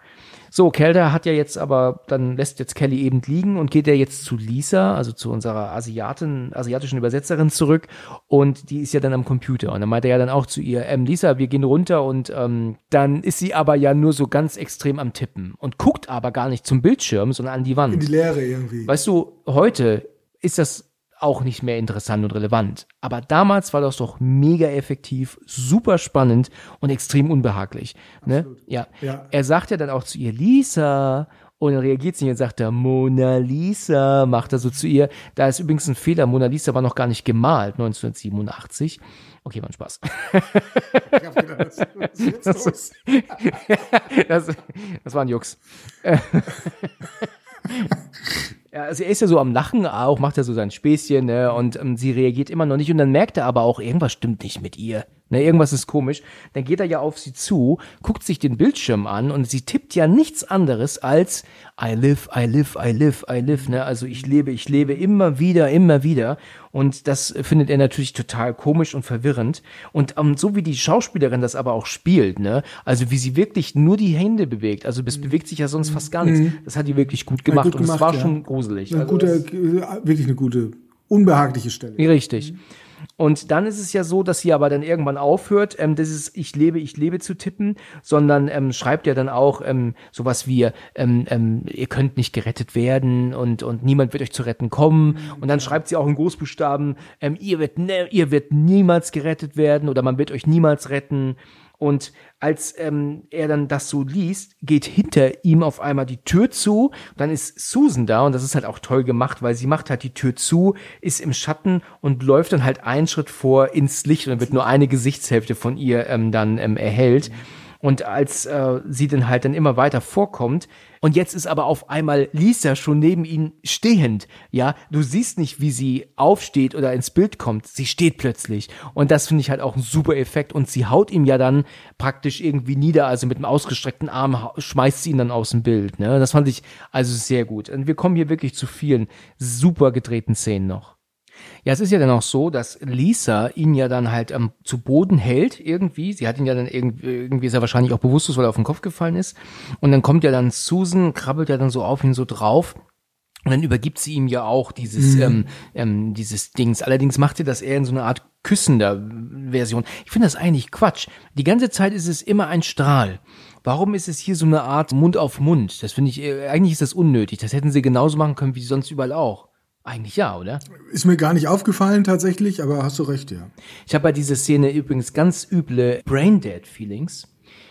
So, Kelder hat ja jetzt aber, dann lässt jetzt Kelly eben liegen und geht ja jetzt zu Lisa, also zu unserer Asiatin, asiatischen Übersetzerin zurück und die ist ja dann am Computer und dann meint er ja dann auch zu ihr, ähm, Lisa, wir gehen runter und ähm, dann ist sie aber ja nur so ganz extrem am Tippen und guckt aber gar nicht zum Bildschirm, sondern an die Wand. In die Leere irgendwie. Weißt du, heute ist das auch nicht mehr interessant und relevant. Aber damals war das doch mega effektiv, super spannend und extrem unbehaglich. Ne? Ja. Ja. Er sagt ja dann auch zu ihr, Lisa. Und dann reagiert sie nicht und sagt er, Mona Lisa, macht er so zu ihr. Da ist übrigens ein Fehler, Mona Lisa war noch gar nicht gemalt, 1987. Okay, war ein Spaß. Gedacht, Das, ist, das, das war ein Jux. Ja, also er ist ja so am Lachen auch, macht ja so sein Späßchen, ne? Und ähm, sie reagiert immer noch nicht und dann merkt er aber auch, irgendwas stimmt nicht mit ihr. Ne, irgendwas ist komisch. Dann geht er ja auf sie zu, guckt sich den Bildschirm an und sie tippt ja nichts anderes als I live, I live, I live, I live. Ne? Also ich lebe, ich lebe immer wieder, immer wieder. Und das findet er natürlich total komisch und verwirrend. Und um, ähm, so wie die Schauspielerin das aber auch spielt, ne, also wie sie wirklich nur die Hände bewegt, also es bewegt sich ja sonst fast gar nichts. Mhm. Das hat die wirklich gut gemacht ja, gut gemacht, und es war ja. schon gruselig. Eine also gute, wirklich eine gute, unbehagliche Stelle. Richtig. Mhm. Und dann ist es ja so, dass sie aber dann irgendwann aufhört, ähm, ist Ich lebe, ich lebe zu tippen, sondern ähm, schreibt ja dann auch ähm, sowas wie, ähm, ähm, ihr könnt nicht gerettet werden und, und niemand wird euch zu retten kommen. Und dann schreibt sie auch in Großbuchstaben, ähm, ihr, wird ne, ihr wird niemals gerettet werden oder man wird euch niemals retten. Und als ähm, er dann das so liest, geht hinter ihm auf einmal die Tür zu. Dann ist Susan da und das ist halt auch toll gemacht, weil sie macht halt die Tür zu, ist im Schatten und läuft dann halt einen Schritt vor ins Licht und dann wird nur eine Gesichtshälfte von ihr ähm, dann ähm, erhellt. Und als äh, sie dann halt dann immer weiter vorkommt, und jetzt ist aber auf einmal Lisa schon neben ihm stehend. Ja, du siehst nicht, wie sie aufsteht oder ins Bild kommt. Sie steht plötzlich. Und das finde ich halt auch ein super Effekt. Und sie haut ihm ja dann praktisch irgendwie nieder. Also mit einem ausgestreckten Arm schmeißt sie ihn dann aus dem Bild. Ne? Das fand ich also sehr gut. Und wir kommen hier wirklich zu vielen super gedrehten Szenen noch. Ja, es ist ja dann auch so, dass Lisa ihn ja dann halt ähm, zu Boden hält irgendwie. Sie hat ihn ja dann irgendwie, irgendwie ist er wahrscheinlich auch bewusstlos, weil er auf den Kopf gefallen ist. Und dann kommt ja dann Susan, krabbelt ja dann so auf ihn so drauf. Und dann übergibt sie ihm ja auch dieses, mhm. ähm, ähm, dieses Dings. Allerdings macht sie das eher in so einer Art küssender Version. Ich finde das eigentlich Quatsch. Die ganze Zeit ist es immer ein Strahl. Warum ist es hier so eine Art Mund auf Mund? Das finde ich, äh, eigentlich ist das unnötig. Das hätten sie genauso machen können wie sonst überall auch. Eigentlich ja, oder? Ist mir gar nicht aufgefallen tatsächlich, aber hast du recht, ja. Ich habe bei dieser Szene übrigens ganz üble Braindead-Feelings.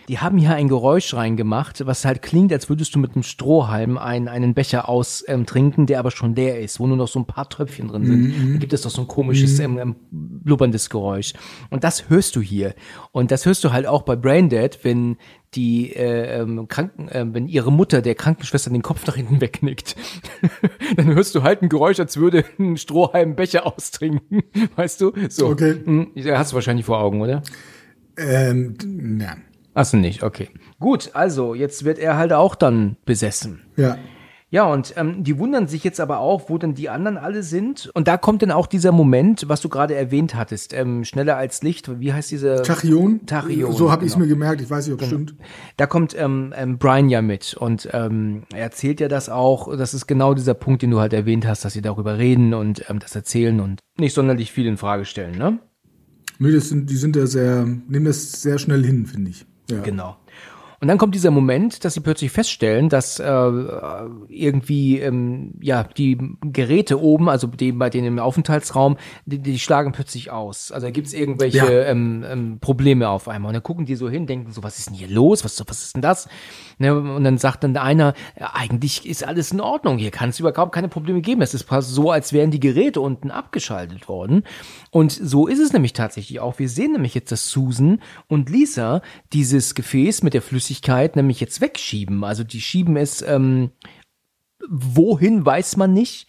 Die haben hier ein Geräusch reingemacht, was halt klingt, als würdest du mit einem Strohhalm einen, einen Becher austrinken, ähm, der aber schon leer ist, wo nur noch so ein paar Tröpfchen drin sind. Mhm. Da gibt es doch so ein komisches, mhm. ähm, ähm, blubberndes Geräusch. Und das hörst du hier. Und das hörst du halt auch bei Braindead, wenn die äh, ähm, Kranken, äh, wenn ihre Mutter der Krankenschwester den Kopf nach hinten wegnickt, dann hörst du halt ein Geräusch, als würde ein Strohhalm Becher austrinken, weißt du? So. Okay. Hm, hast du wahrscheinlich vor Augen, oder? Ähm, ja. Du nicht, okay. Gut, also jetzt wird er halt auch dann besessen. Ja. Ja, und ähm, die wundern sich jetzt aber auch, wo denn die anderen alle sind. Und da kommt dann auch dieser Moment, was du gerade erwähnt hattest, ähm, schneller als Licht. Wie heißt diese? Tachyon. Tachyon. So habe genau. ich es mir gemerkt. Ich weiß nicht, ob es genau. stimmt. Da kommt ähm, ähm, Brian ja mit und ähm, er erzählt ja das auch. Das ist genau dieser Punkt, den du halt erwähnt hast, dass sie darüber reden und ähm, das erzählen und nicht sonderlich viel in Frage stellen, ne? Nee, das sind, die sind da sehr, nehmen das sehr schnell hin, finde ich. Ja. Genau. Und dann kommt dieser Moment, dass sie plötzlich feststellen, dass äh, irgendwie ähm, ja die Geräte oben, also die bei denen im Aufenthaltsraum, die, die schlagen plötzlich aus. Also da gibt's irgendwelche ja. ähm, ähm, Probleme auf einmal. Und dann gucken die so hin, denken so, was ist denn hier los? Was, was ist denn das? Ne, und dann sagt dann einer, eigentlich ist alles in Ordnung. Hier kann es überhaupt keine Probleme geben. Es ist so, als wären die Geräte unten abgeschaltet worden. Und so ist es nämlich tatsächlich auch. Wir sehen nämlich jetzt, dass Susan und Lisa dieses Gefäß mit der Flüssigkeit Flüssigkeit nämlich jetzt wegschieben. Also die schieben es, ähm, wohin weiß man nicht.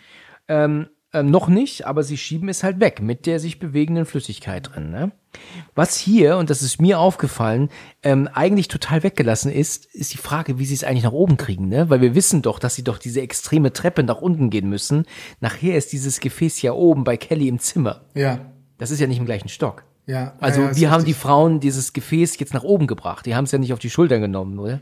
Ähm, ähm, noch nicht, aber sie schieben es halt weg mit der sich bewegenden Flüssigkeit drin. Ne? Was hier, und das ist mir aufgefallen, ähm, eigentlich total weggelassen ist, ist die Frage, wie sie es eigentlich nach oben kriegen. Ne? Weil wir wissen doch, dass sie doch diese extreme Treppe nach unten gehen müssen. Nachher ist dieses Gefäß ja oben bei Kelly im Zimmer. Ja. Das ist ja nicht im gleichen Stock. Ja. Also ja, wie haben die Frauen dieses Gefäß jetzt nach oben gebracht? Die haben es ja nicht auf die Schultern genommen, oder?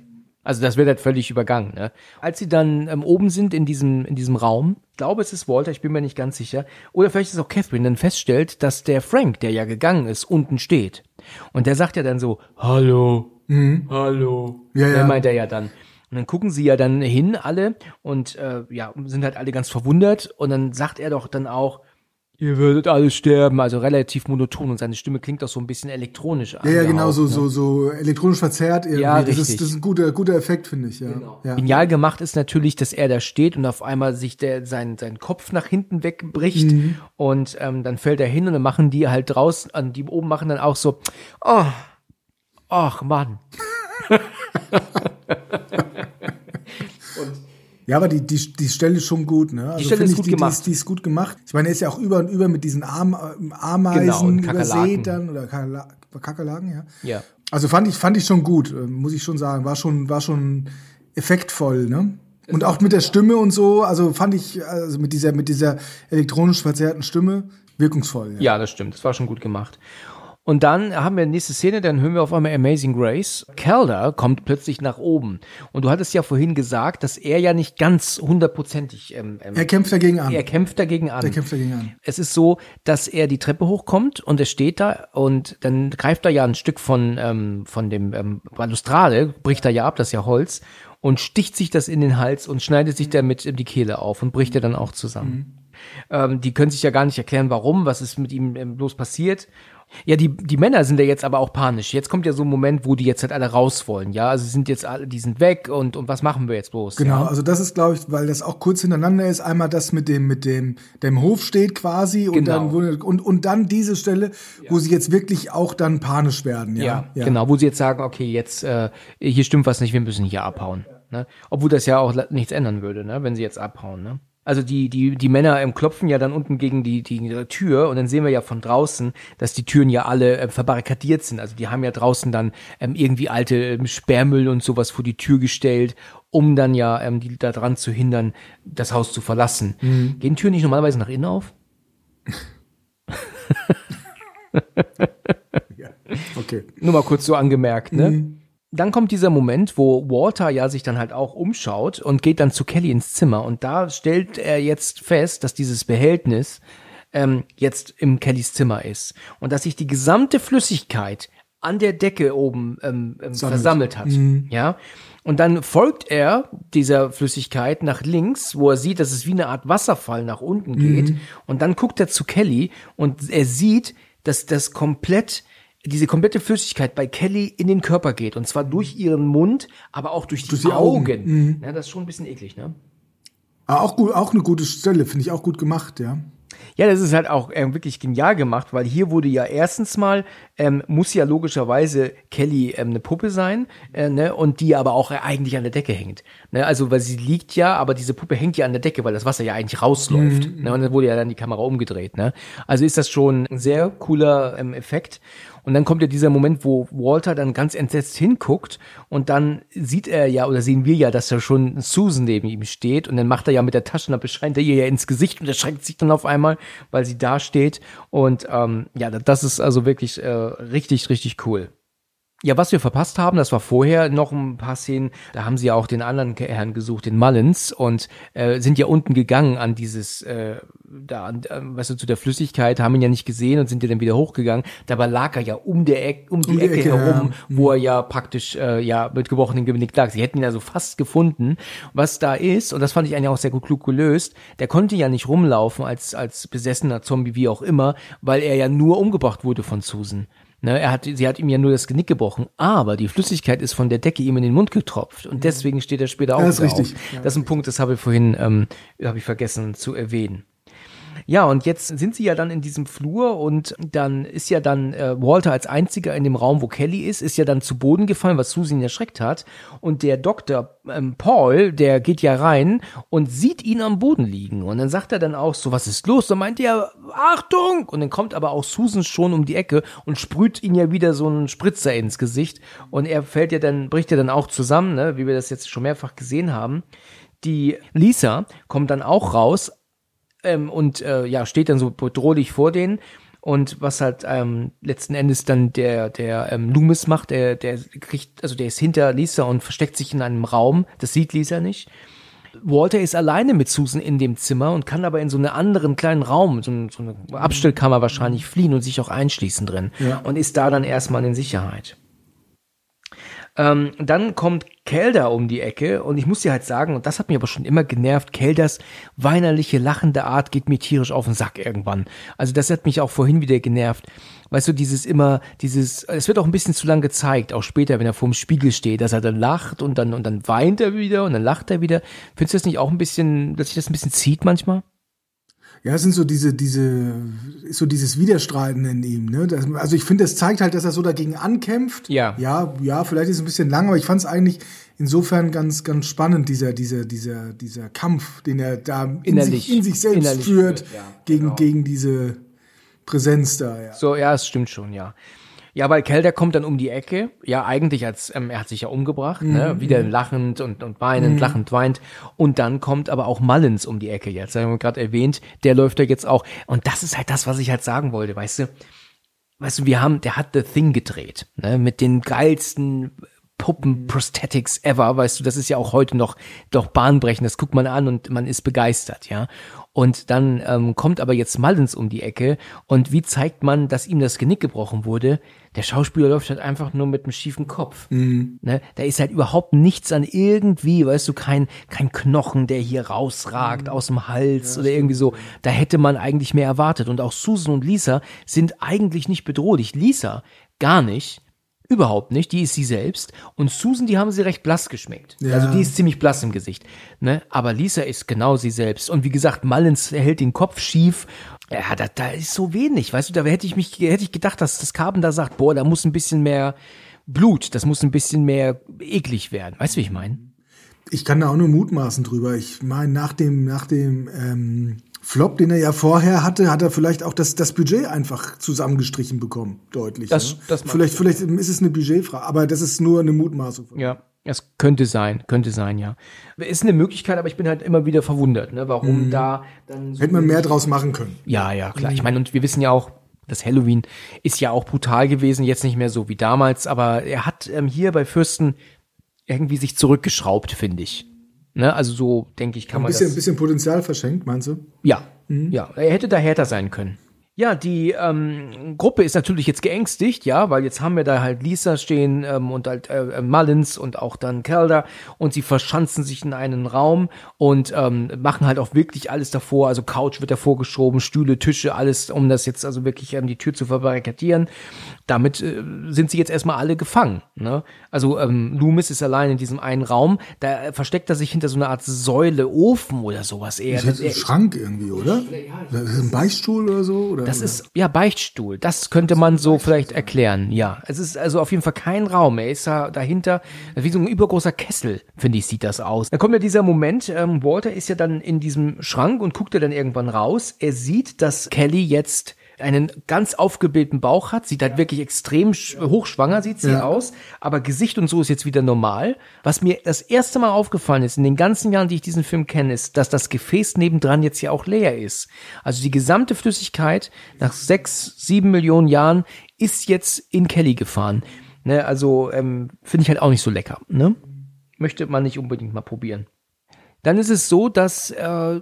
Also das wird halt völlig übergangen. Ne? Als sie dann ähm, oben sind in diesem in diesem Raum, ich glaube es ist Walter, ich bin mir nicht ganz sicher, oder vielleicht ist es auch Catherine, dann feststellt, dass der Frank, der ja gegangen ist, unten steht. Und der sagt ja dann so, hallo, mhm. hallo. Ja, ja. Der meint er ja dann. Und dann gucken sie ja dann hin alle und äh, ja sind halt alle ganz verwundert. Und dann sagt er doch dann auch, Ihr würdet alle sterben, also relativ monoton und seine Stimme klingt auch so ein bisschen elektronisch an. Ja, ja, genau, so, ne? so, so elektronisch verzerrt irgendwie. Ja, das, ist, das ist ein guter, guter Effekt, finde ich, ja. Genau. ja. Genial gemacht ist natürlich, dass er da steht und auf einmal sich der, sein, sein Kopf nach hinten wegbricht mhm. und ähm, dann fällt er hin und dann machen die halt draußen, an die oben machen dann auch so, oh, ach Mann. Ja, aber die, die, die Stelle ist schon gut, ne? Also die Stelle ist gut die, gemacht. Die ist, die ist, gut gemacht. Ich meine, er ist ja auch über und über mit diesen Arm, Ameisen genau, übersät dann oder Kakerlaken, ja. Ja. Also fand ich, fand ich schon gut, äh, muss ich schon sagen. War schon, war schon effektvoll, ne? Und auch mit der Stimme und so, also fand ich, also mit dieser, mit dieser elektronisch verzerrten Stimme wirkungsvoll. Ja, das stimmt. Das war schon gut gemacht. Und dann haben wir die nächste Szene, dann hören wir auf einmal Amazing Grace. Calder kommt plötzlich nach oben. Und du hattest ja vorhin gesagt, dass er ja nicht ganz hundertprozentig. Ähm, ähm, Er kämpft dagegen an. er kämpft dagegen an. Er kämpft dagegen an. Es ist so, dass er die Treppe hochkommt und er steht da und dann greift er ja ein Stück von, ähm, von dem ähm, Balustrade, bricht er ja ab, das ist ja Holz, und sticht sich das in den Hals und schneidet sich damit die Kehle auf und bricht er dann auch zusammen. Ähm, die können sich ja gar nicht erklären, warum, was ist mit ihm ähm, bloß passiert. Ja, die, die Männer sind ja jetzt aber auch panisch. Jetzt kommt ja so ein Moment, wo die jetzt halt alle raus wollen, ja. Also sie sind jetzt alle, die sind weg und, und was machen wir jetzt bloß? Genau, Ja? also das ist, glaube ich, weil das auch kurz hintereinander ist. Einmal das mit dem, mit dem, der im Hof steht quasi und Genau. dann und, und dann diese Stelle, wo sie jetzt wirklich auch dann panisch werden. Ja, Ja, genau, wo sie jetzt sagen, okay, jetzt äh, hier stimmt was nicht, wir müssen hier abhauen. Ne? Obwohl das ja auch nichts ändern würde, ne? wenn sie jetzt abhauen. Ne? Also die, die, die Männer ähm, klopfen ja dann unten gegen die, die Tür und dann sehen wir ja von draußen, dass die Türen ja alle äh, verbarrikadiert sind. Also die haben ja draußen dann ähm, irgendwie alte ähm, Sperrmüll und sowas vor die Tür gestellt, um dann ja ähm, die daran zu hindern, das Haus zu verlassen. Gehen Türen nicht normalerweise nach innen auf? Okay. Nur mal kurz so angemerkt, ne? Dann kommt dieser Moment, wo Walter ja sich dann halt auch umschaut und geht dann zu Kelly ins Zimmer und da stellt er jetzt fest, dass dieses Behältnis ähm, jetzt im Kellys Zimmer ist und dass sich die gesamte Flüssigkeit an der Decke oben ähm, ähm, versammelt hat. Ja. Und dann folgt er dieser Flüssigkeit nach links, wo er sieht, dass es wie eine Art Wasserfall nach unten geht. Und dann guckt er zu Kelly und er sieht, dass das komplett diese komplette Flüssigkeit bei Kelly in den Körper geht. Und zwar durch ihren Mund, aber auch durch die, Durch die Augen. Augen. Ja, das ist schon ein bisschen eklig, ne? Aber auch gut, auch eine gute Stelle, finde ich auch gut gemacht, ja. Ja, das ist halt auch ähm, wirklich genial gemacht, weil hier wurde ja erstens mal, ähm, muss ja logischerweise Kelly ähm, eine Puppe sein, äh, ne, und die aber auch äh, eigentlich an der Decke hängt. Ne, also, weil sie liegt ja, aber diese Puppe hängt ja an der Decke, weil das Wasser ja eigentlich rausläuft. Ne, und dann wurde ja dann die Kamera umgedreht. Ne? Also ist das schon ein sehr cooler ähm, Effekt. Und dann kommt ja dieser Moment, wo Walter dann ganz entsetzt hinguckt und dann sieht er ja oder sehen wir ja, dass da schon Susan neben ihm steht und dann macht er ja mit der Taschenlampe, scheint er ihr ja ins Gesicht und erschreckt sich dann auf einmal, weil sie da steht. Und ähm, ja, das ist also wirklich äh, richtig, richtig cool. Ja, was wir verpasst haben, das war vorher noch ein paar Szenen, da haben sie ja auch den anderen Herrn gesucht, den Mullins, und äh, sind ja unten gegangen an dieses, äh, da, an, äh, weißt du, zu der Flüssigkeit, haben ihn ja nicht gesehen und sind ja dann wieder hochgegangen. Dabei lag er ja um der Ecke, um die, Um die Ecke, Ecke, herum, ja. wo er ja praktisch äh, ja mit gebrochenem Genick lag. Sie hätten ihn also fast gefunden. Was da ist, und das fand ich eigentlich auch sehr gut klug gelöst, der konnte ja nicht rumlaufen als, als besessener Zombie, wie auch immer, weil er ja nur umgebracht wurde von Susan. Ne, er hat, sie hat ihm ja nur das Genick gebrochen, aber die Flüssigkeit ist von der Decke ihm in den Mund getropft und deswegen steht er später auch Ja, ist richtig. auf. Das ist ein Punkt, das habe ich vorhin, ähm, habe ich vergessen zu erwähnen. Ja, und jetzt sind sie ja dann in diesem Flur und dann ist ja dann äh, Walter als einziger in dem Raum, wo Kelly ist, ist ja dann zu Boden gefallen, was Susan erschreckt hat. Und der Doktor ähm, Paul, der geht ja rein und sieht ihn am Boden liegen. Und dann sagt er dann auch so, was ist los? Dann meint er, Achtung! Und dann kommt aber auch Susan schon um die Ecke und sprüht ihn ja wieder so einen Spritzer ins Gesicht. Und er fällt ja dann, bricht ja dann auch zusammen, ne, wie wir das jetzt schon mehrfach gesehen haben. Die Lisa kommt dann auch raus, ähm, und äh, ja, steht dann so bedrohlich vor denen. Und was halt ähm, letzten Endes dann der, der ähm, Loomis macht, der, der kriegt, also der ist hinter Lisa und versteckt sich in einem Raum, das sieht Lisa nicht. Walter ist alleine mit Susan in dem Zimmer und kann aber in so einen anderen kleinen Raum, so, ein- so eine Abstellkammer wahrscheinlich fliehen und sich auch einschließen drin. Ja. Und ist da dann erstmal in Sicherheit. Ähm, dann kommt Kelder um die Ecke und ich muss dir halt sagen, und das hat mich aber schon immer genervt, Kelders weinerliche, lachende Art geht mir tierisch auf den Sack irgendwann. Also das hat mich auch vorhin wieder genervt. Weißt du, dieses immer, dieses, es wird auch ein bisschen zu lang gezeigt, auch später, wenn er vorm Spiegel steht, dass er dann lacht und dann, und dann weint er wieder und dann lacht er wieder. Findest du das nicht auch ein bisschen, dass sich das ein bisschen zieht manchmal? Ja, es sind so diese, diese, so dieses Widerstreiten in ihm, ne? Das, also ich finde, das zeigt halt, dass er so dagegen ankämpft. Ja. Ja, ja, vielleicht ist es ein bisschen lang, aber ich fand es eigentlich insofern ganz, ganz spannend, dieser, dieser, dieser, dieser Kampf, den er da in, sich, in sich selbst führt, ja, gegen, genau. gegen diese Präsenz da, ja. So, ja, es stimmt schon, ja. Ja, weil Kelder kommt dann um die Ecke, ja eigentlich als, ähm, er hat sich ja umgebracht, ne? wieder lachend und, und weinend, lachend weint. Und dann kommt aber auch Mullins um die Ecke jetzt, haben wir gerade erwähnt, der läuft da jetzt auch. Und das ist halt das, was ich halt sagen wollte, weißt du. Weißt du, wir haben, der hat The Thing gedreht, ne? mit den geilsten Puppen-Prosthetics ever, weißt du, das ist ja auch heute noch doch bahnbrechend, das guckt man an und man ist begeistert, ja. Und dann ähm, kommt aber jetzt Mullins um die Ecke und wie zeigt man, dass ihm das Genick gebrochen wurde? Der Schauspieler läuft halt einfach nur mit einem schiefen Kopf. Ne? Da ist halt überhaupt nichts an irgendwie, weißt du, kein, kein Knochen, der hier rausragt aus dem Hals oder irgendwie so. Da hätte man eigentlich mehr erwartet. Und auch Susan und Lisa sind eigentlich nicht bedrohlich. Lisa gar nicht. Überhaupt nicht, die ist sie selbst. Und Susan, die haben sie recht blass geschmeckt. Ja. Also die ist ziemlich blass im Gesicht. Ne? Aber Lisa ist genau sie selbst. Und wie gesagt, Mullins hält den Kopf schief. Ja, da, da ist so wenig, weißt du, da hätte ich mich, hätte ich gedacht, dass das Carben da sagt, boah, da muss ein bisschen mehr Blut, das muss ein bisschen mehr eklig werden. Weißt du, wie ich meine? Ich kann da auch nur mutmaßen drüber. Ich meine, nach dem, nach dem ähm, Flop, den er ja vorher hatte, hat er vielleicht auch das, das Budget einfach zusammengestrichen bekommen, deutlich. Das- ne? das vielleicht, vielleicht ist es eine Budgetfrage, aber das ist nur eine Mutmaßung. Von Ja, es könnte sein, könnte sein, ja. Ist eine Möglichkeit, aber ich bin halt immer wieder verwundert, ne, warum da dann so Hätte man mehr draus machen können. Ja, ja, klar. Ich meine, und wir wissen ja auch, das Halloween ist ja auch brutal gewesen, jetzt nicht mehr so wie damals, aber er hat ähm, hier bei Fürsten irgendwie sich zurückgeschraubt, finde ich. Ne? Also so, denke ich, kann Ein man bisschen, das. ein bisschen Potenzial verschenkt, meinst du? Ja, ja, er hätte da härter sein können. Ja, die ähm, Gruppe ist natürlich jetzt geängstigt, ja, weil jetzt haben wir da halt Lisa stehen ähm, und halt äh, Mullins und auch dann Calder und sie verschanzen sich in einen Raum und ähm, machen halt auch wirklich alles davor, also Couch wird davor geschoben, Stühle, Tische, alles, um das jetzt also wirklich ähm, die Tür zu verbarrikadieren. Damit äh, sind sie jetzt erstmal alle gefangen. Ne? Also ähm, Loomis ist allein in diesem einen Raum, da äh, versteckt er sich hinter so einer Art Säule, Ofen oder sowas eher. Das ist ein Schrank irgendwie, oder? Das ist ein Beichtstuhl oder so? Oder? Das ist, ja, Beichtstuhl. Das könnte man so vielleicht erklären, ja. Es ist also auf jeden Fall kein Raum. Er ist da dahinter, wie so ein übergroßer Kessel, finde ich, sieht das aus. Dann kommt ja dieser Moment, ähm, Walter ist ja dann in diesem Schrank und guckt er dann irgendwann raus. Er sieht, dass Kelly jetzt einen ganz aufgeblähten Bauch hat, sieht halt wirklich extrem sch- hochschwanger sieht sie Ja. aus, aber Gesicht und so ist jetzt wieder normal. Was mir das erste Mal aufgefallen ist in den ganzen Jahren, die ich diesen Film kenne, ist, dass das Gefäß nebendran jetzt ja auch leer ist. Also die gesamte Flüssigkeit nach sechs, sieben Millionen Jahren ist jetzt in Kelly gefahren. Ne, also ähm, finde ich halt auch nicht so lecker. Ne? Möchte man nicht unbedingt mal probieren. Dann ist es so, dass äh,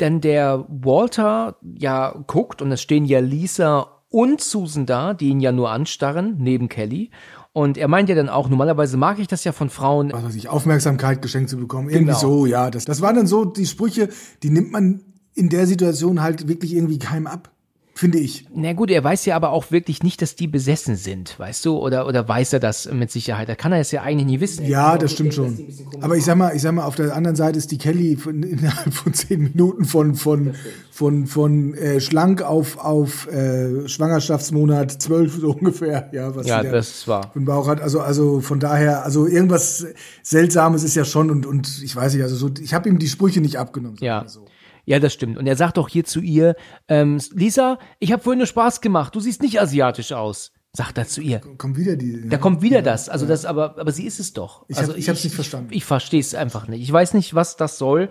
denn der Walter ja guckt und es stehen ja Lisa und Susan da, die ihn ja nur anstarren, neben Kelly. Und er meint ja dann auch, normalerweise mag ich das ja von Frauen. was weiß ich, Aufmerksamkeit geschenkt zu bekommen. Irgendwie Genau. so, ja. Das, das waren dann so die Sprüche, die nimmt man in der Situation halt wirklich irgendwie keinem ab. Finde ich. Na gut, er weiß ja aber auch wirklich nicht, dass die besessen sind, weißt du? Oder, oder weiß er das mit Sicherheit? Da kann er es ja eigentlich nie wissen. Ja, das stimmt schon. Aber ich sag mal, ich sag mal, auf der anderen Seite ist die Kelly von, innerhalb von zehn Minuten von von von von äh, schlank auf auf äh, Schwangerschaftsmonat zwölf so ungefähr. Ja, was Ja, das war. einen Bauch hat. Also also von daher, also irgendwas Seltsames ist ja schon und und ich weiß nicht, also so, ich habe ihm die Sprüche nicht abgenommen. Ja. So. Ja, das stimmt. Und er sagt auch hier zu ihr, ähm, Lisa, ich habe vorhin nur Spaß gemacht. Du siehst nicht asiatisch aus, sagt er zu ihr. Kommt wieder die. Da kommt wieder das. Also das, aber, aber sie ist es doch. Ich hab- also ich hab's nicht verstanden. Ich, ich verstehe es einfach nicht. Ich weiß nicht, was das soll.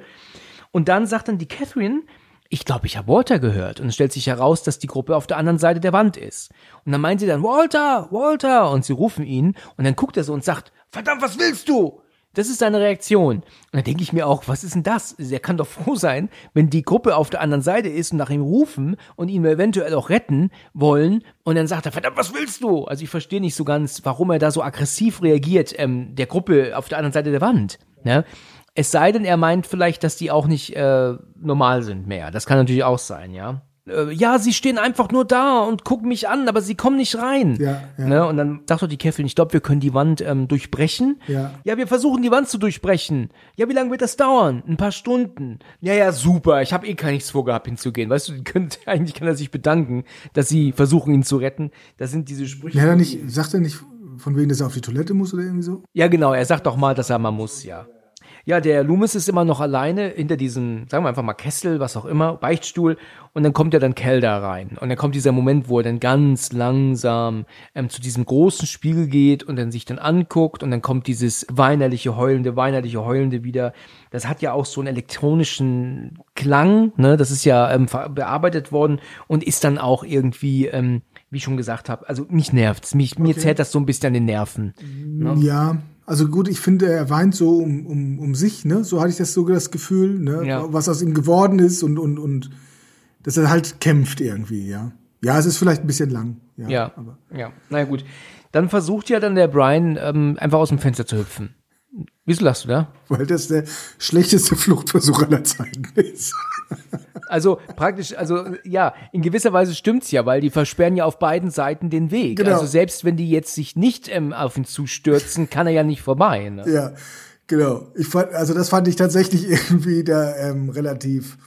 Und dann sagt dann die Catherine, ich glaube, ich habe Walter gehört. Und es stellt sich heraus, dass die Gruppe auf der anderen Seite der Wand ist. Und dann meint sie dann, Walter, Walter. Und sie rufen ihn. Und dann guckt er so und sagt, verdammt, was willst du? Das ist seine Reaktion. Und dann denke ich mir auch, was ist denn das? Er kann doch froh sein, wenn die Gruppe auf der anderen Seite ist und nach ihm rufen und ihn eventuell auch retten wollen. Und dann sagt er, verdammt, was willst du? Also ich verstehe nicht so ganz, warum er da so aggressiv reagiert, ähm, der Gruppe auf der anderen Seite der Wand. Ne? Es sei denn, er meint vielleicht, dass die auch nicht äh, normal sind mehr. Das kann natürlich auch sein, ja. Äh, ja, sie stehen einfach nur da und gucken mich an, aber sie kommen nicht rein. Ja, ja. Ne? Und dann sagt doch die Catherine, ich glaube, wir können die Wand ähm, durchbrechen. Ja. Ja, wir versuchen die Wand zu durchbrechen. Ja, wie lange wird das dauern? Ein paar Stunden. Ja, ja, super. Ich habe eh gar nichts vorgehabt hinzugehen. Weißt du, die können, eigentlich kann er sich bedanken, dass sie versuchen, ihn zu retten. Das sind diese Sprüche. Ja, dann nicht, sagt er nicht von wegen, dass er auf die Toilette muss oder irgendwie so? Ja, genau. Er sagt doch mal, dass er mal muss, ja. Ja, der Loomis ist immer noch alleine hinter diesem, sagen wir einfach mal Kessel, was auch immer, Beichtstuhl. Und dann kommt ja dann Kel da rein. Und dann kommt dieser Moment, wo er dann ganz langsam ähm, zu diesem großen Spiegel geht und dann sich dann anguckt. Und dann kommt dieses weinerliche, heulende, weinerliche, heulende wieder. Das hat ja auch so einen elektronischen Klang. Ne? Das ist ja ähm, bearbeitet worden und ist dann auch irgendwie, ähm, wie ich schon gesagt habe, also mich nervt's. Mich, Mir zählt das so ein bisschen an den Nerven. Ne? Ja, also gut, ich finde, er weint so um, um, um sich, ne? So hatte ich das so das Gefühl, ne? Ja. Was aus ihm geworden ist und, und, und dass er halt kämpft irgendwie, ja. Ja, es ist vielleicht ein bisschen lang. Ja. Ja, Aber ja. Na ja, gut. Dann versucht ja dann der Brian ähm, einfach aus dem Fenster zu hüpfen. Wieso lachst du da? weil das der schlechteste Fluchtversuch aller Zeiten ist. Also praktisch, also ja, in gewisser Weise stimmt's ja, weil die versperren ja auf beiden Seiten den Weg. Genau. Also selbst wenn die jetzt sich nicht ähm, auf ihn zustürzen, kann er ja nicht vorbei. Ne? Ja, genau. Ich fand, also das fand ich tatsächlich irgendwie da ähm, relativ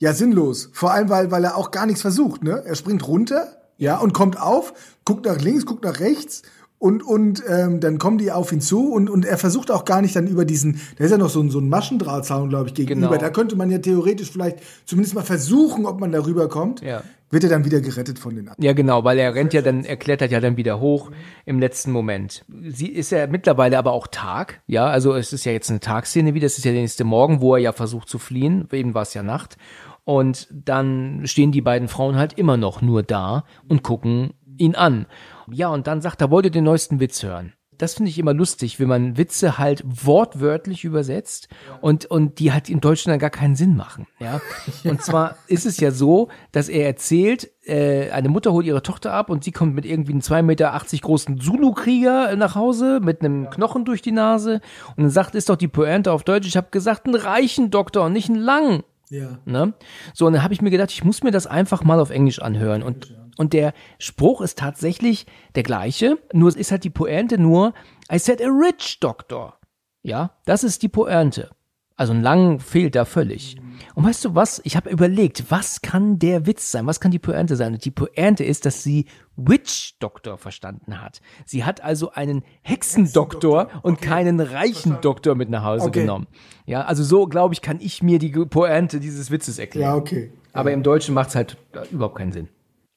ja sinnlos. Vor allem, weil, weil er auch gar nichts versucht. Ne? Er springt runter, ja, und kommt auf, guckt nach links, guckt nach rechts. Und, und ähm, dann kommen die auf ihn zu und, und er versucht auch gar nicht dann über diesen, da ist ja noch so ein, so ein Maschendrahtzaun, glaube ich, gegenüber. Genau. Da könnte man ja theoretisch vielleicht zumindest mal versuchen, ob man darüber kommt. Ja. Wird er dann wieder gerettet von den anderen. Ja, genau, weil er rennt ja dann, er klettert ja dann wieder hoch im letzten Moment. Sie ist ja mittlerweile aber auch Tag, ja, also es ist ja jetzt eine Tagszene wieder, es ist ja der nächste Morgen, wo er ja versucht zu fliehen, eben war es ja Nacht. Und dann stehen die beiden Frauen halt immer noch nur da und gucken ihn an. Ja, und dann sagt er, wollt ihr den neuesten Witz hören? Das finde ich immer lustig, wenn man Witze halt wortwörtlich übersetzt und, und die halt im Deutschen dann gar keinen Sinn machen. Ja. Und zwar ist es ja so, dass er erzählt, äh, eine Mutter holt ihre Tochter ab und sie kommt mit irgendwie einem 2,80 Meter großen Zulu-Krieger nach Hause mit einem Knochen durch die Nase und dann sagt, ist doch die Pointe auf Deutsch, ich habe gesagt, einen reichen Doktor und nicht einen langen. Ja. Ne? So, und dann habe ich mir gedacht, ich muss mir das einfach mal auf Englisch anhören. Und, und der Spruch ist tatsächlich der gleiche, nur es ist halt die Pointe nur, I said a rich doctor. Ja, das ist die Pointe. Also ein lang fehlt da völlig. Und weißt du was? Ich habe überlegt, was kann der Witz sein? Was kann die Pointe sein? Und die Pointe ist, dass sie Witch Doctor verstanden hat. Sie hat also einen Hexendoktor und keinen reichen Doktor mit nach Hause Okay. genommen. Ja, also so, glaube ich, kann ich mir die Pointe dieses Witzes erklären. Ja, okay. Aber im Deutschen macht's halt äh, überhaupt keinen Sinn.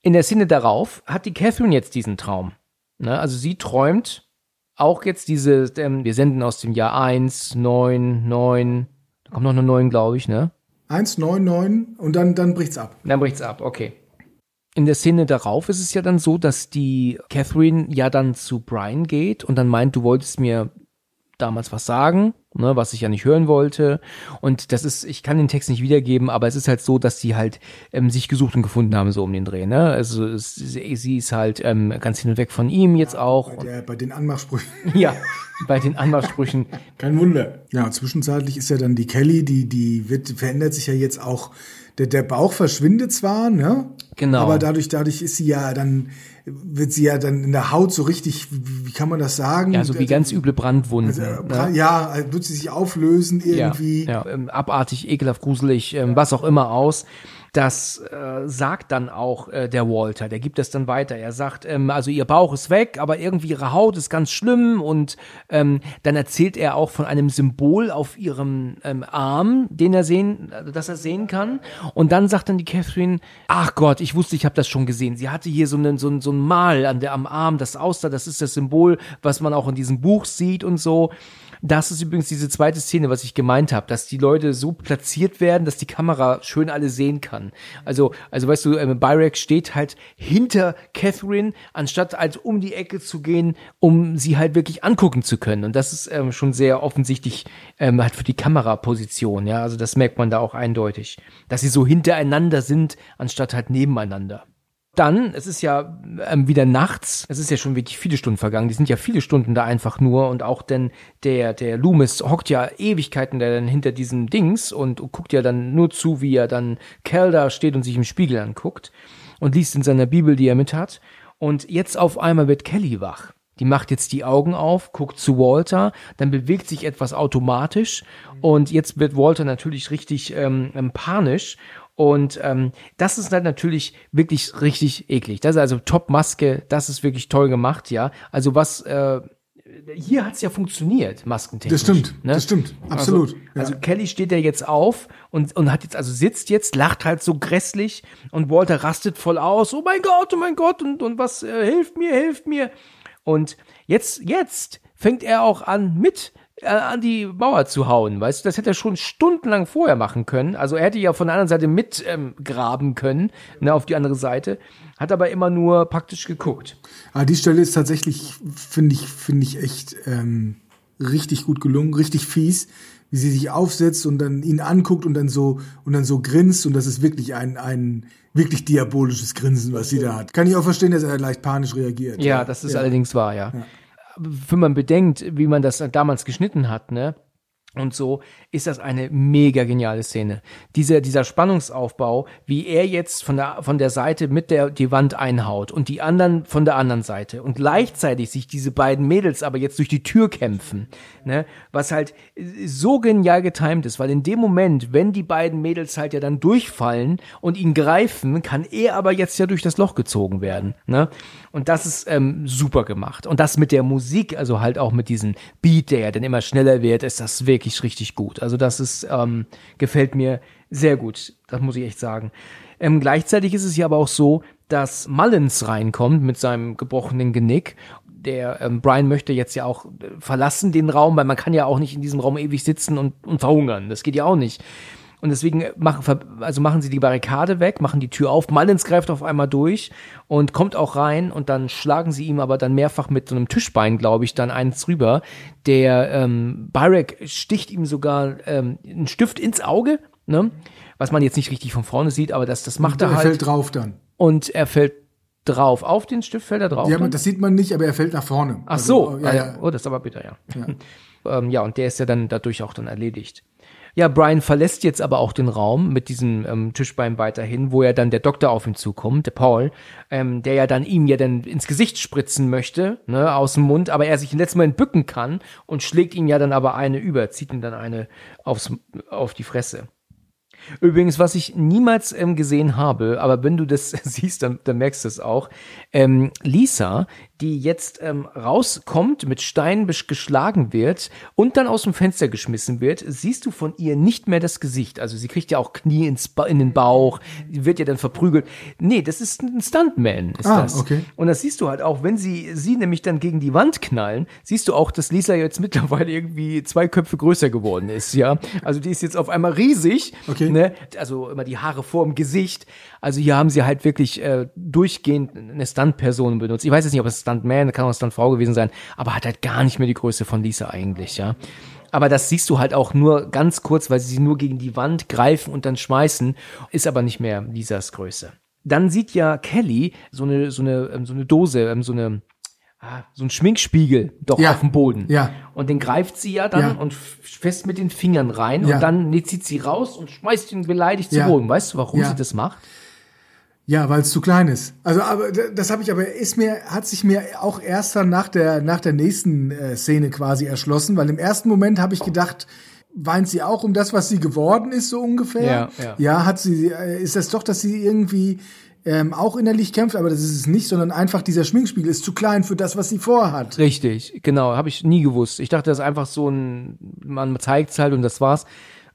In der Szene darauf hat die Catherine jetzt diesen Traum. Ne? Also sie träumt auch jetzt diese, ähm, wir senden aus dem Jahr 1, 9, 9, da kommt noch eine 9, glaube ich, ne? 1,99 und dann, dann bricht's ab. Dann bricht's ab, okay. In der Szene darauf ist es ja dann so, dass die Catherine ja dann zu Brian geht und dann meint, du wolltest mir damals was sagen, ne, was ich ja nicht hören wollte. Und das ist, ich kann den Text nicht wiedergeben, aber es ist halt so, dass sie halt ähm, sich gesucht und gefunden haben, so um den Dreh. Ne? Also es, sie ist halt ähm, ganz hin und weg von ihm jetzt auch. Bei, der, bei den Anmachsprüchen. Ja, bei den Anmachsprüchen. Kein Wunder. Ja, zwischenzeitlich ist ja dann die Kelly, die, die wird, verändert sich ja jetzt auch. Der, der Bauch verschwindet zwar, ne? Genau. Aber dadurch, dadurch ist sie ja dann, wird sie ja dann in der Haut so richtig, wie, wie kann man das sagen? Ja, so wie ganz üble Brandwunden. Also, ne? Ja, also wird sie sich auflösen irgendwie. Ja, ja ähm, abartig, ekelhaft, gruselig, ähm, was auch immer aus. Das äh, sagt dann auch äh, der Walter, der gibt das dann weiter. Er sagt, ähm, also ihr Bauch ist weg, aber irgendwie ihre Haut ist ganz schlimm und ähm, dann erzählt er auch von einem Symbol auf ihrem ähm, Arm, den er sehen, äh, das er sehen kann. Und dann sagt dann die Catherine, ach Gott, ich wusste, ich habe das schon gesehen. Sie hatte hier so einen so ein, so ein Mal an der am Arm, das aussah, das ist das Symbol, was man auch in diesem Buch sieht und so. Das ist übrigens diese zweite Szene, was ich gemeint habe, dass die Leute so platziert werden, dass die Kamera schön alle sehen kann. Also, also weißt du, ähm, Byrex steht halt hinter Catherine, anstatt halt um die Ecke zu gehen, um sie halt wirklich angucken zu können. Und das ist ähm, schon sehr offensichtlich ähm, halt für die Kameraposition. Ja, also das merkt man da auch eindeutig, dass sie so hintereinander sind, anstatt halt nebeneinander. Dann, es ist ja ähm, wieder nachts, es ist ja schon wirklich viele Stunden vergangen, die sind ja viele Stunden da einfach nur und auch denn der, der Loomis hockt ja Ewigkeiten da dann hinter diesem Dings und, guckt ja dann nur zu, wie er dann Cal da steht und sich im Spiegel anguckt und liest in seiner Bibel, die er mit hat. Und jetzt auf einmal wird Kelly wach. Die macht jetzt die Augen auf, guckt zu Walter, dann bewegt sich etwas automatisch und jetzt wird Walter natürlich richtig ähm, ähm, panisch und ähm, das ist dann natürlich wirklich richtig eklig. Das ist also Top-Maske, das ist wirklich toll gemacht, ja. Also was äh, hier hat's ja funktioniert, maskentechnisch. Das stimmt, ne? das stimmt, absolut. Also, ja. also Kelly steht ja jetzt auf und, und hat jetzt, also sitzt jetzt, lacht halt so grässlich und Walter rastet voll aus. Oh mein Gott, oh mein Gott, und, und was, äh, hilft mir, hilft mir. Und jetzt, jetzt fängt er auch an mit an die Mauer zu hauen, weißt du, das hätte er schon stundenlang vorher machen können. Also er hätte ja von der anderen Seite mit ähm, graben können, ne, auf die andere Seite, hat aber immer nur praktisch geguckt. Aber die Stelle ist tatsächlich, finde ich, finde ich echt ähm, richtig gut gelungen, richtig fies, wie sie sich aufsetzt und dann ihn anguckt und dann so und dann so grinst und das ist wirklich ein ein wirklich diabolisches Grinsen, was sie da hat. Kann ich auch verstehen, dass er leicht panisch reagiert. Ja, das ist allerdings wahr, ja. Wenn man bedenkt, wie man das damals geschnitten hat, ne? Und so ist das eine mega geniale Szene. Dieser, dieser Spannungsaufbau, wie er jetzt von der, von der Seite mit der, die Wand einhaut und die anderen von der anderen Seite und gleichzeitig sich diese beiden Mädels aber jetzt durch die Tür kämpfen, ne? Was halt so genial getimt ist, weil in dem Moment, wenn die beiden Mädels halt ja dann durchfallen und ihn greifen, kann er aber jetzt ja durch das Loch gezogen werden, ne? Und das ist ähm, super gemacht. Und das mit der Musik, also halt auch mit diesem Beat, der ja dann immer schneller wird, ist das wirklich richtig gut. Also das ist, ähm, gefällt mir sehr gut. Das muss ich echt sagen. Ähm, gleichzeitig ist es ja aber auch so, dass Mullins reinkommt mit seinem gebrochenen Genick. Der ähm, Brian möchte jetzt ja auch äh, verlassen den Raum, weil man kann ja auch nicht in diesem Raum ewig sitzen und, und verhungern. Das geht ja auch nicht. Und deswegen machen, also machen sie die Barrikade weg, machen die Tür auf. Mullins greift auf einmal durch und kommt auch rein und dann schlagen sie ihm aber dann mehrfach mit so einem Tischbein, glaube ich, dann eins rüber. Der ähm, Barrack sticht ihm sogar ähm, einen Stift ins Auge, ne? was man jetzt nicht richtig von vorne sieht, aber das, das macht er er halt. fällt drauf dann. Und er fällt drauf. Auf den Stift fällt er drauf. Ja, dann? man, das sieht man nicht, aber er fällt nach vorne. Ach so, Also, ja, ah, ja. Oh, das ist aber bitter, ja. Ja. ähm, ja, und der ist ja dann dadurch auch dann erledigt. Ja, Brian verlässt jetzt aber auch den Raum mit diesem ähm, Tischbein weiterhin, wo ja dann der Doktor auf ihn zukommt, der Paul, ähm, der ja dann ihm ja dann ins Gesicht spritzen möchte, ne, aus dem Mund, aber er sich im letzten Moment bücken kann und schlägt ihm ja dann aber eine über, zieht ihm dann eine aufs, auf die Fresse. Übrigens, was ich niemals ähm, gesehen habe, aber wenn du das siehst, dann, dann merkst du es auch. Ähm, Lisa, die jetzt ähm, rauskommt, mit Steinen geschlagen wird und dann aus dem Fenster geschmissen wird, siehst du von ihr nicht mehr das Gesicht. Also sie kriegt ja auch Knie ins ba in den Bauch, wird ja dann verprügelt. Nee, das ist ein Stuntman, ist Ah, das. okay. Und das siehst du halt auch, wenn sie sie nämlich dann gegen die Wand knallen, siehst du auch, dass Lisa jetzt mittlerweile irgendwie zwei Köpfe größer geworden ist, ja. Also die ist jetzt auf einmal riesig, Okay. Ne? Also immer die Haare vor dem Gesicht. Also hier haben sie halt wirklich äh, durchgehend eine Stunt-Person benutzt. Ich weiß jetzt nicht, ob es Stuntman, kann auch Stuntfrau gewesen sein, aber hat halt gar nicht mehr die Größe von Lisa eigentlich, ja. Aber das siehst du halt auch nur ganz kurz, weil sie sie nur gegen die Wand greifen und dann schmeißen, ist aber nicht mehr Lisas Größe. Dann sieht ja Kelly so eine, so eine, ähm, so eine Dose, ähm, so eine, so ein Schminkspiegel doch Ja. auf dem Boden. Ja. Und den greift sie ja dann Ja. und fest mit den Fingern rein Ja. und dann zieht sie raus und schmeißt ihn beleidigt zu Boden. Weißt du, warum sie das macht? Ja, weil es zu klein ist. Also, aber das habe ich aber ist mir hat sich mir auch erst dann nach der nach der nächsten äh, Szene quasi erschlossen, weil im ersten Moment habe ich gedacht, weint sie auch um das, was sie geworden ist, so ungefähr. Ja, ja. ja hat sie äh, ist das doch, dass sie irgendwie ähm, auch innerlich kämpft, aber das ist es nicht, sondern einfach dieser Schminkspiegel ist zu klein für das, was sie vorhat. Richtig, genau, habe ich nie gewusst. Ich dachte, das ist einfach so ein, man zeigt's halt und das war's.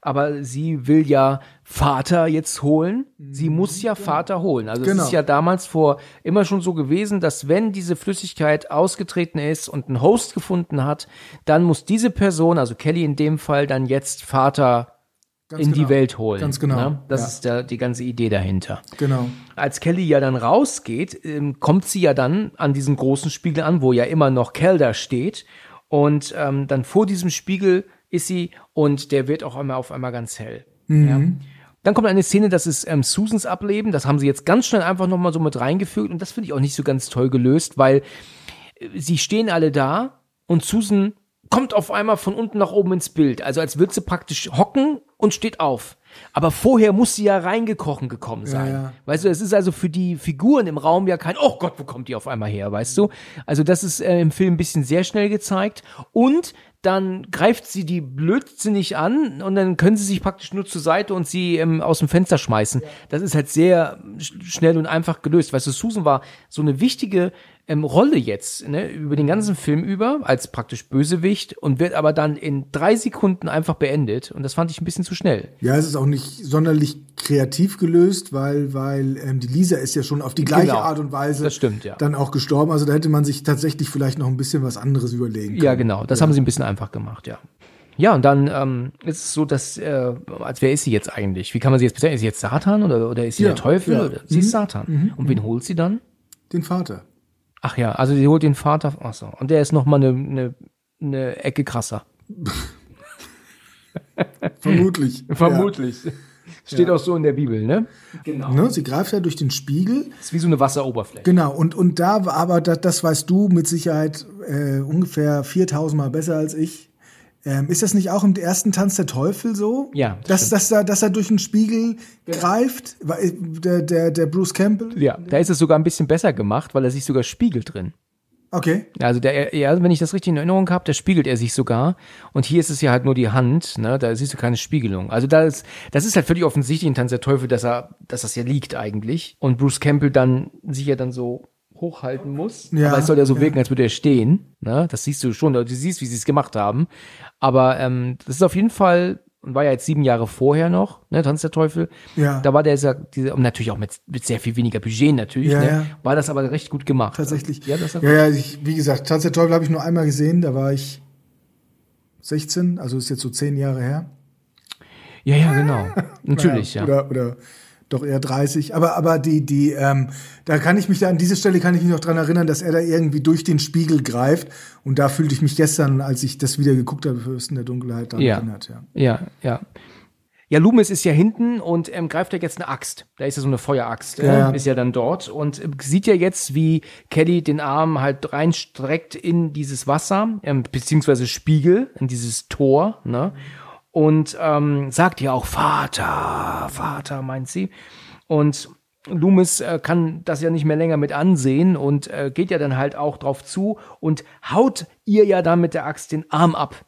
Aber sie will ja Vater jetzt holen. Sie muss ja Vater holen. Also es Genau. ist ja damals vor immer schon so gewesen, dass wenn diese Flüssigkeit ausgetreten ist und einen Host gefunden hat, dann muss diese Person, also Kelly in dem Fall, dann jetzt Vater Ganz in die genau. Welt holen. Ganz genau, Ne? Das ja. ist da die ganze Idee dahinter Genau. als Kelly ja dann rausgeht, ähm, kommt sie ja dann an diesem großen Spiegel an, wo ja immer noch Kel da steht. Und ähm, dann vor diesem Spiegel ist sie und der wird auch einmal auf einmal ganz hell. Ja. Dann kommt eine Szene, das ist ähm, Susans Ableben. Das haben sie jetzt ganz schnell einfach nochmal so mit reingefügt. Und das finde ich auch nicht so ganz toll gelöst, weil äh, sie stehen alle da und Susan kommt auf einmal von unten nach oben ins Bild. Also als würde sie praktisch hocken und steht auf. Aber vorher muss sie ja reingekrochen gekommen sein. ja. Weißt du, es ist also für die Figuren im Raum ja kein, oh Gott, wo kommt die auf einmal her, weißt du? Also das ist äh, im Film ein bisschen sehr schnell gezeigt. Und dann greift sie die blödsinnig an und dann können sie sich praktisch nur zur Seite und sie ähm, aus dem Fenster schmeißen. Das ist halt sehr sch- schnell und einfach gelöst. Weißt du, Susan war so eine wichtige ähm, Rolle jetzt, ne, über den ganzen Film über, als praktisch Bösewicht und wird aber dann in drei Sekunden einfach beendet. Und das fand ich ein bisschen zu schnell. Ja, es ist auch nicht sonderlich kreativ gelöst, weil, weil ähm, die Lisa ist ja schon auf die gleiche Genau. Art und Weise Das stimmt, ja. dann auch gestorben. Also da hätte man sich tatsächlich vielleicht noch ein bisschen was anderes überlegen können. Ja, genau. Das haben sie ein bisschen einfach gemacht, ja. Ja, und dann ähm, ist es so, dass, äh, als wer ist sie jetzt eigentlich? Wie kann man sie jetzt bezeichnen? Ist sie jetzt Satan oder, oder ist sie Ja, der Teufel? ja. Sie ist Satan. Und wen holt sie dann? Den Vater. Ach ja, also sie holt den Vater. Ach so. Und der ist noch mal eine, eine, eine Ecke krasser. Vermutlich. Vermutlich. Steht auch so in der Bibel, ne? Ja. Ne? Sie greift ja durch den Spiegel. ist wie so eine Wasseroberfläche. Genau, und, und da, war aber das, das weißt du mit Sicherheit äh, ungefähr 4000 Mal besser als ich. Ähm, ist das nicht auch im ersten Tanz der Teufel so? Ja, das Dass, dass, er, dass er durch den Spiegel greift? Weil, Der, der, der Bruce Campbell? Ja, da ist es sogar ein bisschen besser gemacht, weil er sich sogar spiegelt drin. Okay. Also der, ja, wenn ich das richtig in Erinnerung habe, da spiegelt er sich sogar. Und hier ist es ja halt nur die Hand, ne? Da siehst du keine Spiegelung. Also da ist, das ist halt völlig offensichtlich in Tanz der Teufel, dass er, dass das ja liegt eigentlich. Und Bruce Campbell dann sich ja dann so hochhalten muss. Ja, Aber es soll ja so ja. wirken, als würde er stehen. Ne? Das siehst du schon, du siehst, wie sie es gemacht haben. Aber ähm, das ist auf jeden Fall, und war ja jetzt sieben Jahre vorher noch, ne, Tanz der Teufel. Ja. Da war der, dieser, dieser, und natürlich auch mit, mit sehr viel weniger Budget natürlich, Ja, ne? ja. war das aber recht gut gemacht. Tatsächlich. Ja, das ja, ja ich, wie gesagt, Tanz der Teufel habe ich nur einmal gesehen, da war ich 16, also ist jetzt so zehn Jahre her. Ja, ja, genau. Natürlich, ja. Oder, oder doch eher 30. Aber, aber die, die, ähm, da kann ich mich da an dieser Stelle kann ich mich noch dran erinnern, dass er da irgendwie durch den Spiegel greift. Und da fühlte ich mich gestern, als ich das wieder geguckt habe, Fürsten der Dunkelheit, daran Ja. erinnert, ja. Ja, ja. Ja, Loomis ist ja hinten und ähm, greift ja jetzt eine Axt. Da ist ja so eine Feueraxt, äh, Ja, ja. ist ja dann dort und äh, sieht ja jetzt, wie Kelly den Arm halt reinstreckt in dieses Wasser, ähm, beziehungsweise Spiegel, in dieses Tor, ne? Und ähm, sagt ja auch Vater, Vater, meint sie. Und Loomis äh, kann das ja nicht mehr länger mit ansehen und äh, geht ja dann halt auch drauf zu und haut ihr ja dann mit der Axt den Arm ab.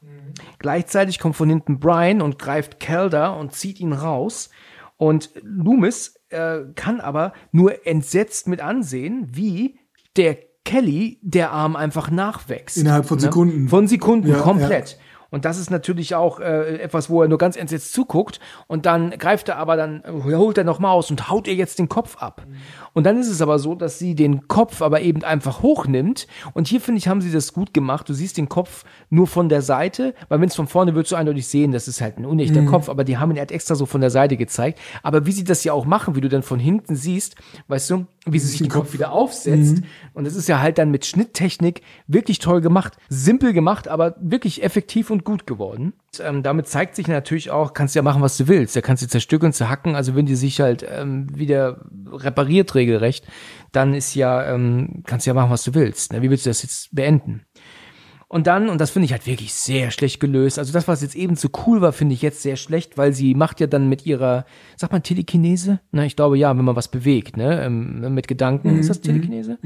Gleichzeitig kommt von hinten Brian und greift Calder und zieht ihn raus. Und Loomis äh, kann aber nur entsetzt mit ansehen, wie der Kelly der Arm einfach nachwächst. Innerhalb von Sekunden. Von Sekunden, Ja, komplett. Und das ist natürlich auch äh, etwas, wo er nur ganz entsetzt zuguckt. Und dann greift er aber dann, holt er noch mal aus und haut ihr jetzt den Kopf ab. Und dann ist es aber so, dass sie den Kopf aber eben einfach hochnimmt. Und hier finde ich, haben sie das gut gemacht. Du siehst den Kopf nur von der Seite, weil wenn es von vorne würdest du eindeutig sehen, das ist halt ein unechter Kopf. Aber die haben ihn halt extra so von der Seite gezeigt. Aber wie sie das ja auch machen, wie du dann von hinten siehst, weißt du, wie sie sich den Kopf wieder aufsetzt. Und das ist ja halt dann mit Schnitttechnik wirklich toll gemacht. Simpel gemacht, aber wirklich effektiv und gut geworden. Und, ähm, damit zeigt sich natürlich auch, kannst ja machen, was du willst. Da kannst du zerstückeln, zerhacken. Also wenn die sich halt ähm, wieder repariert regelrecht, dann ist ja, ähm, kannst du ja machen, was du willst. Ne? Wie willst du das jetzt beenden? Und dann, und das finde ich halt wirklich sehr schlecht gelöst. Also das, was jetzt eben so cool war, finde ich jetzt sehr schlecht, weil sie macht ja dann mit ihrer, sagt man Telekinese? Ne, ich glaube ja, wenn man was bewegt, ne, ähm, mit Gedanken, ist das Telekinese?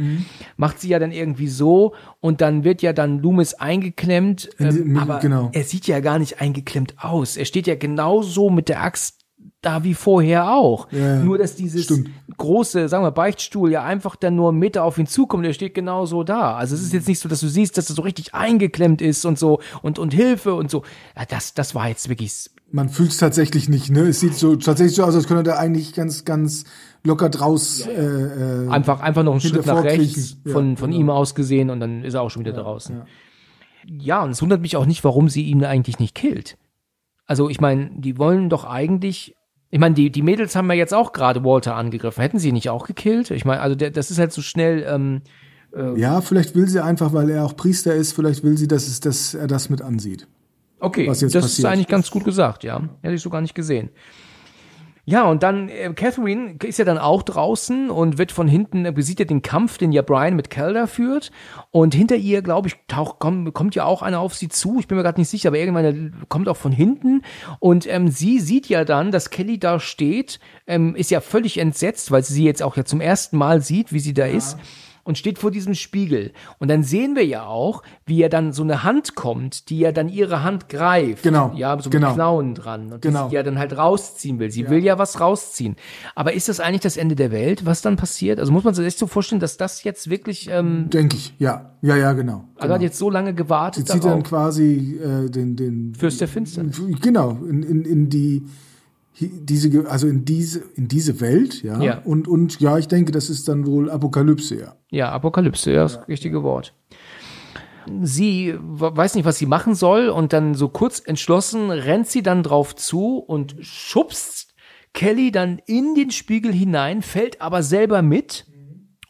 Macht sie ja dann irgendwie so und dann wird ja dann Loomis eingeklemmt, die- ähm, aber genau. er sieht ja gar nicht eingeklemmt aus. Er steht ja genauso mit der Axt da wie vorher auch. Ja, ja. Nur, dass dieses Stimmt. große, sagen wir, Beichtstuhl ja einfach dann nur einen Meter auf ihn zukommt, der steht genau so da. Also es ist jetzt nicht so, dass du siehst, dass er so richtig eingeklemmt ist und so und, und Hilfe und so. Ja, das, das war jetzt wirklich, Man fühlt es tatsächlich nicht, ne? Es sieht so tatsächlich so aus, als könnte er eigentlich ganz, ganz locker draus. Äh, äh, einfach, einfach noch einen Schritt nach rechts Ja, von, von genau. ihm aus gesehen und dann ist er auch schon wieder draußen. Ja. und es wundert mich auch nicht, warum sie ihn eigentlich nicht killt. Also ich meine, die wollen doch eigentlich, ich meine, die, die Mädels haben ja jetzt auch gerade Walter angegriffen. Hätten sie ihn nicht auch gekillt? Ich meine, also der, das ist halt so schnell, ähm, ja, vielleicht will sie einfach, weil er auch Priester ist, vielleicht will sie, dass, es, dass er das mit ansieht. Okay, was jetzt das passiert. ist eigentlich ganz gut gesagt, ja. Hätte ich so gar nicht gesehen. Ja, und dann, äh, Catherine ist ja dann auch draußen und wird von hinten, äh, sieht ja den Kampf, den ja Brian mit Calder führt. Und hinter ihr, glaube ich, taucht, kommt, kommt ja auch einer auf sie zu. Ich bin mir gerade nicht sicher, aber irgendwann äh, kommt auch von hinten. Und ähm, sie sieht ja dann, dass Kelly da steht, ähm, ist ja völlig entsetzt, weil sie sie jetzt auch ja zum ersten Mal sieht, wie sie da ist. Und steht vor diesem Spiegel. Und dann sehen wir ja auch, wie er dann so eine Hand kommt, die ja dann ihre Hand greift. Genau, Ja, so genau. mit Klauen dran. Und Genau. die sie ja dann halt rausziehen will. Sie will ja was rausziehen. Aber ist das eigentlich das Ende der Welt, was dann passiert? Also muss man sich echt so vorstellen, dass das jetzt wirklich, ähm, Denke ich, ja. Ja, ja, genau. also hat jetzt so lange gewartet Sie zieht dann darauf. quasi äh, den, den Fürst der Finsternis. Genau, in, in, in die diese, also in diese, in diese Welt, ja. Ja. Und, und ja, ich denke, das ist dann wohl Apokalypse, ja. Ja, Apokalypse, ja, das richtige Wort. Sie weiß nicht, was sie machen soll und dann so kurz entschlossen rennt sie dann drauf zu und schubst Kelly dann in den Spiegel hinein, fällt aber selber mit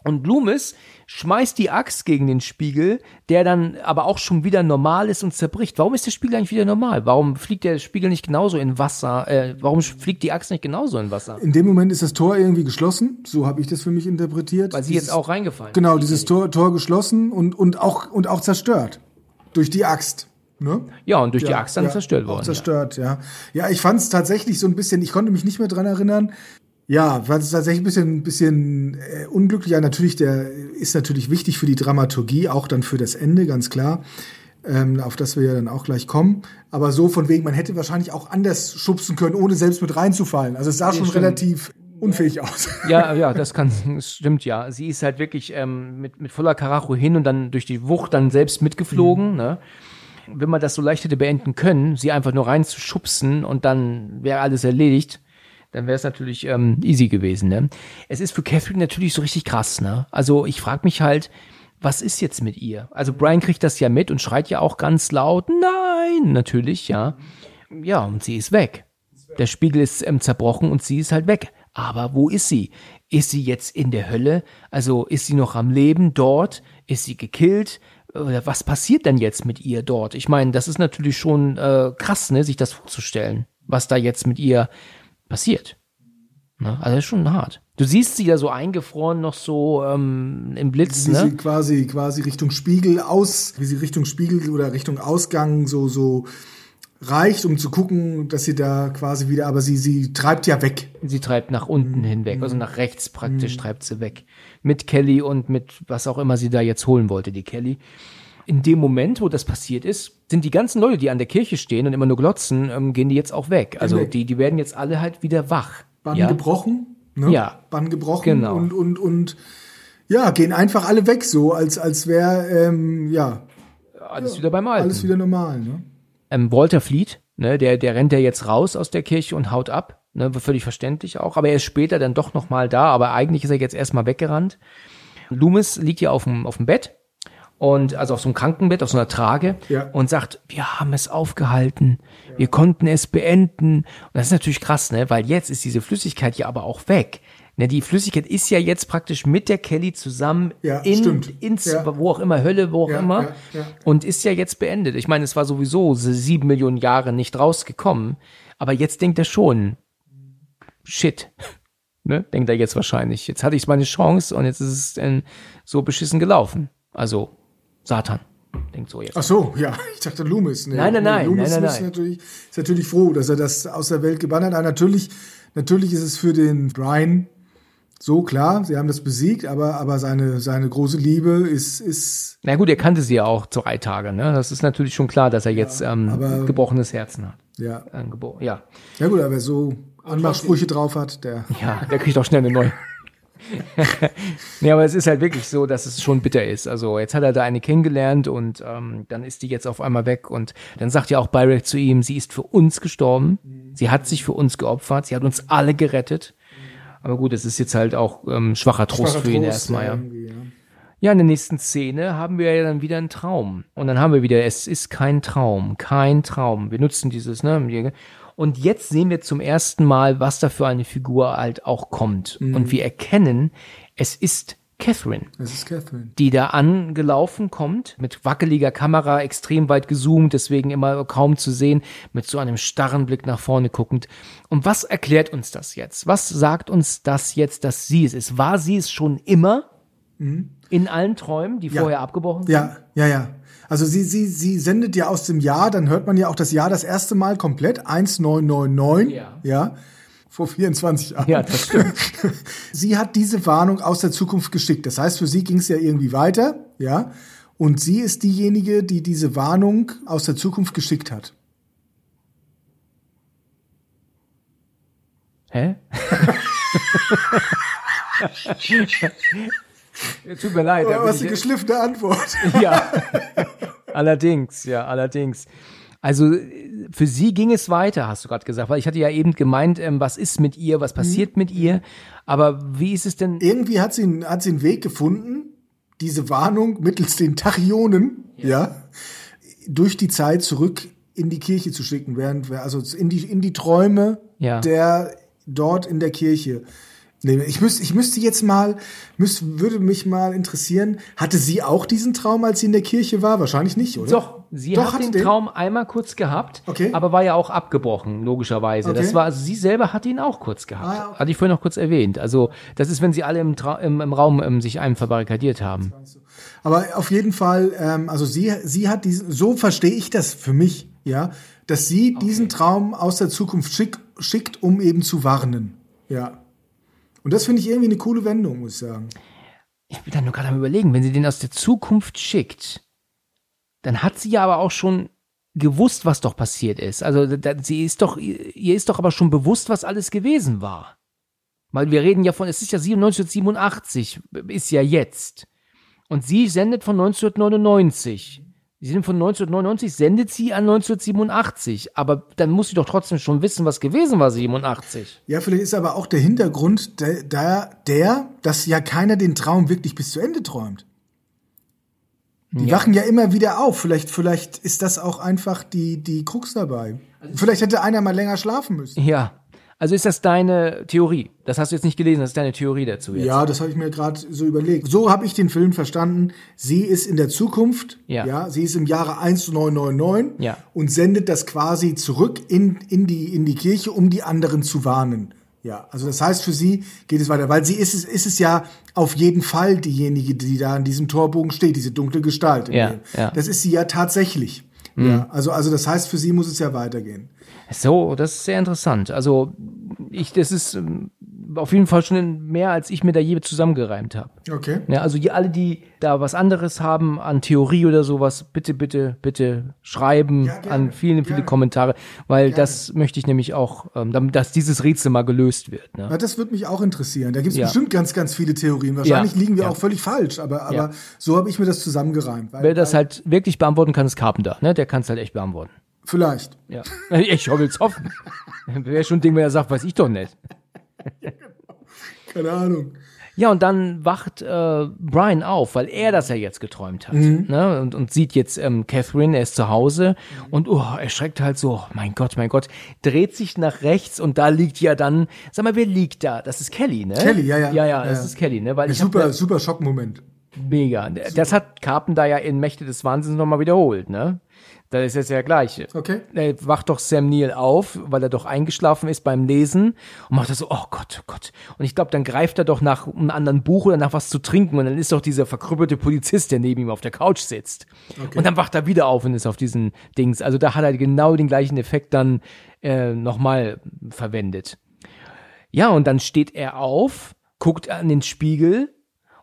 und Loomis schmeißt die Axt gegen den Spiegel, der dann aber auch schon wieder normal ist und zerbricht. Warum ist der Spiegel eigentlich wieder normal? Warum fliegt der Spiegel nicht genauso in Wasser? Äh, warum fliegt die Axt nicht genauso in Wasser? In dem Moment ist das Tor irgendwie geschlossen, so habe ich das für mich interpretiert. Weil sie Dieses- jetzt auch reingefallen ist. Genau, dieses Tor, Tor geschlossen und, und, auch, und auch zerstört. Durch die Axt. Ne? Ja, und durch die Ja, Axt dann ja, zerstört auch worden. Ja. Zerstört, ja. Ja, ich fand es tatsächlich so ein bisschen, ich konnte mich nicht mehr dran erinnern. Ja, war tatsächlich ein bisschen, bisschen äh, unglücklich. Ja, natürlich, der ist natürlich wichtig für die Dramaturgie, auch dann für das Ende, ganz klar. Ähm, auf das wir ja dann auch gleich kommen. Aber so von wegen, man hätte wahrscheinlich auch anders schubsen können, ohne selbst mit reinzufallen. Also es sah schon stimmt. relativ unfähig aus. Ja, ja, das kann, das stimmt ja. Sie ist halt wirklich ähm, mit, mit voller Karacho hin und dann durch die Wucht dann selbst mitgeflogen. Ne? Wenn man das so leicht hätte beenden können, sie einfach nur reinzuschubsen und dann wäre alles erledigt, dann wäre es natürlich ähm, easy gewesen. Ne? Es ist für Catherine natürlich so richtig krass. Ne? Also ich frage mich halt, was ist jetzt mit ihr? Also Brian kriegt das ja mit und schreit ja auch ganz laut, nein, natürlich, ja. Ja, und sie ist weg. Der Spiegel ist ähm, zerbrochen und sie ist halt weg. Aber wo ist sie? Ist sie jetzt in der Hölle? Also ist sie noch am Leben dort? Ist sie gekillt? Oder was passiert denn jetzt mit ihr dort? Ich meine, das ist natürlich schon äh, krass, ne, sich das vorzustellen, was da jetzt mit ihr passiert. Ne? Also ist schon hart. Du siehst sie ja so eingefroren noch so ähm, im Blitz, wie ne? sie quasi quasi Richtung Spiegel aus, wie sie Richtung Spiegel oder Richtung Ausgang so so reicht, um zu gucken, dass sie da quasi wieder, aber sie sie treibt ja weg. Sie treibt nach unten hinweg, also nach rechts praktisch treibt sie weg. Mit Kelly und mit was auch immer sie da jetzt holen wollte, die Kelly. In dem Moment, wo das passiert ist, sind die ganzen Leute, die an der Kirche stehen und immer nur glotzen, ähm, gehen die jetzt auch weg. Also die, die werden jetzt alle halt wieder wach. Bann ja? gebrochen, ne? Ja. Bann gebrochen Genau. und und und ja, gehen einfach alle weg, so als als wäre ähm, ja Alles wieder beim Alten. alles wieder normal, ne? ähm, Walter flieht, ne, der, der rennt ja jetzt raus aus der Kirche und haut ab, ne, völlig verständlich auch, aber er ist später dann doch noch mal da, aber eigentlich ist er jetzt erstmal weggerannt. Loomis liegt ja auf dem, auf dem Bett und also auf so einem Krankenbett, auf so einer Trage Ja. und sagt, wir haben es aufgehalten, wir konnten es beenden. Und das ist natürlich krass, ne, weil jetzt ist diese Flüssigkeit ja aber auch weg. Ne, die Flüssigkeit ist ja jetzt praktisch mit der Kelly zusammen Ja, in, stimmt. ins, Ja. wo auch immer, Hölle, wo auch Ja, immer. Und ist ja jetzt beendet. Ich meine, es war sowieso so sieben Millionen Jahre nicht rausgekommen. Aber jetzt denkt er schon, shit. Ne? Denkt er jetzt wahrscheinlich. Jetzt hatte ich meine Chance und jetzt ist es äh, so beschissen gelaufen. Also, Satan. Denkt so jetzt. Ach so, ja, ich dachte Loomis. Nee, Nein, nein, nein, Loomis nein, nein, ist nein. Natürlich, ist natürlich froh, dass er das aus der Welt gebannt hat. Aber natürlich, natürlich ist es für den Brian so klar, sie haben das besiegt, aber, aber seine, seine große Liebe ist, ist, Na gut, er kannte sie ja auch drei Tage. Ne? Das ist natürlich schon klar, dass er jetzt ähm, aber- gebrochenes Herzen hat. ja. Äh, gebo- ja. Ja gut, aber wer so Anmachsprüche drauf hat, der, Ja, der kriegt auch schnell eine neue. nee, aber es ist halt wirklich so, dass es schon bitter ist. Also jetzt hat er da eine kennengelernt und ähm, dann ist die jetzt auf einmal weg und dann sagt ja auch Byron zu ihm, sie ist für uns gestorben, sie hat sich für uns geopfert, sie hat uns alle gerettet. Aber gut, es ist jetzt halt auch ähm, schwacher Trost Schwacher für ihn Trost, erstmal. Ja. ja, in der nächsten Szene haben wir ja dann wieder einen Traum. Und dann haben wir wieder, es ist kein Traum, kein Traum. Wir nutzen dieses, ne? Und jetzt sehen wir zum ersten Mal, was da für eine Figur halt auch kommt. Und wir erkennen, es ist Catherine Das ist Catherine. die da angelaufen kommt, mit wackeliger Kamera, extrem weit gezoomt, deswegen immer kaum zu sehen, mit so einem starren Blick nach vorne guckend. Und was erklärt uns das jetzt? Was sagt uns das jetzt, dass sie es ist? War sie es schon immer in allen Träumen, die Ja. vorher abgebrochen sind? Ja, ja, ja. Also sie, sie, sie sendet ja aus dem Jahr, dann hört man ja auch das Jahr das erste Mal komplett, 1999, Ja. ja. vor 24 Jahren. Ja, das stimmt. sie hat diese Warnung aus der Zukunft geschickt. Das heißt, für sie ging es ja irgendwie weiter, ja. Und sie ist diejenige, die diese Warnung aus der Zukunft geschickt hat. Hä? Tut mir leid. Aber was eine geschliffene Antwort. Ja, allerdings, ja, allerdings. Also für sie ging es weiter, hast du gerade gesagt, weil ich hatte ja eben gemeint, ähm, was ist mit ihr, was passiert mit ihr, aber wie ist es denn? Irgendwie hat sie, hat sie einen Weg gefunden, diese Warnung mittels den Tachyonen, ja. ja, durch die Zeit zurück in die Kirche zu schicken, während wir, also in die, in die Träume Ja. der dort in der Kirche. Nee, Ich müsste, ich müsste jetzt mal, müsste, würde mich mal interessieren, hatte sie auch diesen Traum, als sie in der Kirche war? Wahrscheinlich nicht, oder? Doch, sie Doch, hat den, den? Traum einmal kurz gehabt, Okay. aber war ja auch abgebrochen, logischerweise. Okay. Das war, also sie selber hat ihn auch kurz gehabt. Ah, okay. Hatte ich vorhin noch kurz erwähnt. Also, das ist, wenn sie alle im, Trau im, im Raum ähm, sich einem verbarrikadiert haben. Aber auf jeden Fall, ähm, also sie, sie hat diesen, so verstehe ich das für mich, ja, dass sie diesen Traum aus der Zukunft schick, schickt, um eben zu warnen. Ja. Und das finde ich irgendwie eine coole Wendung, muss ich sagen. Ich bin dann nur gerade am überlegen, wenn sie den aus der Zukunft schickt, dann hat sie ja aber auch schon gewusst, was doch passiert ist. Also da, sie ist doch, ihr ist doch aber schon bewusst, was alles gewesen war. Weil wir reden ja von, es ist ja 1987, ist ja jetzt. Und sie sendet von 1999. Sie sind von 1999, sendet sie an 1987. Aber dann muss sie doch trotzdem schon wissen, was gewesen war 87. Ja, vielleicht ist aber auch der Hintergrund der, der, der dass ja keiner den Traum wirklich bis zu Ende träumt. Die wachen ja immer wieder auf. Vielleicht, vielleicht ist das auch einfach die, die Krux dabei. Vielleicht hätte einer mal länger schlafen müssen. Ja. Also ist das deine Theorie? Das hast du jetzt nicht gelesen, das ist deine Theorie dazu jetzt. Ja, das habe ich mir gerade so überlegt. So habe ich den Film verstanden. Sie ist in der Zukunft, Ja. sie ist im Jahre 1999 Ja. und sendet das quasi zurück in, in, die, in die Kirche, um die anderen zu warnen. Ja, also das heißt, für sie geht es weiter, weil sie ist es, ist es ja auf jeden Fall diejenige, die da an diesem Torbogen steht, diese dunkle Gestalt. Ja, ja. Das ist sie ja tatsächlich. Ja, also, also das heißt, für sie muss es ja weitergehen. So, das ist sehr interessant. Also ich, das ist ähm, auf jeden Fall schon mehr, als ich mir da je zusammengereimt habe. Okay. Ja, also die, alle, die da was anderes haben an Theorie oder sowas, bitte, bitte, bitte schreiben Ja, gerne, an viele, viele gerne. Kommentare, weil das möchte ich nämlich auch, ähm, dass dieses Rätsel mal gelöst wird. Ne? Ja, das würde mich auch interessieren. Da gibt es Ja. bestimmt ganz, ganz viele Theorien. Wahrscheinlich liegen wir auch völlig falsch, aber, aber so habe ich mir das zusammengereimt. Weil, Wer das halt wirklich beantworten kann, ist Carpenter. Ne? Der kann es halt echt beantworten. Vielleicht. Ja. Ich will's hoffen. Wäre schon ein Ding, wenn er sagt, weiß ich doch nicht. Keine Ahnung. Ja, und dann wacht äh, Brian auf, weil er das ja jetzt geträumt hat. Ne? Und, und sieht jetzt ähm, Catherine, er ist zu Hause und oh, er schreckt halt so, oh, mein Gott, mein Gott, dreht sich nach rechts und da liegt ja dann, sag mal, wer liegt da? Das ist Kelly, ne? Kelly, ja, ja. Ja, ja, das ja. ist Kelly, ne? Weil ich hab Super, super Schockmoment. mega. Das hat Carpenter ja in Mächte des Wahnsinns nochmal wiederholt, ne? Das ist jetzt ja das Gleiche. Okay. Er wacht doch Sam Neill auf, weil er doch eingeschlafen ist beim Lesen und macht das so, oh Gott, oh Gott. Und ich glaube, dann greift er doch nach einem anderen Buch oder nach was zu trinken und dann ist doch dieser verkrüppelte Polizist, der neben ihm auf der Couch sitzt. Und dann wacht er wieder auf und ist auf diesen Dings. Also da hat er genau den gleichen Effekt dann äh, nochmal verwendet. Ja, und dann steht er auf, guckt an den Spiegel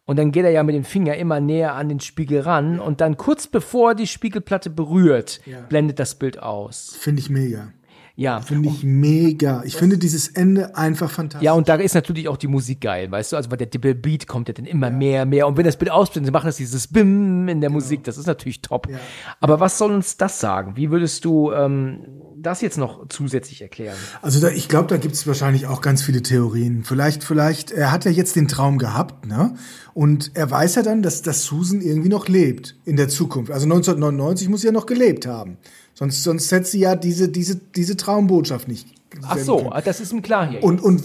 und dann geht er ja mit dem Finger immer näher an den Spiegel ran und dann kurz bevor die Spiegelplatte berührt, blendet das Bild aus. Finde ich mega. Ja. Finde ich mega. Ich finde dieses Ende einfach fantastisch. Ja, und da ist natürlich auch die Musik geil, weißt du? Also, weil der Dippel Beat kommt ja dann immer mehr, mehr. Und wenn das Bild ausblendet, macht das dieses Bim in der Musik. Das ist natürlich top. Ja. Aber was soll uns das sagen? Wie würdest du ähm, das jetzt noch zusätzlich erklären? Also da, ich glaube, da gibt es wahrscheinlich auch ganz viele Theorien. Vielleicht, vielleicht, er hat ja jetzt den Traum gehabt, ne? Und er weiß ja dann, dass, dass Susan irgendwie noch lebt in der Zukunft. Also 1999 muss sie ja noch gelebt haben. Sonst, sonst hätte sie ja diese, diese, diese Traumbotschaft nicht. Ach so, können. das ist ihm klar hier. Und, und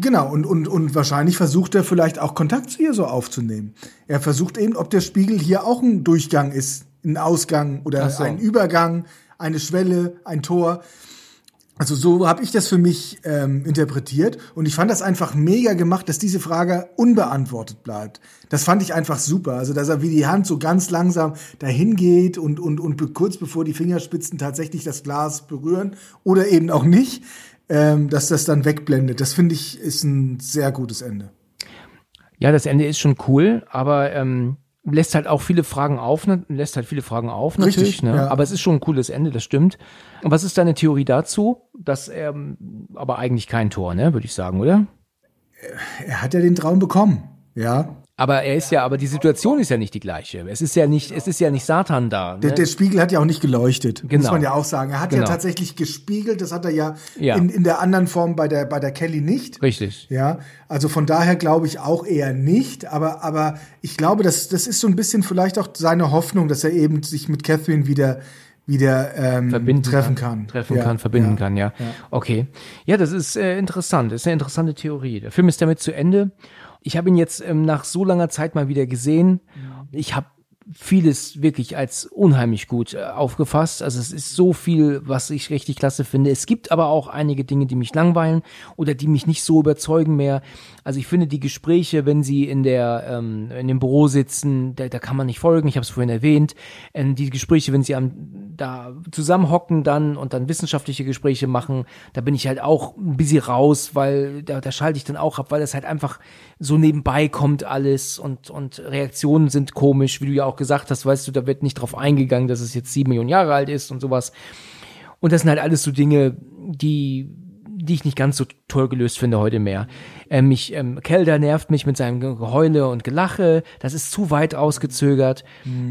genau, und, und, und wahrscheinlich versucht er vielleicht auch Kontakt zu ihr so aufzunehmen. Er versucht eben, ob der Spiegel hier auch ein Durchgang ist, ein Ausgang oder so. ein Übergang, eine Schwelle, ein Tor. Also so habe ich das für mich ähm, interpretiert und ich fand das einfach mega gemacht, dass diese Frage unbeantwortet bleibt. Das fand ich einfach super. Also dass er wie die Hand so ganz langsam dahin geht und und und kurz bevor die Fingerspitzen tatsächlich das Glas berühren oder eben auch nicht, ähm, dass das dann wegblendet. Das finde ich ist ein sehr gutes Ende. Ja, das Ende ist schon cool, aber ähm, lässt halt auch viele Fragen auf, ne? lässt halt viele Fragen auf natürlich, Richtig, ne? ja. aber es ist schon ein cooles Ende, das stimmt. Und was ist deine Theorie dazu? Dass er, aber eigentlich kein Tor, ne, würde ich sagen, oder? Er hat ja den Traum bekommen, ja. Aber er ist ja, aber die Situation ist ja nicht die gleiche. Es ist ja nicht, es ist ja nicht Satan da. Ne? Der, der Spiegel hat ja auch nicht geleuchtet, Genau. muss man ja auch sagen. Er hat Genau. ja tatsächlich gespiegelt, das hat er ja, Ja. In, in der anderen Form bei der, bei der Kelly nicht. Richtig. Ja, also von daher glaube ich auch eher nicht, aber, aber ich glaube, das, das ist so ein bisschen vielleicht auch seine Hoffnung, dass er eben sich mit Catherine wieder, wieder ähm, verbinden treffen kann. Treffen ja, kann, verbinden ja. kann, ja. Okay. Ja, das ist äh, interessant. Das ist eine interessante Theorie. Der Film ist damit zu Ende. Ich habe ihn jetzt ähm, nach so langer Zeit mal wieder gesehen. Ich habe vieles wirklich als unheimlich gut äh, aufgefasst. Also es ist so viel, was ich richtig klasse finde. Es gibt aber auch einige Dinge, die mich langweilen oder die mich nicht so überzeugen mehr. Also ich finde die Gespräche, wenn sie in der ähm, in dem Büro sitzen, da, da kann man nicht folgen. Ich habe es vorhin erwähnt. Ähm, die Gespräche, wenn sie am da zusammenhocken dann und dann wissenschaftliche Gespräche machen, da bin ich halt auch ein bisschen raus, weil da, da schalte ich dann auch ab, weil das halt einfach so nebenbei kommt alles und und Reaktionen sind komisch, wie du ja auch gesagt hast, weißt du, da wird nicht drauf eingegangen, dass es jetzt sieben Millionen Jahre alt ist und sowas. Und das sind halt alles so Dinge, die die ich nicht ganz so toll gelöst finde heute mehr. Ähm, mich, ähm, Kelder nervt mich mit seinem Geheule und Gelache. Das ist zu weit ausgezögert.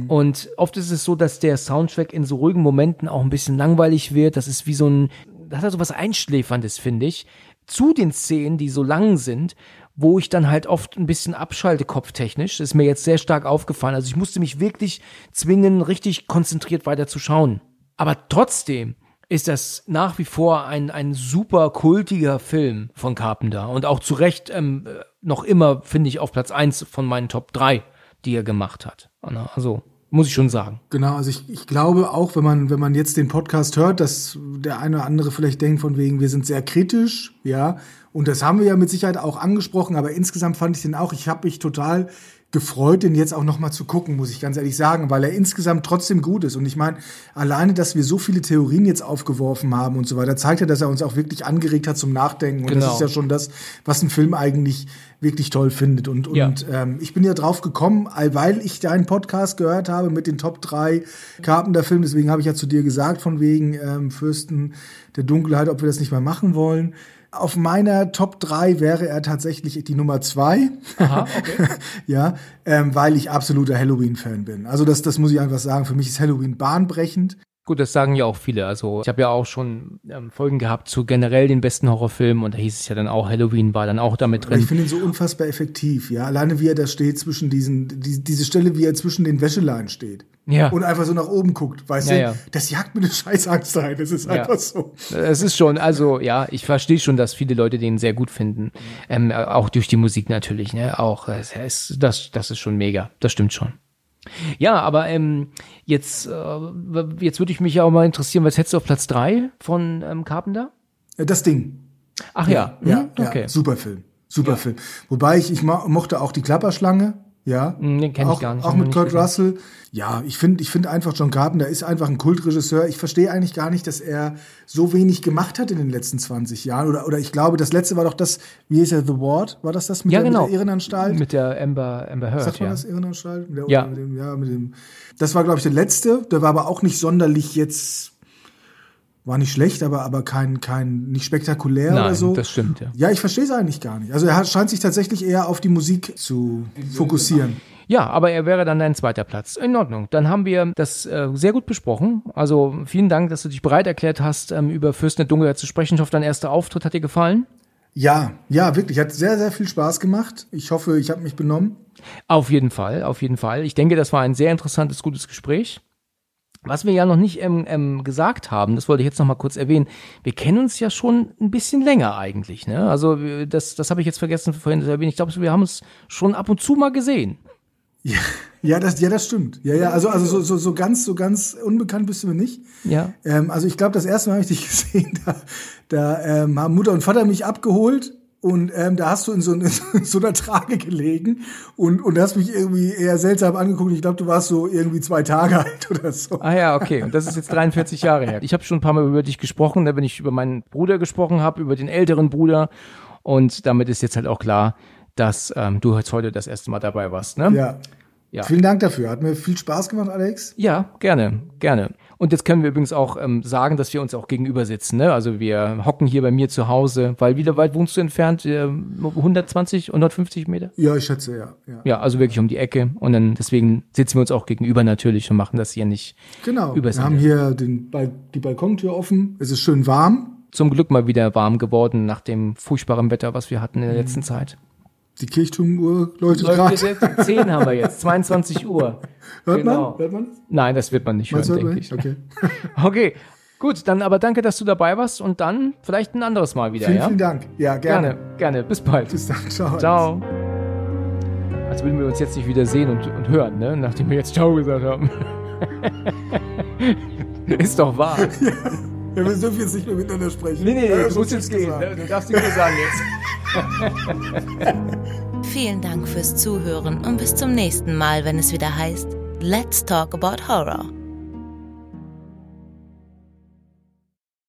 Und oft ist es so, dass der Soundtrack in so ruhigen Momenten auch ein bisschen langweilig wird. Das ist wie so ein, das hat so was Einschläferndes, finde ich. Zu den Szenen, die so lang sind, wo ich dann halt oft ein bisschen abschalte kopftechnisch. Das ist mir jetzt sehr stark aufgefallen. Also ich musste mich wirklich zwingen, richtig konzentriert weiter zu schauen. Aber trotzdem ist das nach wie vor ein, ein super kultiger Film von Carpenter und auch zu Recht ähm, äh, noch immer, finde ich, auf Platz eins von meinen Top drei, die er gemacht hat. Also, muss ich schon sagen. Genau, also ich, ich glaube auch, wenn man, wenn man jetzt den Podcast hört, dass der eine oder andere vielleicht denkt, von wegen, wir sind sehr kritisch, ja. Und das haben wir ja mit Sicherheit auch angesprochen, aber insgesamt fand ich den auch, ich habe mich total gefreut, den jetzt auch noch mal zu gucken, muss ich ganz ehrlich sagen, weil er insgesamt trotzdem gut ist. Und ich meine, alleine, dass wir so viele Theorien jetzt aufgeworfen haben und so weiter, zeigt ja, dass er uns auch wirklich angeregt hat zum Nachdenken. Und Genau. das ist ja schon das, was ein Film eigentlich wirklich toll findet. Und, und Ja. ähm, ich bin ja drauf gekommen, weil ich deinen Podcast gehört habe mit den Top 3 Carpenter-Filmen. Deswegen habe ich ja zu dir gesagt, von wegen ähm, Fürsten der Dunkelheit, ob wir das nicht mal machen wollen. Auf meiner Top 3 wäre er tatsächlich die Nummer 2. Aha, okay. ja, ähm, weil ich absoluter Halloween-Fan bin. Also das, das muss ich einfach sagen. Für mich ist Halloween bahnbrechend. Gut, das sagen ja auch viele. Also ich habe ja auch schon ähm, Folgen gehabt zu generell den besten Horrorfilmen und da hieß es ja dann auch, Halloween war dann auch damit Aber ich drin. finde ihn so unfassbar effektiv. Ja, alleine wie er da steht zwischen diesen, die, diese Stelle, wie er zwischen den Wäscheleinen steht. Ja. Und einfach so nach oben guckt, weißt Ja, du? ja. Das jagt mir eine Scheißangst rein. Das ist einfach so. Es ist schon, also ja, ich verstehe schon, dass viele Leute den sehr gut finden. Ähm, auch durch die Musik natürlich, ne? Auch es, es, das, das ist schon mega. Das stimmt schon. Ja, aber ähm, jetzt, äh, jetzt würde ich mich ja auch mal interessieren, was hättest du auf Platz drei von ähm, Carpenter? Äh, Das Ding. Ach ja, Ja, mhm, ja, okay. super Film. Super Film. Wobei ich, ich mo mochte auch die Klapperschlange. Ja, Mm, den kenn ich auch, gar nicht, Auch mit Kurt. Russell. Ja, ich finde, ich finde einfach John Carpenter ist einfach ein Kultregisseur. Ich verstehe eigentlich gar nicht, dass er so wenig gemacht hat in den letzten 20 Jahren. Oder, oder ich glaube, das letzte war doch das, wie hieß er, The Ward? War das das mit, Ja, der, genau. mit der Irrenanstalt? Mit der Amber, Amber Heard, Sagt man ja. das Irrenanstalt? Der, Ja. Mit dem, ja, mit dem. Das war, glaube ich, der letzte. Der war aber auch nicht sonderlich jetzt. War nicht schlecht, aber, aber kein, kein, nicht spektakulär Nein, oder so. das stimmt, ja. Ja, ich verstehe es eigentlich gar nicht. Also er hat, scheint sich tatsächlich eher auf die Musik zu fokussieren. Ja, aber er wäre dann dein zweiter Platz. In Ordnung. Dann haben wir das äh, sehr gut besprochen. Also vielen Dank, dass du dich bereit erklärt hast, ähm, über Fürsten der Dunkelheit zu sprechen. Ich hoffe, dein erster Auftritt hat dir gefallen. Ja, ja, wirklich. Hat sehr, sehr viel Spaß gemacht. Ich hoffe, ich habe mich benommen. Auf jeden Fall, auf jeden Fall. Ich denke, das war ein sehr interessantes, gutes Gespräch. Was wir ja noch nicht ähm, ähm, gesagt haben, das wollte ich jetzt noch mal kurz erwähnen. Wir kennen uns ja schon ein bisschen länger eigentlich. Ne? Also das, das habe ich jetzt vergessen vorhin zu erwähnen. Ich glaube, wir haben uns schon ab und zu mal gesehen. Ja, ja, das, ja, das stimmt. Ja, ja, also, also so, so, so ganz, so ganz unbekannt bist du mir nicht. Ja. Ähm, also ich glaube, das erste Mal habe ich dich gesehen, da, da ähm, haben Mutter und Vater mich abgeholt und ähm, da hast du in so, in so einer Trage gelegen und, und hast mich irgendwie eher seltsam angeguckt. Ich glaube, du warst so irgendwie zwei Tage alt oder so. Ah ja, okay. Und das ist jetzt 43 Jahre her. Ich habe schon ein paar Mal über dich gesprochen, ne, wenn ich über meinen Bruder gesprochen habe, über den älteren Bruder. Und damit ist jetzt halt auch klar, dass ähm, du jetzt heute das erste Mal dabei warst. Ne? Ja. Ja. Vielen Dank dafür. Hat mir viel Spaß gemacht, Alex. Ja, gerne, gerne. Und jetzt können wir übrigens auch ähm, sagen, dass wir uns auch gegenüber sitzen. Ne? Also wir hocken hier bei mir zu Hause, weil wie weit wohnst du entfernt? Äh, 120, 150 Meter? Ja, ich schätze, ja. Ja, Ja, also wirklich um die Ecke. Und dann deswegen sitzen wir uns auch gegenüber natürlich und machen das hier nicht. genau. Wir haben hier den die Balkontür offen. Es ist schön warm. Zum Glück mal wieder warm geworden nach dem furchtbaren Wetter, was wir hatten in der letzten Zeit. Die Kirchturmuhr leuchtet gerade. 10 haben wir jetzt, 22 Uhr. Hört Genau. man? Hört man? Nein, das wird man nicht Meinst hören, denke ich. Okay. Okay, gut, dann aber danke, dass du dabei warst und dann vielleicht ein anderes Mal wieder, Vielen, ja? vielen Dank. Ja, gerne. Gerne, gerne. Bis bald. Bis dann. Ciao. Ciao. Als würden wir uns jetzt nicht wieder sehen und, und hören, ne? Nachdem wir jetzt Ciao gesagt haben. Ist doch wahr. Ja, wir dürfen jetzt nicht mehr miteinander sprechen. Nee, nee, nee, das du musst jetzt gehen. gesagt. ne? Du darfst nicht mehr sagen jetzt. Vielen Dank fürs Zuhören und bis zum nächsten Mal, wenn es wieder heißt Let's Talk About Horror.